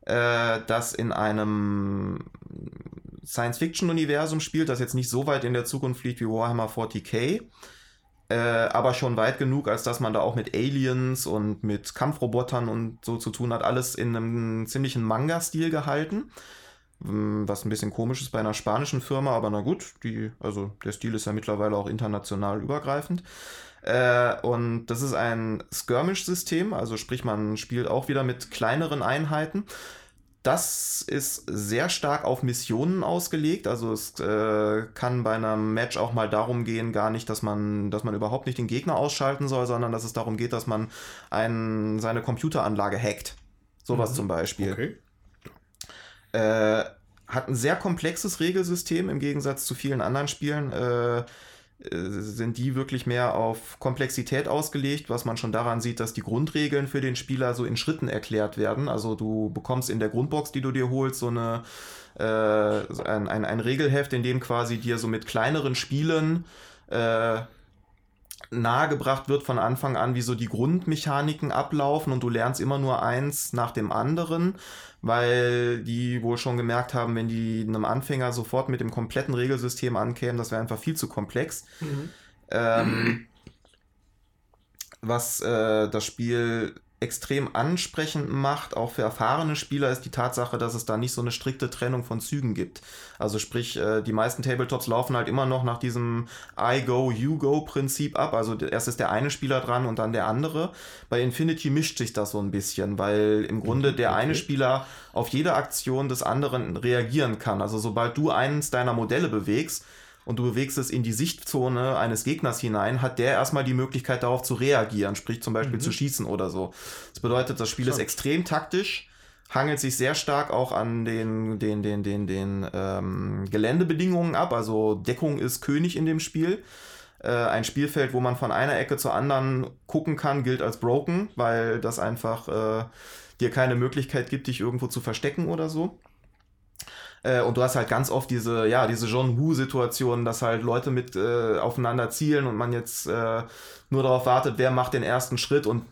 äh, das in einem Science-Fiction-Universum spielt, das jetzt nicht so weit in der Zukunft fliegt wie Warhammer 40k, äh, aber schon weit genug, als dass man da auch mit Aliens und mit Kampfrobotern und so zu tun hat. Alles in einem ziemlichen Manga-Stil gehalten. Was ein bisschen komisch ist bei einer spanischen Firma, aber na gut, die, also der Stil ist ja mittlerweile auch international übergreifend. Äh, und das ist ein Skirmish-System, also sprich, man spielt auch wieder mit kleineren Einheiten. Das ist sehr stark auf Missionen ausgelegt. Also es äh, kann bei einem Match auch mal darum gehen, gar nicht, dass man, dass man überhaupt nicht den Gegner ausschalten soll, sondern dass es darum geht, dass man ein, seine Computeranlage hackt. Sowas mhm. zum Beispiel. Okay. Äh, hat ein sehr komplexes Regelsystem im Gegensatz zu vielen anderen Spielen. Äh, sind die wirklich mehr auf Komplexität ausgelegt, was man schon daran sieht, dass die Grundregeln für den Spieler so in Schritten erklärt werden. Also du bekommst in der Grundbox, die du dir holst, so eine äh, ein, ein, ein Regelheft, in dem quasi dir so mit kleineren Spielen äh, nahegebracht wird von Anfang an, wie so die Grundmechaniken ablaufen und du lernst immer nur eins nach dem anderen, weil die wohl schon gemerkt haben, wenn die einem Anfänger sofort mit dem kompletten Regelsystem ankämen, das wäre einfach viel zu komplex. Mhm. Ähm, was äh, das Spiel extrem ansprechend macht, auch für erfahrene Spieler, ist die Tatsache, dass es da nicht so eine strikte Trennung von Zügen gibt. Also sprich, äh, die meisten Tabletops laufen halt immer noch nach diesem I go, you go Prinzip ab. Also erst ist der eine Spieler dran und dann der andere. Bei Infinity mischt sich das so ein bisschen, weil im Grunde der eine Spieler auf jede Aktion des anderen reagieren kann. Also sobald du eines deiner Modelle bewegst, und du bewegst es in die Sichtzone eines Gegners hinein, hat der erstmal die Möglichkeit darauf zu reagieren, sprich zum Beispiel mhm. zu schießen oder so. Das bedeutet, das Spiel Schon. ist extrem taktisch, hangelt sich sehr stark auch an den, den, den, den, den ähm, Geländebedingungen ab. Also Deckung ist König in dem Spiel. Äh, ein Spielfeld, wo man von einer Ecke zur anderen gucken kann, gilt als broken, weil das einfach äh, dir keine Möglichkeit gibt, dich irgendwo zu verstecken oder so. Äh, und du hast halt ganz oft diese, ja, diese John Woo-Situation, dass halt Leute mit äh, aufeinander zielen und man jetzt äh, nur darauf wartet, wer macht den ersten Schritt und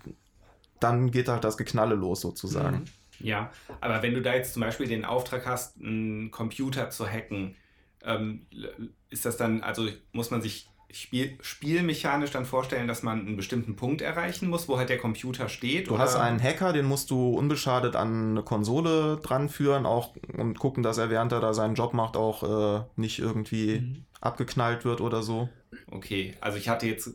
dann geht halt das Geknalle los sozusagen. Mhm. Ja, aber wenn du da jetzt zum Beispiel den Auftrag hast, einen Computer zu hacken, ähm, ist das dann, also muss man sich Spiel, spielmechanisch dann vorstellen, dass man einen bestimmten Punkt erreichen muss, wo halt der Computer steht? Du oder? hast einen Hacker, den musst du unbeschadet an eine Konsole dran führen auch und gucken, dass er während er da seinen Job macht auch äh, nicht irgendwie mhm. abgeknallt wird oder so. Okay, also ich hatte jetzt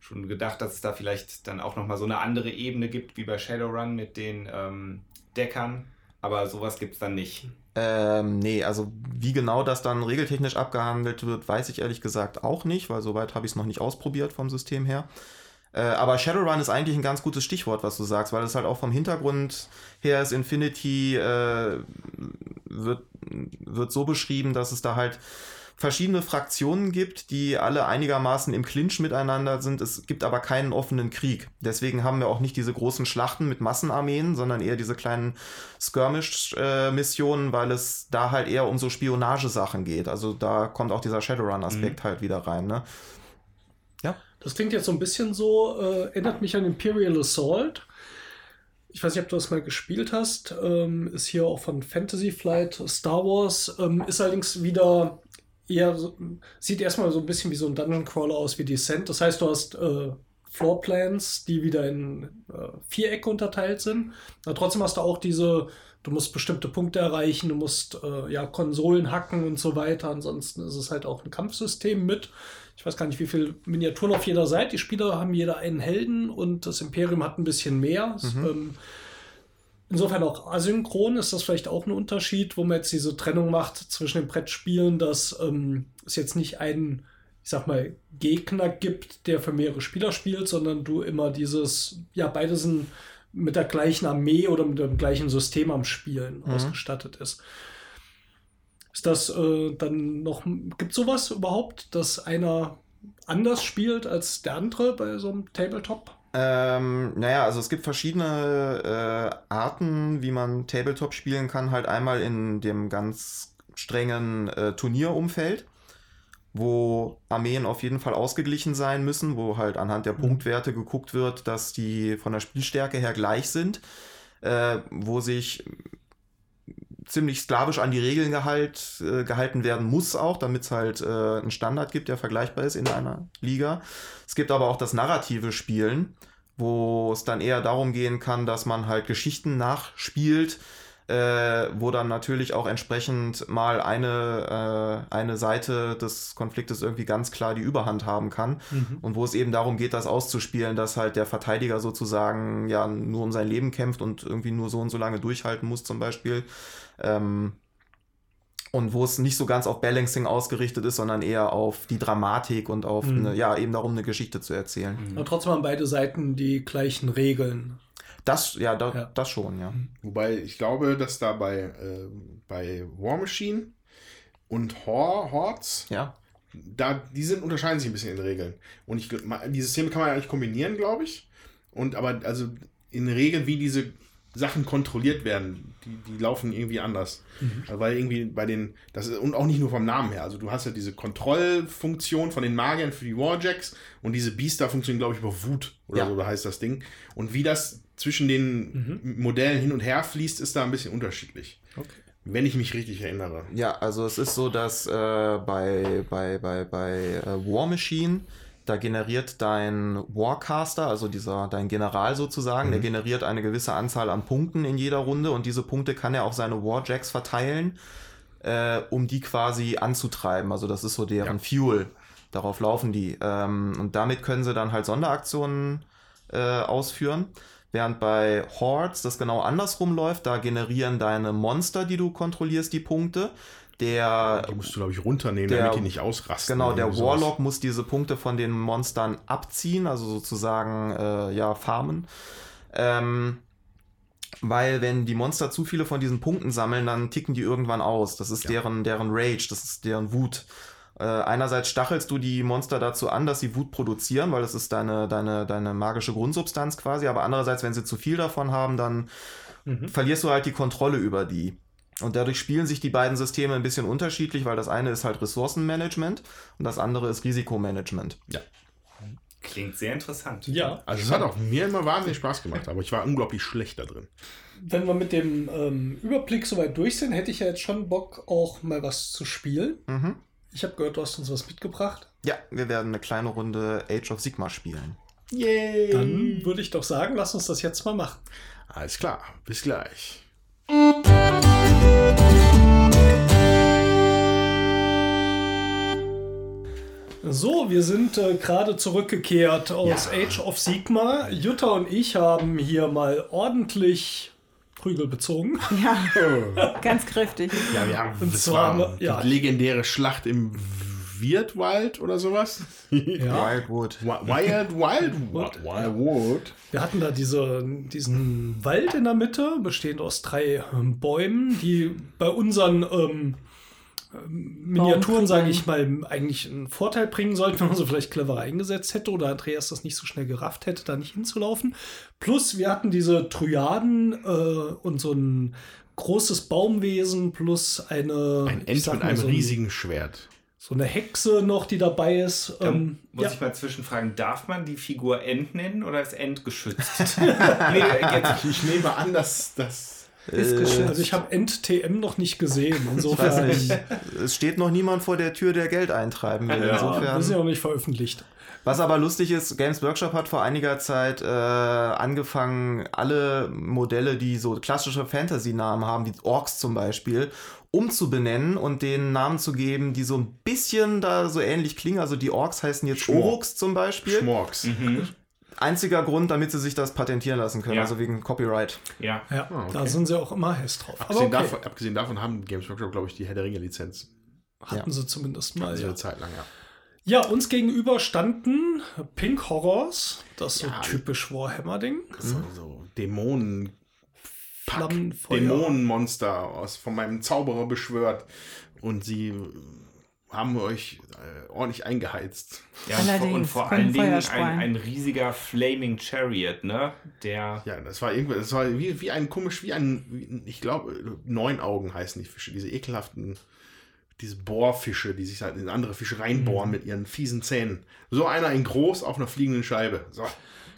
schon gedacht, dass es da vielleicht dann auch nochmal so eine andere Ebene gibt, wie bei Shadowrun mit den ähm, Deckern, aber sowas gibt es dann nicht. Ähm, nee, also wie genau das dann regeltechnisch abgehandelt wird, weiß ich ehrlich gesagt auch nicht, weil soweit habe ich es noch nicht ausprobiert vom System her. Äh, aber Shadowrun ist eigentlich ein ganz gutes Stichwort, was du sagst, weil es halt auch vom Hintergrund her ist. Infinity äh, wird, wird so beschrieben, dass es da halt verschiedene Fraktionen gibt, die alle einigermaßen im Clinch miteinander sind. Es gibt aber keinen offenen Krieg. Deswegen haben wir auch nicht diese großen Schlachten mit Massenarmeen, sondern eher diese kleinen Skirmish-Missionen, weil es da halt eher um so Spionagesachen geht. Also da kommt auch dieser Shadowrun-Aspekt mhm. halt wieder rein. Ne? Ja. Das klingt jetzt so ein bisschen so, äh, erinnert mich an Imperial Assault. Ich weiß nicht, ob du das mal gespielt hast. Ähm, ist hier auch von Fantasy Flight Star Wars. Ähm, ist allerdings wieder eher so, sieht erstmal so ein bisschen wie so ein Dungeon Crawler aus wie Descent. Das heißt, du hast äh, Floorplans, die wieder in äh, Vierecke unterteilt sind. Aber trotzdem hast du auch diese, du musst bestimmte Punkte erreichen, du musst äh, ja Konsolen hacken und so weiter. Ansonsten ist es halt auch ein Kampfsystem mit. Ich weiß gar nicht, wie viele Miniaturen auf jeder Seite. Die Spieler haben jeder einen Helden und das Imperium hat ein bisschen mehr. Mhm. Ähm, Insofern auch asynchron ist das vielleicht auch ein Unterschied, wo man jetzt diese Trennung macht zwischen den Brettspielen, dass ähm, es jetzt nicht einen, ich sag mal, Gegner gibt, der für mehrere Spieler spielt, sondern du immer dieses, ja, beide sind mit der gleichen Armee oder mit dem gleichen System am Spielen mhm. ausgestattet ist. Ist das äh, dann noch, gibt sowas überhaupt, dass einer anders spielt als der andere bei so einem Tabletop? Ähm, naja, also es gibt verschiedene äh, Arten, wie man Tabletop spielen kann. Halt einmal in dem ganz strengen äh, Turnierumfeld, wo Armeen auf jeden Fall ausgeglichen sein müssen, wo halt anhand der mhm. Punktwerte geguckt wird, dass die von der Spielstärke her gleich sind, äh, wo sich ziemlich sklavisch an die Regeln gehalt, äh, gehalten werden muss auch, damit es halt äh, einen Standard gibt, der vergleichbar ist in einer Liga. Es gibt aber auch das narrative Spielen, wo es dann eher darum gehen kann, dass man halt Geschichten nachspielt, äh, wo dann natürlich auch entsprechend mal eine, äh, eine Seite des Konfliktes irgendwie ganz klar die Überhand haben kann. Mhm. Und wo es eben darum geht, das auszuspielen, dass halt der Verteidiger sozusagen ja nur um sein Leben kämpft und irgendwie nur so und so lange durchhalten muss, zum Beispiel. Ähm, und wo es nicht so ganz auf Balancing ausgerichtet ist, sondern eher auf die Dramatik und auf mhm. eine, ja, eben darum eine Geschichte zu erzählen. Mhm. Aber trotzdem haben beide Seiten die gleichen Regeln. Das, ja, da, ja. das schon, ja. Mhm. Wobei ich glaube, dass da bei, äh, bei War Machine und Hordes, ja. da, die sind, unterscheiden sich ein bisschen in den Regeln. Und ich, die Systeme kann man ja eigentlich kombinieren, glaube ich. Und aber, also in Regeln, wie diese Sachen kontrolliert werden, die, die laufen irgendwie anders. Mhm. Weil irgendwie bei den, das ist, und auch nicht nur vom Namen her. Also du hast ja diese Kontrollfunktion von den Magiern für die Warjacks und diese Beaster funktionieren, glaube ich, über Wut oder ja. so, da heißt das Ding. Und wie das zwischen den mhm. Modellen hin und her fließt, ist da ein bisschen unterschiedlich. Okay. Wenn ich mich richtig erinnere. Ja, also es ist so, dass äh, bei, bei, bei, bei äh, War Machine, da generiert dein Warcaster, also dieser dein General sozusagen, mhm. der generiert eine gewisse Anzahl an Punkten in jeder Runde und diese Punkte kann er auf seine Warjacks verteilen, äh, um die quasi anzutreiben. Also das ist so deren ja. Fuel. Darauf laufen die. Ähm, und damit können sie dann halt Sonderaktionen äh, ausführen. Während bei Hordes das genau andersrum läuft, da generieren deine Monster, die du kontrollierst, die Punkte. Der, die musst du, glaube ich, runternehmen, der, damit die nicht ausrasten. Genau, der Warlock muss diese Punkte von den Monstern abziehen, also sozusagen, äh, ja, farmen. Ähm, weil wenn die Monster zu viele von diesen Punkten sammeln, dann ticken die irgendwann aus. Das ist ja. deren, deren Rage, das ist deren Wut. Äh, einerseits stachelst du die Monster dazu an, dass sie Wut produzieren, weil das ist deine, deine, deine magische Grundsubstanz quasi, aber andererseits, wenn sie zu viel davon haben, dann mhm. verlierst du halt die Kontrolle über die. Und dadurch spielen sich die beiden Systeme ein bisschen unterschiedlich, weil das eine ist halt Ressourcenmanagement und das andere ist Risikomanagement. Ja. Klingt sehr interessant. Ja. Also es hat auch mir immer wahnsinnig Spaß gemacht, aber ich war unglaublich schlecht da drin. Wenn wir mit dem ähm, Überblick soweit durch sind, hätte ich ja jetzt schon Bock, auch mal was zu spielen. Mhm. Ich habe gehört, du hast uns was mitgebracht. Ja, wir werden eine kleine Runde Age of Sigma spielen. Yay! Dann würde ich doch sagen, lass uns das jetzt mal machen. Alles klar, bis gleich. So, wir sind äh, gerade zurückgekehrt aus ja. Age of Sigma. Jutta und ich haben hier mal ordentlich Prügel bezogen. Ja, ganz kräftig. Ja, wir haben und zwar war ja. die legendäre Schlacht im Wirtwald oder sowas. Ja. Wildwood. Wild, Wildwood. Wildwood. Wir hatten da diese, diesen Wald in der Mitte, bestehend aus drei ähm, Bäumen, die bei unseren ähm, Miniaturen, sage ich mal, eigentlich einen Vorteil bringen sollten, wenn man so vielleicht cleverer eingesetzt hätte oder Andreas das nicht so schnell gerafft hätte, da nicht hinzulaufen. Plus, wir hatten diese Tryaden äh, und so ein großes Baumwesen plus eine. Ein Ent mit einem so ein, riesigen Schwert. So eine Hexe noch, die dabei ist. Ähm, muss ja. ich mal zwischenfragen, darf man die Figur Ent nennen oder ist Ent geschützt? nee, ich nehme an, dass das ist geschützt. Also ich habe NTM noch nicht gesehen. Insofern. Nicht. Es steht noch niemand vor der Tür, der Geld eintreiben will. Ja, Insofern. Das ist ja noch nicht veröffentlicht. Was aber lustig ist, Games Workshop hat vor einiger Zeit äh, angefangen, alle Modelle, die so klassische Fantasy-Namen haben, wie Orks zum Beispiel, umzubenennen und den Namen zu geben, die so ein bisschen da so ähnlich klingen. Also die Orks heißen jetzt Schmork. Zum Beispiel. Schmorks. Mhm einziger Grund, damit sie sich das patentieren lassen können, ja. also wegen Copyright. Ja, ja oh, okay. da sind sie auch immer heiß drauf. Abgesehen, okay. davon, abgesehen, davon, haben Games Workshop, glaube ich, die Herr der Ringe-Lizenz. Hatten ja. sie zumindest mal. ja. eine Zeit lang, ja. Ja, uns gegenüber standen Pink Horrors, das so typisch Warhammer-Ding. So, so Dämonen. Dämonenmonster aus, von meinem Zauberer beschwört. Und sie haben euch äh, ordentlich eingeheizt. Ja, Allerdings, und vor allen Dingen ein, ein, riesiger Flaming Chariot, ne? Der. Ja, das war irgendwie, das war wie, wie ein komisch, wie ein, wie, ich glaube, neun Augen heißen die Fische, diese ekelhaften, diese Bohrfische, die sich halt in andere Fische reinbohren mhm. mit ihren fiesen Zähnen. So einer in groß auf einer fliegenden Scheibe. So,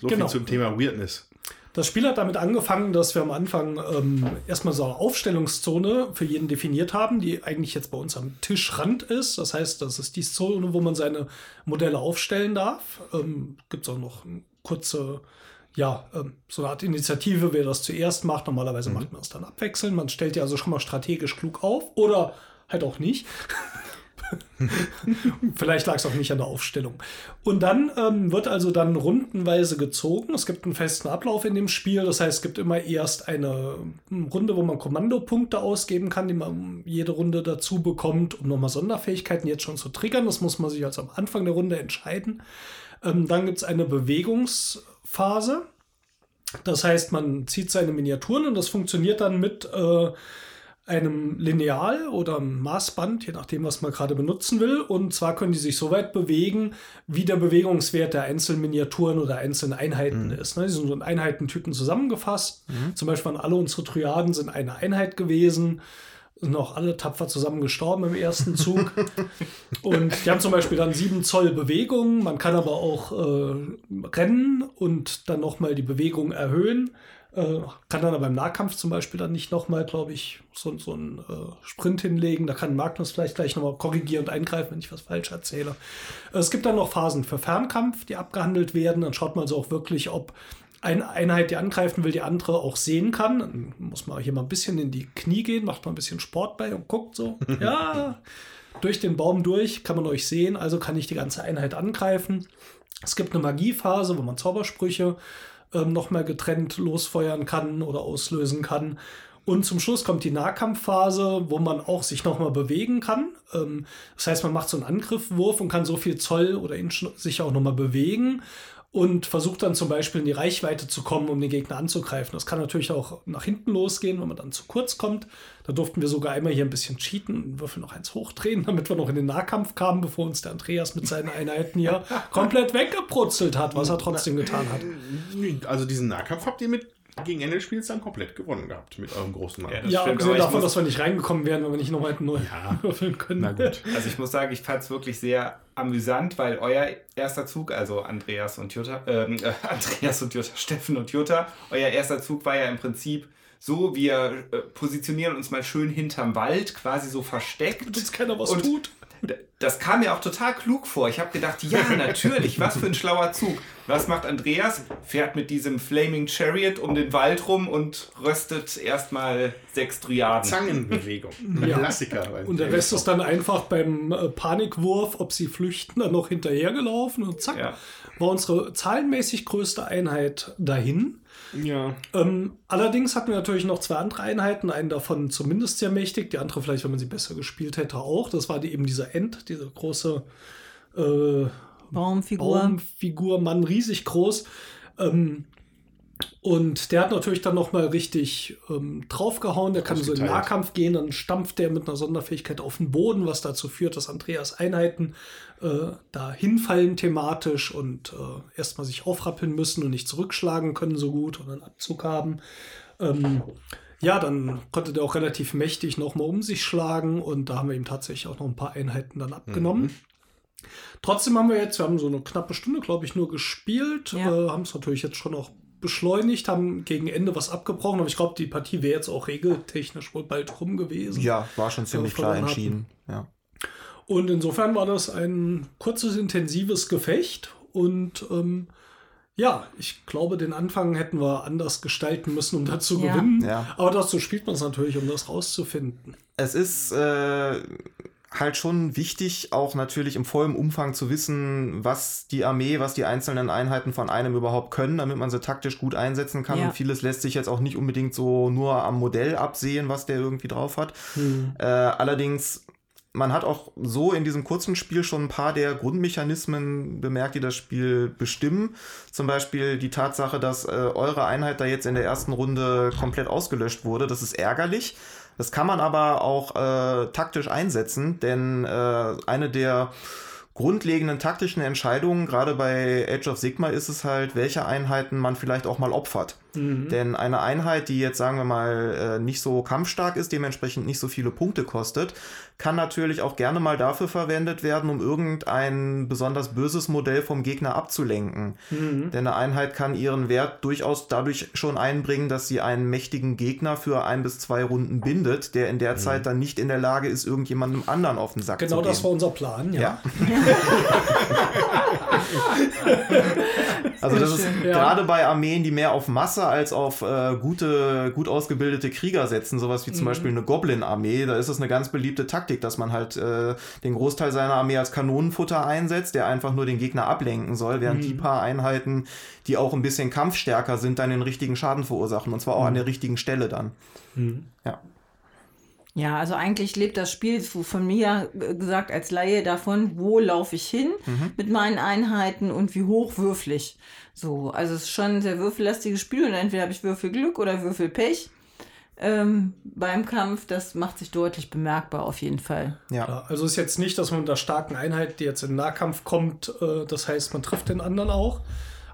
so genau. viel zum Thema Weirdness. Das Spiel hat damit angefangen, dass wir am Anfang ähm, erstmal so eine Aufstellungszone für jeden definiert haben, die eigentlich jetzt bei uns am Tischrand ist. Das heißt, das ist die Zone, wo man seine Modelle aufstellen darf. Ähm, Gibt es auch noch kurze ja, ähm, so eine Art Initiative, wer das zuerst macht. Normalerweise mhm. macht man es dann abwechselnd. Man stellt ja also schon mal strategisch klug auf oder halt auch nicht. Vielleicht lag es auch nicht an der Aufstellung. Und dann ähm, wird also dann rundenweise gezogen. Es gibt einen festen Ablauf in dem Spiel. Das heißt, es gibt immer erst eine Runde, wo man Kommandopunkte ausgeben kann, die man jede Runde dazu bekommt, um nochmal Sonderfähigkeiten jetzt schon zu triggern. Das muss man sich also am Anfang der Runde entscheiden. Ähm, dann gibt es eine Bewegungsphase. Das heißt, man zieht seine Miniaturen und das funktioniert dann mit äh, einem Lineal oder einem Maßband, je nachdem, was man gerade benutzen will. Und zwar können die sich so weit bewegen, wie der Bewegungswert der einzelnen Miniaturen oder einzelnen Einheiten mhm. ist. Ne? Die sind so in Einheitentypen zusammengefasst. Mhm. Zum Beispiel alle unsere Triaden sind eine Einheit gewesen. Sind auch alle tapfer zusammen gestorben im ersten Zug. und die haben zum Beispiel dann sieben Zoll Bewegung. Man kann aber auch äh, rennen und dann nochmal die Bewegung erhöhen. Äh, kann dann aber im Nahkampf zum Beispiel dann nicht nochmal, glaube ich, so, so einen äh, Sprint hinlegen. Da kann Magnus vielleicht gleich nochmal korrigieren und eingreifen, wenn ich was falsch erzähle. Äh, es gibt dann noch Phasen für Fernkampf, die abgehandelt werden. Dann schaut man so auch wirklich, ob eine Einheit, die angreifen will, die andere auch sehen kann. Dann muss man hier mal ein bisschen in die Knie gehen, macht mal ein bisschen Sport bei und guckt so. ja, durch den Baum durch kann man euch sehen, also kann ich die ganze Einheit angreifen. Es gibt eine Magiephase, wo man Zaubersprüche ähm, nochmal getrennt losfeuern kann oder auslösen kann. Und zum Schluss kommt die Nahkampfphase, wo man auch sich nochmal bewegen kann. Ähm, das heißt, man macht so einen Angriffwurf und kann so viel Zoll oder Inch sich auch nochmal bewegen und versucht dann zum Beispiel in die Reichweite zu kommen, um den Gegner anzugreifen. Das kann natürlich auch nach hinten losgehen, wenn man dann zu kurz kommt. Da durften wir sogar einmal hier ein bisschen cheaten und Würfel noch eins hochdrehen, damit wir noch in den Nahkampf kamen, bevor uns der Andreas mit seinen Einheiten hier komplett weggebrutzelt hat, was er trotzdem getan hat. Also diesen Nahkampf habt ihr mit gegen Ende des Spiels dann komplett gewonnen gehabt mit eurem großen Mann. Ja, ja abgesehen davon, dass wir nicht reingekommen wären, wenn wir nicht nochmal hätten neu ja. würfeln können. Na gut. Also ich muss sagen, ich fand es wirklich sehr amüsant, weil euer erster Zug, also Andreas und Jutta, ähm, äh, Andreas und Jutta, Steffen und Jutta, euer erster Zug war ja im Prinzip so, wir äh, positionieren uns mal schön hinterm Wald, quasi so versteckt. Damit uns keiner was und tut das kam mir auch total klug vor. Ich habe gedacht, ja, natürlich, was für ein schlauer Zug. Was macht Andreas? Fährt mit diesem Flaming Chariot um den Wald rum und röstet erstmal sechs Triaden. Zangenbewegung. Ja. Klassiker. Und der Rest ist dann einfach beim äh, Panikwurf, ob sie flüchten, dann noch hinterhergelaufen und zack, ja. war unsere zahlenmäßig größte Einheit dahin. Ja. Ähm, allerdings hatten wir natürlich noch zwei andere Einheiten, einen davon zumindest sehr mächtig, die andere vielleicht, wenn man sie besser gespielt hätte, auch. Das war die, eben dieser End, diese große äh, Baumfigur. Baumfigur, Mann, riesig groß. Ähm, und der hat natürlich dann nochmal richtig ähm, draufgehauen. Der kann so in den Nahkampf gehen, dann stampft der mit einer Sonderfähigkeit auf den Boden, was dazu führt, dass Andreas Einheiten äh, da hinfallen thematisch und äh, erstmal sich aufrappeln müssen und nicht zurückschlagen können so gut und einen Abzug haben. Ähm, ja, dann konnte der auch relativ mächtig nochmal um sich schlagen und da haben wir ihm tatsächlich auch noch ein paar Einheiten dann abgenommen. Mhm. Trotzdem haben wir jetzt, wir haben so eine knappe Stunde, glaube ich, nur gespielt, ja. äh, haben es natürlich jetzt schon auch beschleunigt, haben gegen Ende was abgebrochen, aber ich glaube, die Partie wäre jetzt auch regeltechnisch wohl bald rum gewesen. Ja, war schon ziemlich klar entschieden. Ja. Und insofern war das ein kurzes, intensives Gefecht und ähm, ja, ich glaube, den Anfang hätten wir anders gestalten müssen, um dazu ja. gewinnen. Ja. Aber dazu spielt man es natürlich, um das rauszufinden. Es ist äh, halt schon wichtig, auch natürlich im vollen Umfang zu wissen, was die Armee, was die einzelnen Einheiten von einem überhaupt können, damit man sie taktisch gut einsetzen kann. Ja. Und vieles lässt sich jetzt auch nicht unbedingt so nur am Modell absehen, was der irgendwie drauf hat. Hm. Äh, allerdings man hat auch so in diesem kurzen Spiel schon ein paar der Grundmechanismen bemerkt, die das Spiel bestimmen. Zum Beispiel die Tatsache, dass äh, eure Einheit da jetzt in der ersten Runde komplett ausgelöscht wurde. Das ist ärgerlich. Das kann man aber auch äh, taktisch einsetzen, denn äh, eine der grundlegenden taktischen Entscheidungen, gerade bei Age of Sigma, ist es halt, welche Einheiten man vielleicht auch mal opfert. Mhm. Denn eine Einheit, die jetzt, sagen wir mal, äh, nicht so kampfstark ist, dementsprechend nicht so viele Punkte kostet, kann natürlich auch gerne mal dafür verwendet werden, um irgendein besonders böses Modell vom Gegner abzulenken. Mhm. Denn eine Einheit kann ihren Wert durchaus dadurch schon einbringen, dass sie einen mächtigen Gegner für ein bis zwei Runden bindet, der in der mhm. Zeit dann nicht in der Lage ist, irgendjemandem anderen auf den Sack genau zu gehen. Genau das war unser Plan, ja. ja. Also das ist ja. gerade bei Armeen, die mehr auf Masse als auf äh, gute, gut ausgebildete Krieger setzen, sowas wie zum mhm. Beispiel eine Goblin-Armee, da ist es eine ganz beliebte Taktik, dass man halt äh, den Großteil seiner Armee als Kanonenfutter einsetzt, der einfach nur den Gegner ablenken soll, während mhm. die paar Einheiten, die auch ein bisschen kampfstärker sind, dann den richtigen Schaden verursachen und zwar auch mhm. an der richtigen Stelle dann. Mhm. Ja. Ja, also eigentlich lebt das Spiel von mir gesagt als Laie davon, wo laufe ich hin mhm. mit meinen Einheiten und wie hoch würfel ich. So, also es ist schon ein sehr würfellastiges Spiel und entweder habe ich Würfelglück oder Würfelpech. Ähm, beim Kampf, das macht sich deutlich bemerkbar auf jeden Fall. Ja. Also ist jetzt nicht, dass man mit einer starken Einheit, die jetzt in den Nahkampf kommt, äh, das heißt, man trifft den anderen auch.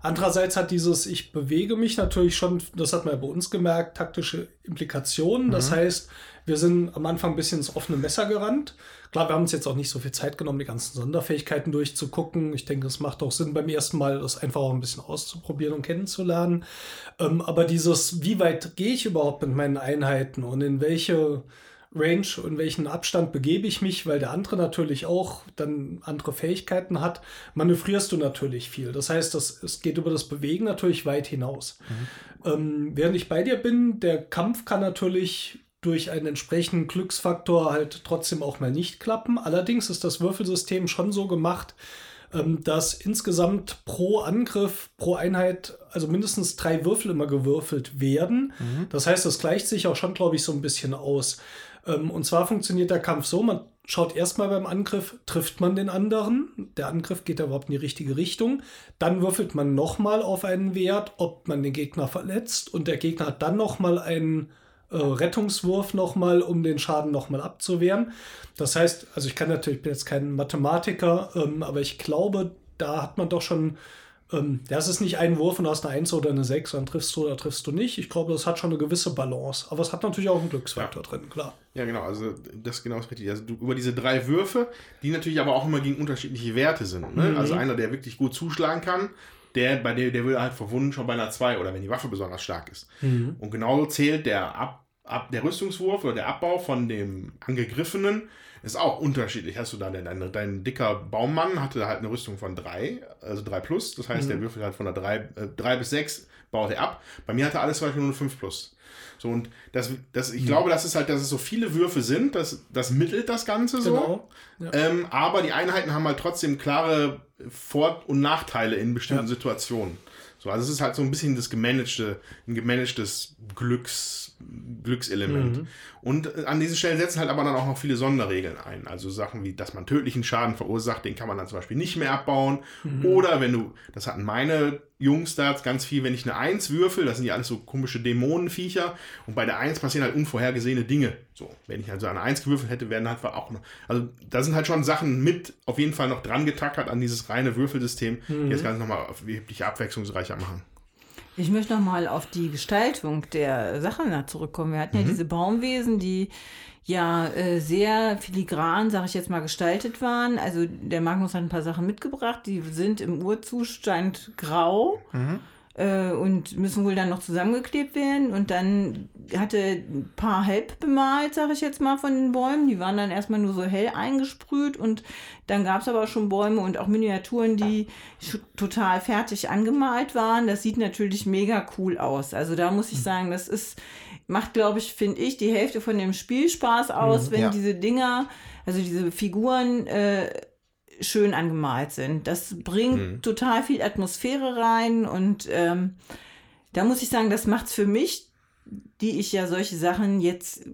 Andererseits hat dieses Ich bewege mich natürlich schon, das hat man ja bei uns gemerkt, taktische Implikationen. Das mhm. heißt, wir sind am Anfang ein bisschen ins offene Messer gerannt. Klar, wir haben uns jetzt auch nicht so viel Zeit genommen, die ganzen Sonderfähigkeiten durchzugucken. Ich denke, es macht auch Sinn, beim ersten Mal das einfach auch ein bisschen auszuprobieren und kennenzulernen. Ähm, aber dieses, wie weit gehe ich überhaupt mit meinen Einheiten und in welche Range, in welchen Abstand begebe ich mich, weil der andere natürlich auch dann andere Fähigkeiten hat, manövrierst du natürlich viel. Das heißt, das, es geht über das Bewegen natürlich weit hinaus. Mhm. Ähm, während ich bei dir bin, der Kampf kann natürlich durch einen entsprechenden Glücksfaktor halt trotzdem auch mal nicht klappen. Allerdings ist das Würfelsystem schon so gemacht, ähm, dass insgesamt pro Angriff, pro Einheit, also mindestens drei Würfel immer gewürfelt werden. Mhm. Das heißt, das gleicht sich auch schon, glaube ich, so ein bisschen aus. Ähm, und zwar funktioniert der Kampf so, man schaut erstmal beim Angriff, trifft man den anderen. Der Angriff geht da überhaupt in die richtige Richtung. Dann würfelt man nochmal auf einen Wert, ob man den Gegner verletzt. Und der Gegner hat dann nochmal einen äh, Rettungswurf nochmal, um den Schaden nochmal abzuwehren. Das heißt, also ich kann natürlich, ich bin jetzt kein Mathematiker, ähm, aber ich glaube, da hat man doch schon, ähm, das ist nicht ein Wurf und du hast eine 1 oder eine 6, dann triffst du oder triffst du nicht. Ich glaube, das hat schon eine gewisse Balance. Aber es hat natürlich auch einen Glücksfaktor ja. drin, klar. Ja, genau, also das ist genau das Richtige. Also du, über diese drei Würfe, die natürlich aber auch immer gegen unterschiedliche Werte sind. Ne? Mhm. Also einer, der wirklich gut zuschlagen kann, der, bei der, der will halt verwunden schon bei einer 2 oder wenn die Waffe besonders stark ist. Mhm. Und genauso zählt der ab, ab der Rüstungswurf oder der Abbau von dem Angegriffenen ist auch unterschiedlich. Hast du da denn dein, dein dicker Baummann hatte halt eine Rüstung von 3, also 3 plus. Das heißt, mhm. der würfelt halt von der 3, äh, 3 bis 6 baut er ab. Bei mir hat er alles zum Beispiel nur eine 5 plus. So, und das, das, ich mhm. glaube, das ist halt, dass es so viele Würfe sind, das, das mittelt das Ganze so. Genau. Ja. Ähm, aber die Einheiten haben halt trotzdem klare Vor- und Nachteile in bestimmten ja. Situationen. So, also es ist halt so ein bisschen das gemanagte, ein gemanagtes Glücks, Glückselement. Mhm. Und äh, an diesen Stellen setzen halt aber dann auch noch viele Sonderregeln ein. Also Sachen wie, dass man tödlichen Schaden verursacht, den kann man dann zum Beispiel nicht mehr abbauen. Mhm. Oder wenn du, das hatten meine Jungs da ganz viel, wenn ich eine Eins würfel, das sind ja alles so komische Dämonenviecher. Und bei der Eins passieren halt unvorhergesehene Dinge. So, wenn ich also eine Eins gewürfelt hätte, werden halt auch noch. Also da sind halt schon Sachen mit auf jeden Fall noch dran getackert an dieses reine Würfelsystem, mhm. die das Ganze nochmal erheblich abwechslungsreicher machen. Ich möchte noch mal auf die Gestaltung der Sachen zurückkommen. Wir hatten mhm. ja diese Baumwesen, die ja äh, sehr filigran, sage ich jetzt mal, gestaltet waren. Also der Magnus hat ein paar Sachen mitgebracht, die sind im Urzustand grau. Mhm äh, und müssen wohl dann noch zusammengeklebt werden. Und dann hatte ein paar halb bemalt, sage ich jetzt mal, von den Bäumen. Die waren dann erstmal nur so hell eingesprüht und dann gab es aber schon Bäume und auch Miniaturen, die total fertig angemalt waren. Das sieht natürlich mega cool aus. Also da muss ich mhm. sagen, das ist, macht, glaube ich, finde ich, die Hälfte von dem Spielspaß aus, mhm, wenn ja. diese Dinger, also diese Figuren äh, schön angemalt sind. Das bringt mhm. total viel Atmosphäre rein und ähm, da muss ich sagen, das macht es für mich, die ich ja solche Sachen jetzt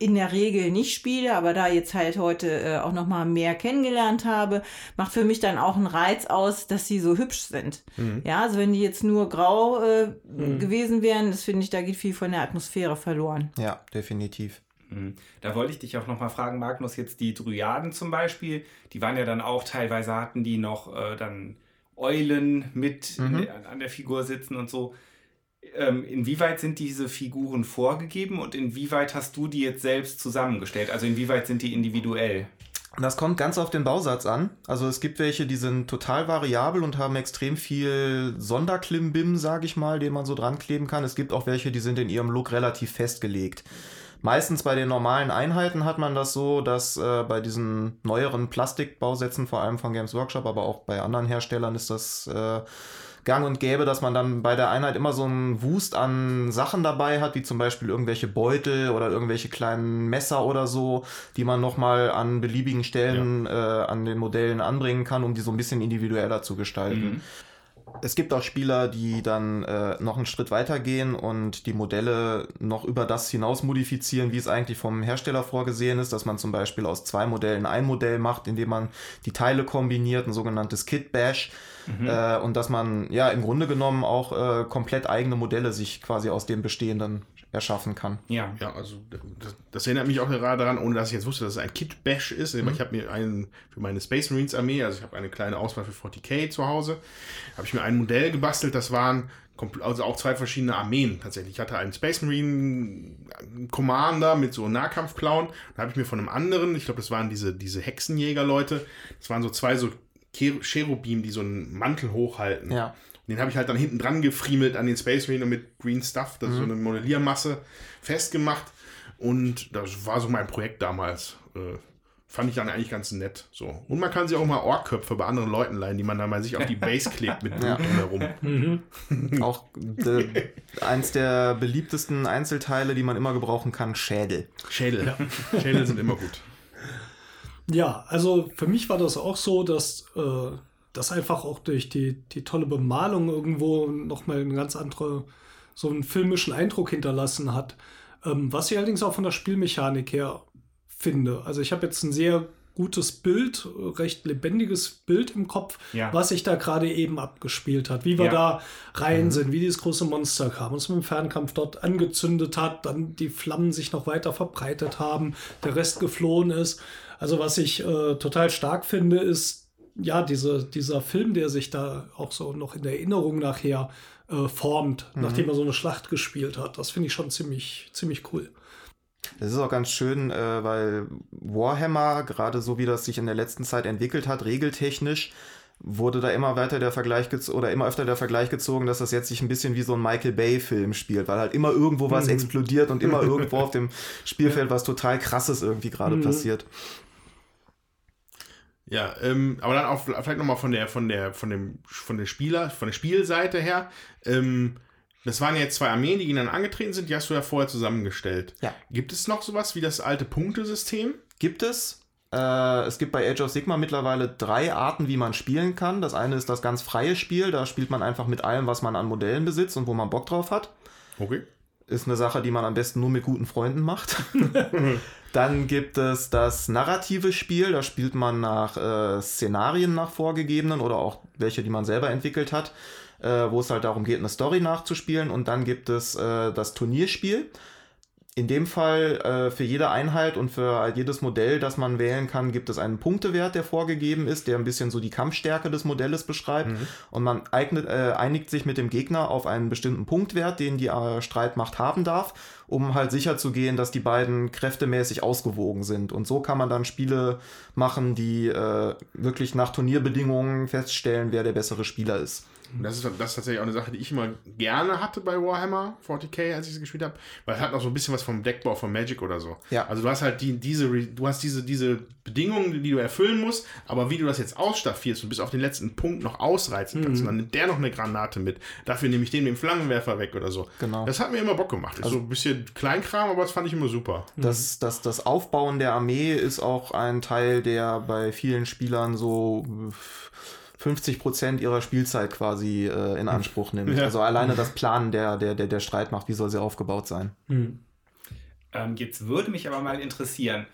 in der Regel nicht spiele, aber da jetzt halt heute äh, auch noch mal mehr kennengelernt habe, macht für mich dann auch einen Reiz aus, dass sie so hübsch sind. Mhm. Ja, also wenn die jetzt nur grau äh, mhm. gewesen wären, das finde ich, da geht viel von der Atmosphäre verloren. Ja, definitiv. Mhm. Da wollte ich dich auch nochmal fragen, Magnus, jetzt die Dryaden zum Beispiel, die waren ja dann auch teilweise hatten die noch äh, dann Eulen mit mhm. der, an der Figur sitzen und so. Ähm, inwieweit sind diese Figuren vorgegeben und inwieweit hast du die jetzt selbst zusammengestellt? Also inwieweit sind die individuell? Das kommt ganz auf den Bausatz an. Also es gibt welche, die sind total variabel und haben extrem viel Sonderklimbim, sage ich mal, den man so dran kleben kann. Es gibt auch welche, die sind in ihrem Look relativ festgelegt. Meistens bei den normalen Einheiten hat man das so, dass äh, bei diesen neueren Plastikbausätzen, vor allem von Games Workshop, aber auch bei anderen Herstellern ist das äh, gang und gäbe, dass man dann bei der Einheit immer so einen Wust an Sachen dabei hat, wie zum Beispiel irgendwelche Beutel oder irgendwelche kleinen Messer oder so, die man nochmal an beliebigen Stellen ja. äh, an den Modellen anbringen kann, um die so ein bisschen individueller zu gestalten. Mhm. Es gibt auch Spieler, die dann äh, noch einen Schritt weiter gehen und die Modelle noch über das hinaus modifizieren, wie es eigentlich vom Hersteller vorgesehen ist, dass man zum Beispiel aus zwei Modellen ein Modell macht, indem man die Teile kombiniert, ein sogenanntes Kit Bash. Mhm. Äh, und dass man ja im Grunde genommen auch äh, komplett eigene Modelle sich quasi aus dem bestehenden erschaffen kann. Ja. Ja, also das, das, erinnert mich auch gerade daran, ohne dass ich jetzt wusste, dass es ein Kit Bash ist. Mhm. Ich habe mir einen für meine Space Marines Armee, also ich habe eine kleine Auswahl für 40k zu Hause, habe ich mir ein Modell gebastelt, das waren also auch zwei verschiedene Armeen tatsächlich. Ich hatte einen Space Marine Commander mit so Nahkampfklauen. Da habe ich mir von einem anderen, ich glaube, das waren diese, diese Hexenjäger-Leute, das waren so zwei so Cherubim, die so einen Mantel hochhalten. Ja. Den habe ich halt dann hinten dran gefriemelt an den Space Marine mit Green Stuff, das mhm. ist so mhm. eine Modelliermasse, festgemacht. Und das war so mein Projekt damals. Äh, fand ich dann eigentlich ganz nett. So. Und man kann sich auch mal Ohrköpfe bei anderen Leuten leihen, die man dann mal sich auf die Base klebt mit Blut ja. drumherum. Mhm. auch de, eins der beliebtesten Einzelteile, die man immer gebrauchen kann, Schädel. Schädel. Ja. Schädel sind immer gut. Ja, also für mich war das auch so, dass äh, das einfach auch durch die, die tolle Bemalung irgendwo nochmal einen ganz anderen, so einen filmischen Eindruck hinterlassen hat. Ähm, was ich allerdings auch von der Spielmechanik her finde. Also ich habe jetzt ein sehr gutes Bild, recht lebendiges Bild im Kopf, ja. was sich da gerade eben abgespielt hat, wie wir ja. da rein mhm. sind, wie dieses große Monster kam, uns mit dem Fernkampf dort angezündet hat, dann die Flammen sich noch weiter verbreitet haben, der Rest geflohen ist. Also was ich äh, total stark finde, ist ja, diese, dieser Film, der sich da auch so noch in der Erinnerung nachher äh, formt, mhm. nachdem er so eine Schlacht gespielt hat, das finde ich schon ziemlich, ziemlich cool. Das ist auch ganz schön, äh, weil Warhammer, gerade so wie das sich in der letzten Zeit entwickelt hat, regeltechnisch, wurde da immer weiter der Vergleich oder immer öfter der Vergleich gezogen, dass das jetzt sich ein bisschen wie so ein Michael Bay-Film spielt, weil halt immer irgendwo was mhm. explodiert und immer irgendwo auf dem Spielfeld was total krasses irgendwie gerade mhm. passiert. Ja, ähm, aber dann auch vielleicht nochmal von der, von der, von dem, von der Spieler, von der Spielseite her. Ähm, das waren ja jetzt zwei Armeen, die gegeneinander angetreten sind, die hast du ja vorher zusammengestellt. Ja. Gibt es noch sowas wie das alte Punktesystem? Gibt es. Äh, es gibt bei Age of Sigma mittlerweile drei Arten, wie man spielen kann. Das eine ist das ganz freie Spiel, da spielt man einfach mit allem, was man an Modellen besitzt und wo man Bock drauf hat. Okay ist eine Sache, die man am besten nur mit guten Freunden macht. Dann gibt es das narrative Spiel, da spielt man nach äh, Szenarien nach vorgegebenen oder auch welche, die man selber entwickelt hat, äh, wo es halt darum geht, eine Story nachzuspielen. Und dann gibt es äh, das Turnierspiel in dem Fall äh, für jede Einheit und für jedes Modell, das man wählen kann, gibt es einen Punktewert, der vorgegeben ist, der ein bisschen so die Kampfstärke des Modells beschreibt. Mhm. Und man eignet, äh, einigt sich mit dem Gegner auf einen bestimmten Punktwert, den die äh, Streitmacht haben darf, um halt sicher zu gehen, dass die beiden kräftemäßig ausgewogen sind. Und so kann man dann Spiele machen, die äh, wirklich nach Turnierbedingungen feststellen, wer der bessere Spieler ist. Und das ist, das ist tatsächlich auch eine Sache, die ich immer gerne hatte bei Warhammer 40k, als ich es gespielt habe, weil es hat noch so ein bisschen was vom Deckbau von Magic oder so. Ja. Also du hast halt die, diese, du hast diese, diese Bedingungen, die du erfüllen musst, aber wie du das jetzt ausstaffierst und bis auf den letzten Punkt noch ausreizen kannst, mhm. und dann nimmt der noch eine Granate mit. Dafür nehme ich den mit dem Flammenwerfer weg oder so. Genau. Das hat mir immer Bock gemacht. Also, so ein bisschen Kleinkram, aber das fand ich immer super. Das, das, das Aufbauen der Armee ist auch ein Teil, der bei vielen Spielern so 50 Prozent ihrer Spielzeit quasi äh, in hm. Anspruch nimmt. Ja. Also alleine das Planen der, der, der, der Streitmacht, wie soll sie aufgebaut sein? Mhm. Ähm, jetzt würde mich aber mal interessieren,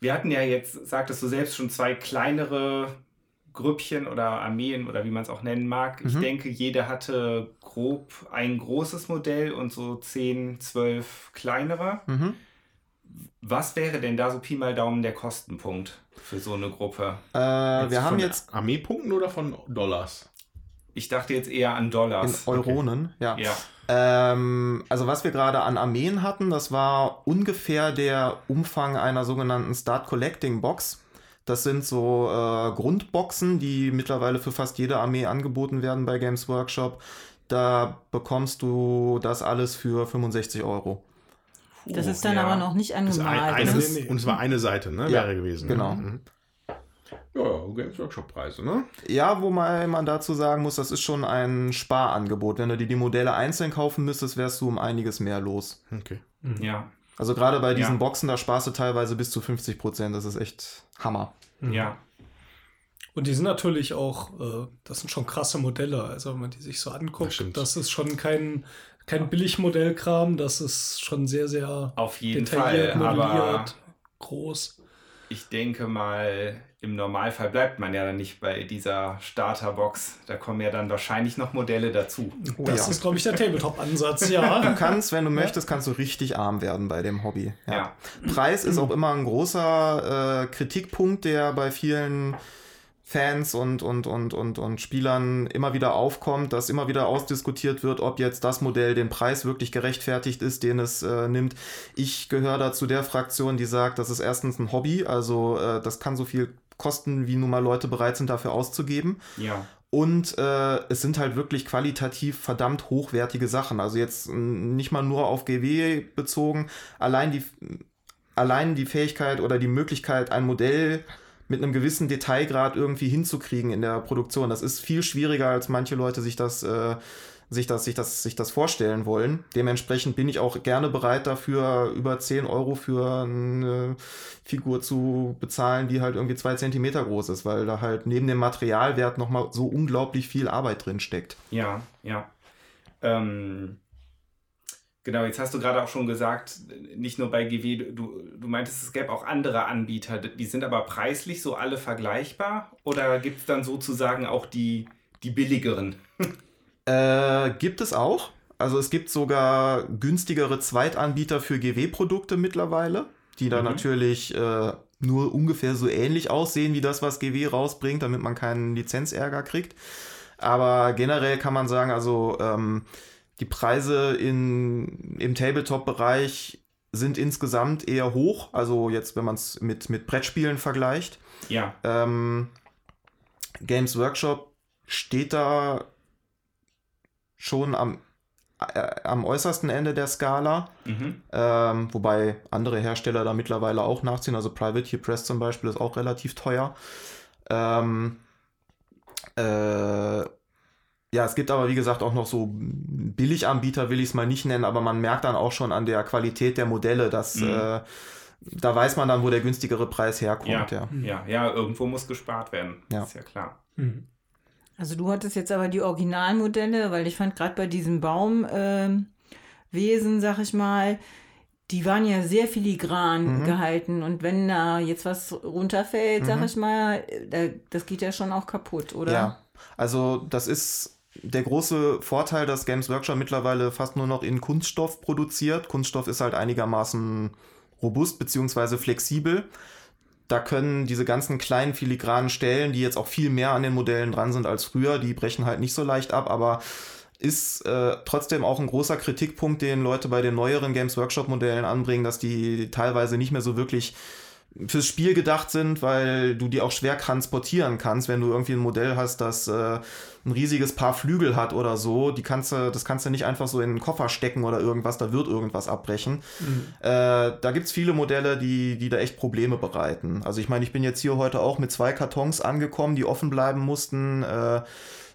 wir hatten ja jetzt, sagtest du selbst, schon zwei kleinere Grüppchen oder Armeen oder wie man es auch nennen mag. Mhm. Ich denke, jeder hatte grob ein großes Modell und so 10, 12 kleinere. Mhm. Was wäre denn da so Pi mal Daumen der Kostenpunkt? für so eine Gruppe? Äh, wir haben jetzt. Armeepunkten oder von Dollars? Ich dachte jetzt eher an Dollars. In Euronen, okay. ja. ja. Ähm, also was wir gerade an Armeen hatten, das war ungefähr der Umfang einer sogenannten Start Collecting Box. Das sind so äh, Grundboxen, die mittlerweile für fast jede Armee angeboten werden bei Games Workshop. Da bekommst du das alles für 65 Euro. Das ist dann ja. aber noch nicht angemalt. Ein, eine, und es war eine Seite, ne? Ja, wäre gewesen. Genau. Mhm. Ja, Games Workshop-Preise, ne? Ja, wo man, man dazu sagen muss, das ist schon ein Sparangebot. Wenn du dir die Modelle einzeln kaufen müsstest, wärst du um einiges mehr los. Okay. Mhm. Ja. Also gerade bei diesen Ja. Boxen, da sparst du teilweise bis zu 50 Prozent. Das ist echt Hammer. Ja. Und die sind natürlich auch, äh, das sind schon krasse Modelle. Also wenn man die sich so Das anguckt, stimmt. das, ist schon kein, kein Billigmodellkram, das ist schon sehr, sehr Auf jeden detailliert, Fall. Aber modelliert, groß. ich denke mal, im Normalfall bleibt man ja dann nicht bei dieser Starterbox. Da kommen ja dann wahrscheinlich noch Modelle dazu. Oh das ja. ist, glaube ich, der Tabletop-Ansatz, ja. Du kannst, wenn du möchtest, kannst du richtig arm werden bei dem Hobby. Ja. Preis ist auch immer ein großer äh, Kritikpunkt, der bei vielen Fans und, und, und, und, und Spielern immer wieder aufkommt, dass immer wieder ausdiskutiert wird, ob jetzt das Modell den Preis wirklich gerechtfertigt ist, den es äh, nimmt. Ich gehöre da zu der Fraktion, die sagt, das ist erstens ein Hobby, also äh, das kann so viel kosten, wie nun mal Leute bereit sind, dafür auszugeben. Ja. Und äh, es sind halt wirklich qualitativ verdammt hochwertige Sachen. Also jetzt nicht mal nur auf GW bezogen. Allein die, allein die Fähigkeit oder die Möglichkeit, ein Modell mit einem gewissen Detailgrad irgendwie hinzukriegen in der Produktion. Das ist viel schwieriger, als manche Leute sich das, äh, sich das, sich das, sich das vorstellen wollen. Dementsprechend bin ich auch gerne bereit dafür, über 10 Euro für eine Figur zu bezahlen, die halt irgendwie zwei Zentimeter groß ist, weil da halt neben dem Materialwert nochmal so unglaublich viel Arbeit drin steckt. Ja, ja. Ähm, genau, jetzt hast du gerade auch schon gesagt, nicht nur bei GW, du, du meintest, es gäbe auch andere Anbieter, die sind aber preislich so alle vergleichbar oder gibt es dann sozusagen auch die, die billigeren? Äh, gibt es auch. Also es gibt sogar günstigere Zweitanbieter für GW-Produkte mittlerweile, die da Mhm. natürlich äh, nur ungefähr so ähnlich aussehen wie das, was GW rausbringt, damit man keinen Lizenzärger kriegt. Aber generell kann man sagen, also ähm, die Preise in, im Tabletop-Bereich sind insgesamt eher hoch. Also jetzt, wenn man es mit, mit Brettspielen vergleicht. Ja, Ähm, Games Workshop steht da schon am, äh, am äußersten Ende der Skala, mhm. ähm, wobei andere Hersteller da mittlerweile auch nachziehen. Also Privateer Press zum Beispiel ist auch relativ teuer. Ähm, äh, ja, es gibt aber wie gesagt auch noch so Billiganbieter, will ich es mal nicht nennen, aber man merkt dann auch schon an der Qualität der Modelle, dass Mhm. äh, da weiß man dann, wo der günstigere Preis herkommt. ja, Ja. ja, ja, irgendwo muss gespart werden. Ja. Ist ja klar. Mhm. Also du hattest jetzt aber die Originalmodelle, weil ich fand gerade bei diesem Baumwesen, Wesen, sag ich mal, die waren ja sehr filigran Mhm. gehalten und wenn da jetzt was runterfällt, sag Mhm. ich mal, da, das geht ja schon auch kaputt, oder? Ja, also das ist der große Vorteil, dass Games Workshop mittlerweile fast nur noch in Kunststoff produziert. Kunststoff ist halt einigermaßen robust bzw. flexibel. Da können diese ganzen kleinen filigranen Stellen, die jetzt auch viel mehr an den Modellen dran sind als früher, die brechen halt nicht so leicht ab, aber ist äh, trotzdem auch ein großer Kritikpunkt, den Leute bei den neueren Games Workshop Modellen anbringen, dass die teilweise nicht mehr so wirklich fürs Spiel gedacht sind, weil du die auch schwer transportieren kannst, wenn du irgendwie ein Modell hast, das äh, ein riesiges Paar Flügel hat oder so. Die kannst du, das kannst du nicht einfach so in den Koffer stecken oder irgendwas, da wird irgendwas abbrechen. Äh, da gibt es viele Modelle, die, die da echt Probleme bereiten. Also ich meine, ich bin jetzt hier heute auch mit zwei Kartons angekommen, die offen bleiben mussten. Äh,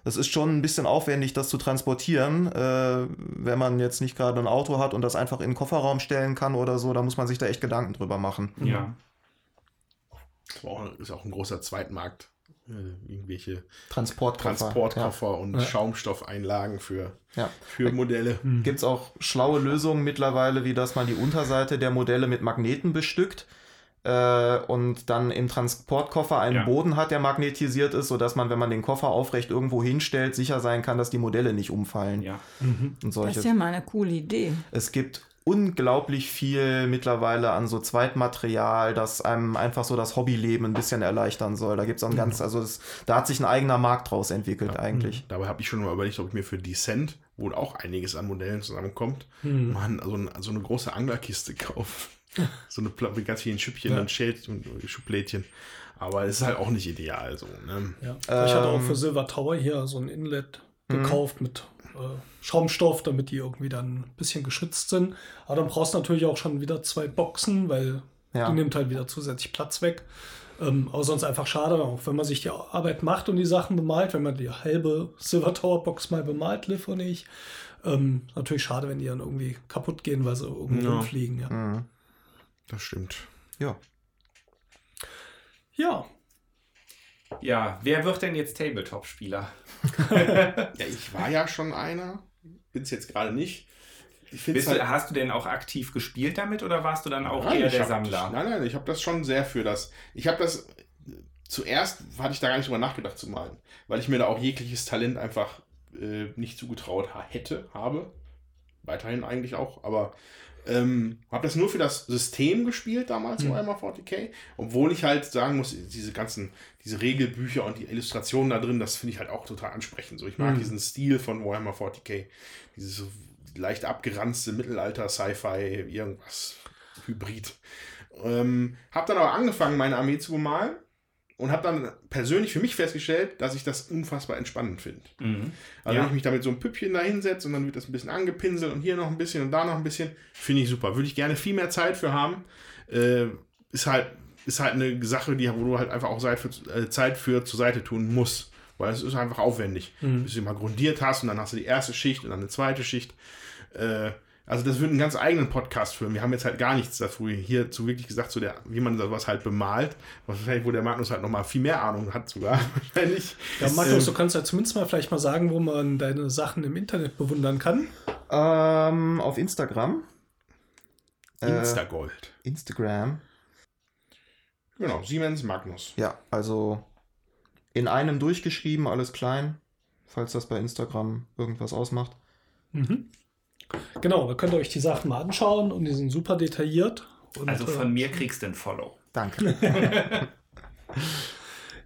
das ist schon ein bisschen aufwendig, das zu transportieren, äh, wenn man jetzt nicht gerade ein Auto hat und das einfach in den Kofferraum stellen kann oder so. Da muss man sich da echt Gedanken drüber machen. Ja. Das auch, ist auch ein großer Zweitmarkt. Äh, irgendwelche Transportkoffer. Transportkoffer und Ja. Schaumstoffeinlagen für, Ja. für Modelle. Mhm. Gibt es auch schlaue Lösungen mittlerweile, wie dass man die Unterseite der Modelle mit Magneten bestückt äh, und dann im Transportkoffer einen Ja. Boden hat, der magnetisiert ist, sodass man, wenn man den Koffer aufrecht irgendwo hinstellt, sicher sein kann, dass die Modelle nicht umfallen Ja. Mhm. und Das ist ja mal eine coole Idee. Es gibt unglaublich viel mittlerweile an so Zweitmaterial, das einem einfach so das Hobbyleben ein bisschen erleichtern soll. Da gibt es auch ein ganz, also es, da hat sich ein eigener Markt draus entwickelt eigentlich. Dabei habe ich schon mal überlegt, ob ich mir für Descent, wo auch einiges an Modellen zusammenkommt, Mhm. mal so, ein, so eine große Anglerkiste kaufe. so eine Pla- mit ganz vielen Schüppchen Ja. und Schild und Schublädchen. Aber es ist halt auch nicht ideal so. Ne? Ja. ich hatte auch Ähm, für Silver Tower hier so ein Inlet gekauft mit äh, Schaumstoff, damit die irgendwie dann ein bisschen geschützt sind. Aber dann brauchst du natürlich auch schon wieder zwei Boxen, weil Ja. Die nimmt halt wieder zusätzlich Platz weg. Ähm, aber sonst einfach schade, auch wenn man sich die Arbeit macht und die Sachen bemalt, wenn man die halbe Silver Tower Box mal bemalt, Liv und ich. Ähm, natürlich schade, wenn die dann irgendwie kaputt gehen, weil sie irgendwo ja. rumfliegen. Ja. Mhm. Das stimmt. Ja. Ja. Ja, wer wird denn jetzt Tabletop-Spieler? ja, ich war ja schon einer, bin es jetzt gerade nicht. Bist halt, du, hast du denn auch aktiv gespielt damit oder warst du dann auch nein, eher der Sammler? Nein, nein, ich habe das schon sehr für das. Ich habe das zuerst hatte ich da gar nicht drüber nachgedacht zu malen, weil ich mir da auch jegliches Talent einfach äh, nicht zugetraut hätte, habe. Weiterhin eigentlich auch, aber ähm, habe das nur für das System gespielt damals, mhm. Warhammer 40k, obwohl ich halt sagen muss, diese ganzen, diese Regelbücher und die Illustrationen da drin, das finde ich halt auch total ansprechend. So, ich mag mhm. diesen Stil von Warhammer 40k, dieses leicht abgeranzte Mittelalter-Sci-Fi, irgendwas Hybrid. Ähm, habe dann aber angefangen, meine Armee zu bemalen und habe dann persönlich für mich festgestellt, dass ich das unfassbar entspannend finde. Mhm. Also ja. wenn ich mich da mit so einem Püppchen da hinsetze und dann wird das ein bisschen angepinselt und hier noch ein bisschen und da noch ein bisschen, finde ich super. Würde ich gerne viel mehr Zeit für haben. Äh, ist halt ist halt eine Sache, die, wo du halt einfach auch Zeit für, äh, Zeit für zur Seite tun musst. Weil es ist einfach aufwendig. Mhm. Bis du mal grundiert hast und dann hast du die erste Schicht und dann eine zweite Schicht. Äh, also das wird einen ganz eigenen Podcast führen. Wir haben jetzt halt gar nichts dazu hierzu wirklich gesagt, so der, wie man sowas halt bemalt. Wahrscheinlich, wo der Magnus halt nochmal viel mehr Ahnung hat sogar. Wahrscheinlich. Ja, Magnus, ähm, du kannst ja zumindest mal vielleicht mal sagen, wo man deine Sachen im Internet bewundern kann. Ähm, auf Instagram. Äh, Instagold. Äh, Instagram. Genau, Siemens Magnus. Ja, also in einem durchgeschrieben, alles klein, falls das bei Instagram irgendwas ausmacht. Mhm. Genau, da könnt ihr euch die Sachen mal anschauen und die sind super detailliert. Und, also von äh, mir kriegst du ein Follow. Danke.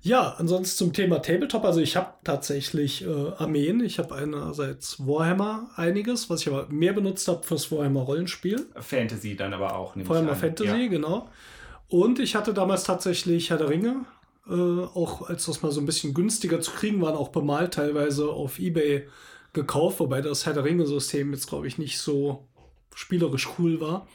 ja, ansonsten zum Thema Tabletop. Also ich habe tatsächlich äh, Armeen. Ich habe einerseits Warhammer einiges, was ich aber mehr benutzt habe fürs Warhammer Rollenspiel. Fantasy dann aber auch. Warhammer Fantasy, ja. genau. Und ich hatte damals tatsächlich Herr der Ringe. Äh, auch als das mal so ein bisschen günstiger zu kriegen waren, auch bemalt teilweise auf Ebay gekauft, wobei das Herr der Ringe-System jetzt, glaube ich, nicht so spielerisch cool war.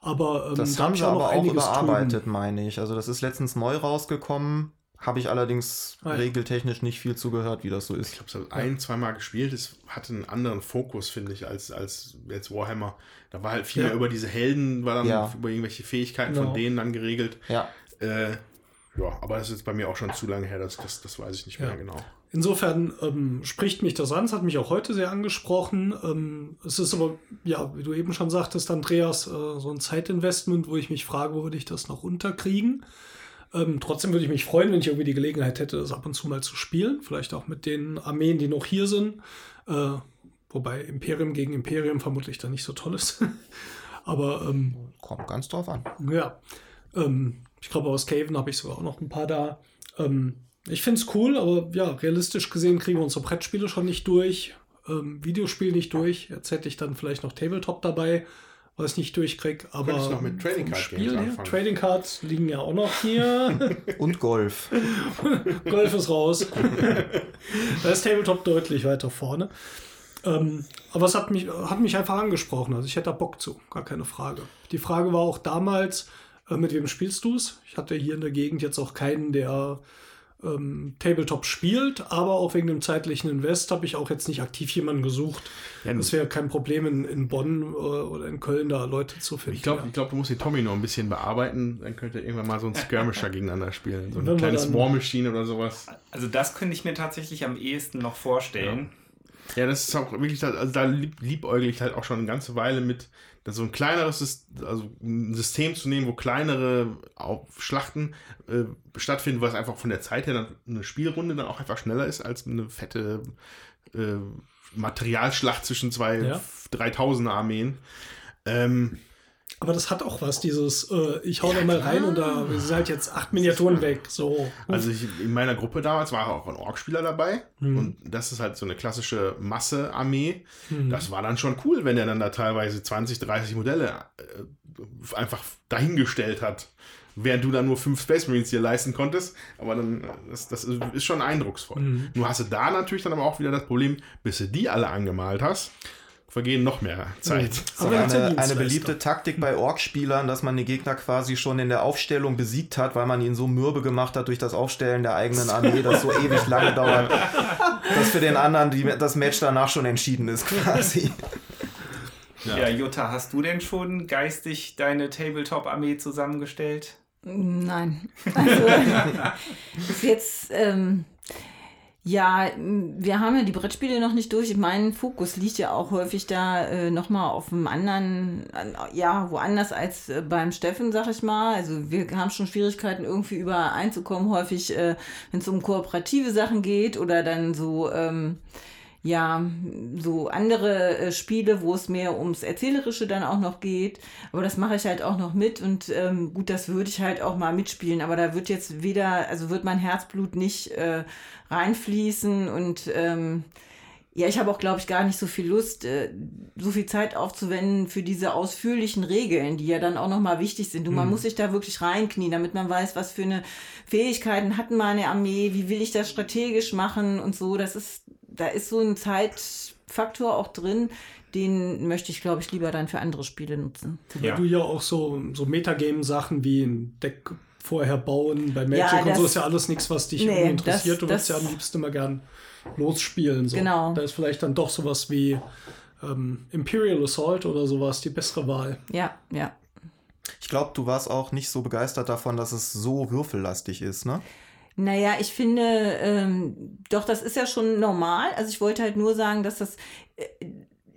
Aber ähm, das da haben sie aber auch überarbeitet, tun. meine ich. Also das ist letztens neu rausgekommen. Habe ich allerdings ah, ja. regeltechnisch nicht viel zugehört, wie das so ist. Ich glaube, es hat ein, zweimal gespielt. Es hatte einen anderen Fokus, finde ich, als, als jetzt Warhammer. Da war halt viel ja. mehr über diese Helden, war dann ja. über irgendwelche Fähigkeiten genau. von denen dann geregelt. Ja. Äh, ja, aber das ist jetzt bei mir auch schon zu lange her, das, das, das weiß ich nicht mehr genau. Insofern ähm, spricht mich das an, es hat mich auch heute sehr angesprochen. Ähm, es ist aber, ja, wie du eben schon sagtest, Andreas, äh, so ein Zeitinvestment, wo ich mich frage, wo würde ich das noch unterkriegen. Ähm, trotzdem würde ich mich freuen, wenn ich irgendwie die Gelegenheit hätte, das ab und zu mal zu spielen. Vielleicht auch mit den Armeen, die noch hier sind. Äh, wobei Imperium gegen Imperium vermutlich dann nicht so toll ist. aber. Ähm, Kommt ganz drauf an. Ja. Ähm, ich glaube, aus Caven habe ich sogar auch noch ein paar da. Ich finde es cool, aber ja, realistisch gesehen kriegen wir unsere Brettspiele schon nicht durch. Ähm, Videospiel nicht durch. Jetzt hätte ich dann vielleicht noch Tabletop dabei, was ich nicht durchkriege. Aber noch mit Trading Card Spiel her, Trading Cards liegen ja auch noch hier. Und Golf. Golf ist raus. da ist Tabletop deutlich weiter vorne. Ähm, aber es hat mich, hat mich einfach angesprochen. Also ich hätte da Bock zu, gar keine Frage. Die Frage war auch damals, äh, mit wem spielst du es? Ich hatte hier in der Gegend jetzt auch keinen, der ähm, Tabletop spielt, aber auch wegen dem zeitlichen Invest habe ich auch jetzt nicht aktiv jemanden gesucht. Ja, das wäre kein Problem, in, in Bonn äh, oder in Köln da Leute zu finden. Ich glaube, ja. glaub, du musst den Tommy noch ein bisschen bearbeiten, dann könnt ihr irgendwann mal so ein Skirmisher gegeneinander spielen. So eine kleine War Machine oder sowas. Also das könnte ich mir tatsächlich am ehesten noch vorstellen. Ja, ja das ist auch wirklich, also da liebäugel ich halt auch schon eine ganze Weile mit, so ein kleineres also ein System zu nehmen, wo kleinere Schlachten äh, stattfinden, was einfach von der Zeit her dann eine Spielrunde dann auch einfach schneller ist als eine fette äh, Materialschlacht zwischen zwei ja. 3000er Armeen. Ähm, aber das hat auch was, dieses, äh, ich hau ja, da mal rein und da sind halt jetzt acht Miniaturen weg. So. Also ich, in meiner Gruppe damals war auch ein Orkspieler dabei. Hm. Und das ist halt so eine klassische Masse-Armee. Hm. Das war dann schon cool, wenn er dann da teilweise 20, 30 Modelle äh, einfach dahingestellt hat. Während du dann nur fünf Space Marines dir leisten konntest. Aber dann, das, das ist schon eindrucksvoll. Mhm. Nur hast du da natürlich dann aber auch wieder das Problem, bis du die alle angemalt hast vergehen noch mehr Zeit. So eine, eine beliebte Taktik bei Ork-Spielern, dass man den Gegner quasi schon in der Aufstellung besiegt hat, weil man ihn so mürbe gemacht hat durch das Aufstellen der eigenen Armee, das so ewig lange dauert, dass für den anderen die, das Match danach schon entschieden ist quasi. Ja. ja, Jutta, hast du denn schon geistig deine Tabletop-Armee zusammengestellt? Nein. Also, bis jetzt ähm, ja, wir haben ja die Brettspiele noch nicht durch. Mein Fokus liegt ja auch häufig da äh, nochmal auf einem anderen, ja, woanders als äh, beim Steffen, sag ich mal. Also wir haben schon Schwierigkeiten, irgendwie übereinzukommen, häufig, äh, wenn es um kooperative Sachen geht oder dann so, ähm, ja, so andere äh, Spiele, wo es mehr ums Erzählerische dann auch noch geht. Aber das mache ich halt auch noch mit und ähm, gut, das würde ich halt auch mal mitspielen. Aber da wird jetzt weder, also wird mein Herzblut nicht äh, reinfließen und ähm, ja, ich habe auch, glaube ich, gar nicht so viel Lust, äh, so viel Zeit aufzuwenden für diese ausführlichen Regeln, die ja dann auch nochmal wichtig sind. Und man mhm. muss sich da wirklich reinknien, damit man weiß, was für eine Fähigkeiten hat meine Armee, wie will ich das strategisch machen und so. Das ist, da ist so ein Zeitfaktor auch drin, den möchte ich, glaube ich, lieber dann für andere Spiele nutzen. Ja. Weil du ja auch so, so Metagame-Sachen wie ein Deck vorher bauen. Bei Magic ja, und so ist ja alles nichts, was dich nee, interessiert. Das, du würdest ja am liebsten immer gern losspielen. So. Genau. Da ist vielleicht dann doch sowas wie ähm, Imperial Assault oder sowas die bessere Wahl. Ja, ja. Ich glaube, du warst auch nicht so begeistert davon, dass es so würfellastig ist, ne? Naja, ich finde, ähm, doch, das ist ja schon normal. Also ich wollte halt nur sagen, dass das äh,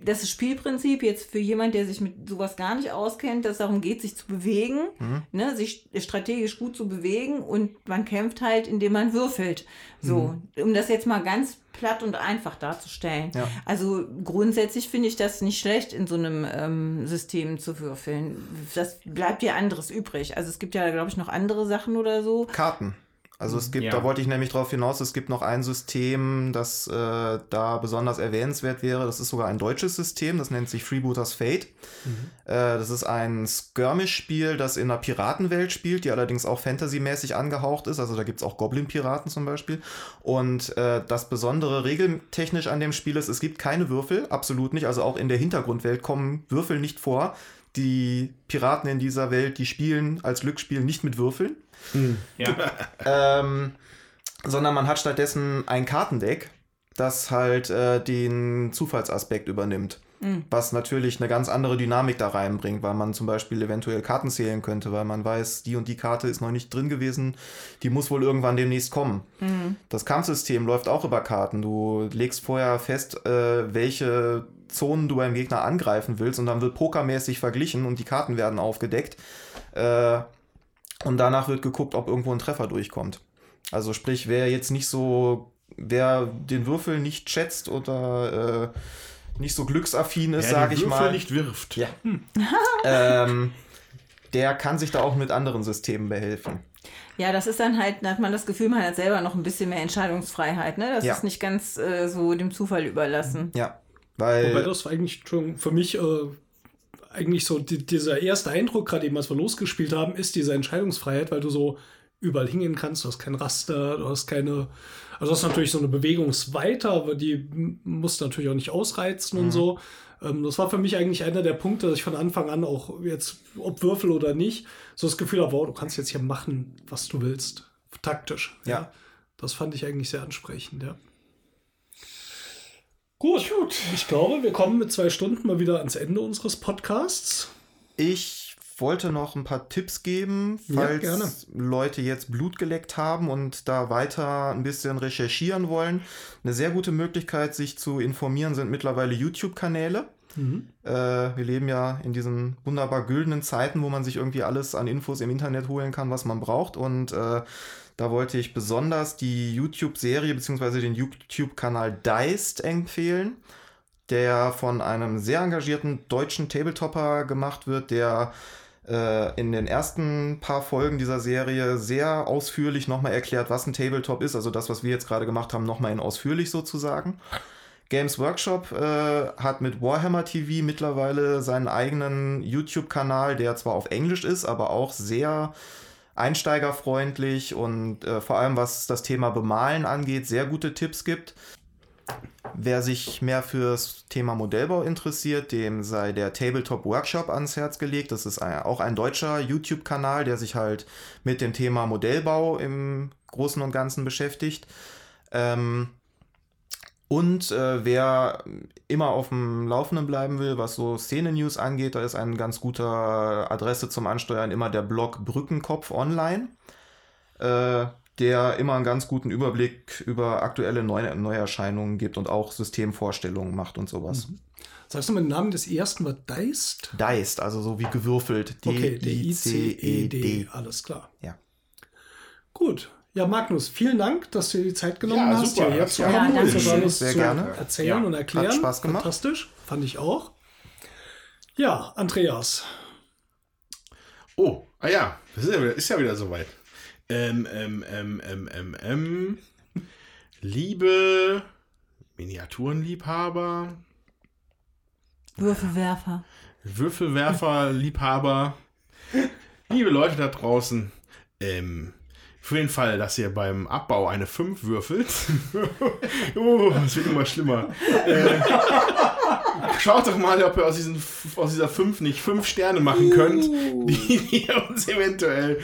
das Spielprinzip jetzt für jemand, der sich mit sowas gar nicht auskennt, dass es darum geht, sich zu bewegen, mhm. ne, sich strategisch gut zu bewegen und man kämpft halt, indem man würfelt. So, mhm. um das jetzt mal ganz platt und einfach darzustellen. Ja. Also grundsätzlich finde ich das nicht schlecht, in so einem ähm, System zu würfeln. Das bleibt ja anderes übrig. Also es gibt ja, glaube ich, noch andere Sachen oder so. Karten. Also es gibt, ja. da wollte ich nämlich drauf hinaus, es gibt noch ein System, das äh, da besonders erwähnenswert wäre. Das ist sogar ein deutsches System, das nennt sich Freebooters Fate. Mhm. Äh, das ist ein Skirmish-Spiel, das in einer Piratenwelt spielt, die allerdings auch fantasymäßig angehaucht ist. Also da gibt es auch Goblin-Piraten zum Beispiel. Und äh, das Besondere regeltechnisch an dem Spiel ist, es gibt keine Würfel, absolut nicht. Also auch in der Hintergrundwelt kommen Würfel nicht vor. Die Piraten in dieser Welt, die spielen als Glücksspiel nicht mit Würfeln. Hm. Ja. ähm, sondern man hat stattdessen ein Kartendeck, das halt äh, den Zufallsaspekt übernimmt. Mhm. Was natürlich eine ganz andere Dynamik da reinbringt, weil man zum Beispiel eventuell Karten zählen könnte, weil man weiß, die und die Karte ist noch nicht drin gewesen, die muss wohl irgendwann demnächst kommen. Mhm. Das Kampfsystem läuft auch über Karten. Du legst vorher fest, äh, welche Zonen du beim Gegner angreifen willst und dann wird pokermäßig verglichen und die Karten werden aufgedeckt. Äh, und danach wird geguckt, ob irgendwo ein Treffer durchkommt. Also sprich, wer jetzt nicht so, wer den Würfel nicht schätzt oder äh, nicht so glücksaffin ist, sage ich mal. Würfel nicht wirft. Ja. Hm. ähm, der kann sich da auch mit anderen Systemen behelfen. Ja, das ist dann halt, da hat man das Gefühl, man hat selber noch ein bisschen mehr Entscheidungsfreiheit. Ne? Das ja. ist nicht ganz äh, so dem Zufall überlassen. Ja, weil. Wobei das eigentlich schon für mich äh, eigentlich so die, dieser erste Eindruck, gerade eben, als wir losgespielt haben, ist diese Entscheidungsfreiheit, weil du so überall hingehen kannst. Du hast kein Raster, du hast keine. Also, du hast natürlich so eine Bewegungsweite, aber die musst du natürlich auch nicht ausreizen mhm. und so. Ähm, das war für mich eigentlich einer der Punkte, dass ich von Anfang an auch jetzt, ob Würfel oder nicht, so das Gefühl habe, wow, du kannst jetzt hier machen, was du willst. Taktisch. Ja. ja. Das fand ich eigentlich sehr ansprechend, ja. Gut, gut. Ich glaube, wir kommen mit zwei Stunden mal wieder ans Ende unseres Podcasts. Ich wollte noch ein paar Tipps geben, falls ja, Leute jetzt Blut geleckt haben und da weiter ein bisschen recherchieren wollen. Eine sehr gute Möglichkeit, sich zu informieren, sind mittlerweile YouTube-Kanäle. Mhm. Äh, wir leben ja in diesen wunderbar güldenen Zeiten, wo man sich irgendwie alles an Infos im Internet holen kann, was man braucht. Und äh, da wollte ich besonders die YouTube-Serie bzw. den YouTube-Kanal Deist empfehlen, der von einem sehr engagierten deutschen Tabletopper gemacht wird, der äh, in den ersten paar Folgen dieser Serie sehr ausführlich nochmal erklärt, was ein Tabletop ist. Also das, was wir jetzt gerade gemacht haben, nochmal in ausführlich sozusagen. Games Workshop äh, hat mit Warhammer TV mittlerweile seinen eigenen YouTube-Kanal, der zwar auf Englisch ist, aber auch sehr einsteigerfreundlich und äh, vor allem was das Thema Bemalen angeht, sehr gute Tipps gibt. Wer sich mehr fürs Thema Modellbau interessiert, dem sei der Tabletop Workshop ans Herz gelegt. Das ist ein, auch ein deutscher YouTube-Kanal, der sich halt mit dem Thema Modellbau im Großen und Ganzen beschäftigt. Ähm, und äh, wer immer auf dem Laufenden bleiben will, was so Szene-News angeht, da ist eine ganz gute Adresse zum Ansteuern immer der Blog Brückenkopf Online. Äh, der immer einen ganz guten Überblick über aktuelle Neu Neuerscheinungen gibt und auch Systemvorstellungen macht und sowas. Mhm. Sagst du mal den Namen des ersten war Deist? Deist, also so wie gewürfelt. Okay, D-I-C-E-D. Alles klar. Ja. Gut. Ja, Magnus, vielen Dank, dass du dir die Zeit genommen ja, hast, super. hierher zu kommen und uns alles Sehr zu gerne. erzählen Ja. und erklären. Hat Spaß gemacht. Fantastisch, fand ich auch. Ja, Andreas. Oh, ah ja, das ist ja wieder, ist ja wieder soweit. Ähm, ähm, ähm, ähm, ähm, ähm. Liebe Miniaturenliebhaber, Würfelwerfer. Würfelwerferliebhaber, liebe Leute da draußen, ähm, für den Fall, dass ihr beim Abbau eine 5 würfelt, oh, es wird immer schlimmer, äh, schaut doch mal, ob ihr aus, diesen, aus dieser 5 nicht 5 Sterne machen könnt, die ihr uns eventuell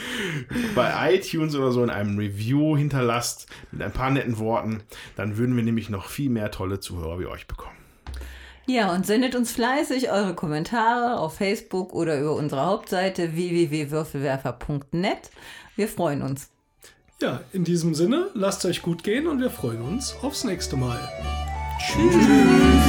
bei iTunes oder so in einem Review hinterlasst, mit ein paar netten Worten, dann würden wir nämlich noch viel mehr tolle Zuhörer wie euch bekommen. Ja, und sendet uns fleißig eure Kommentare auf Facebook oder über unsere Hauptseite www.würfelwerfer.net. Wir freuen uns. Ja, in diesem Sinne, lasst euch gut gehen und wir freuen uns aufs nächste Mal. Tschüss.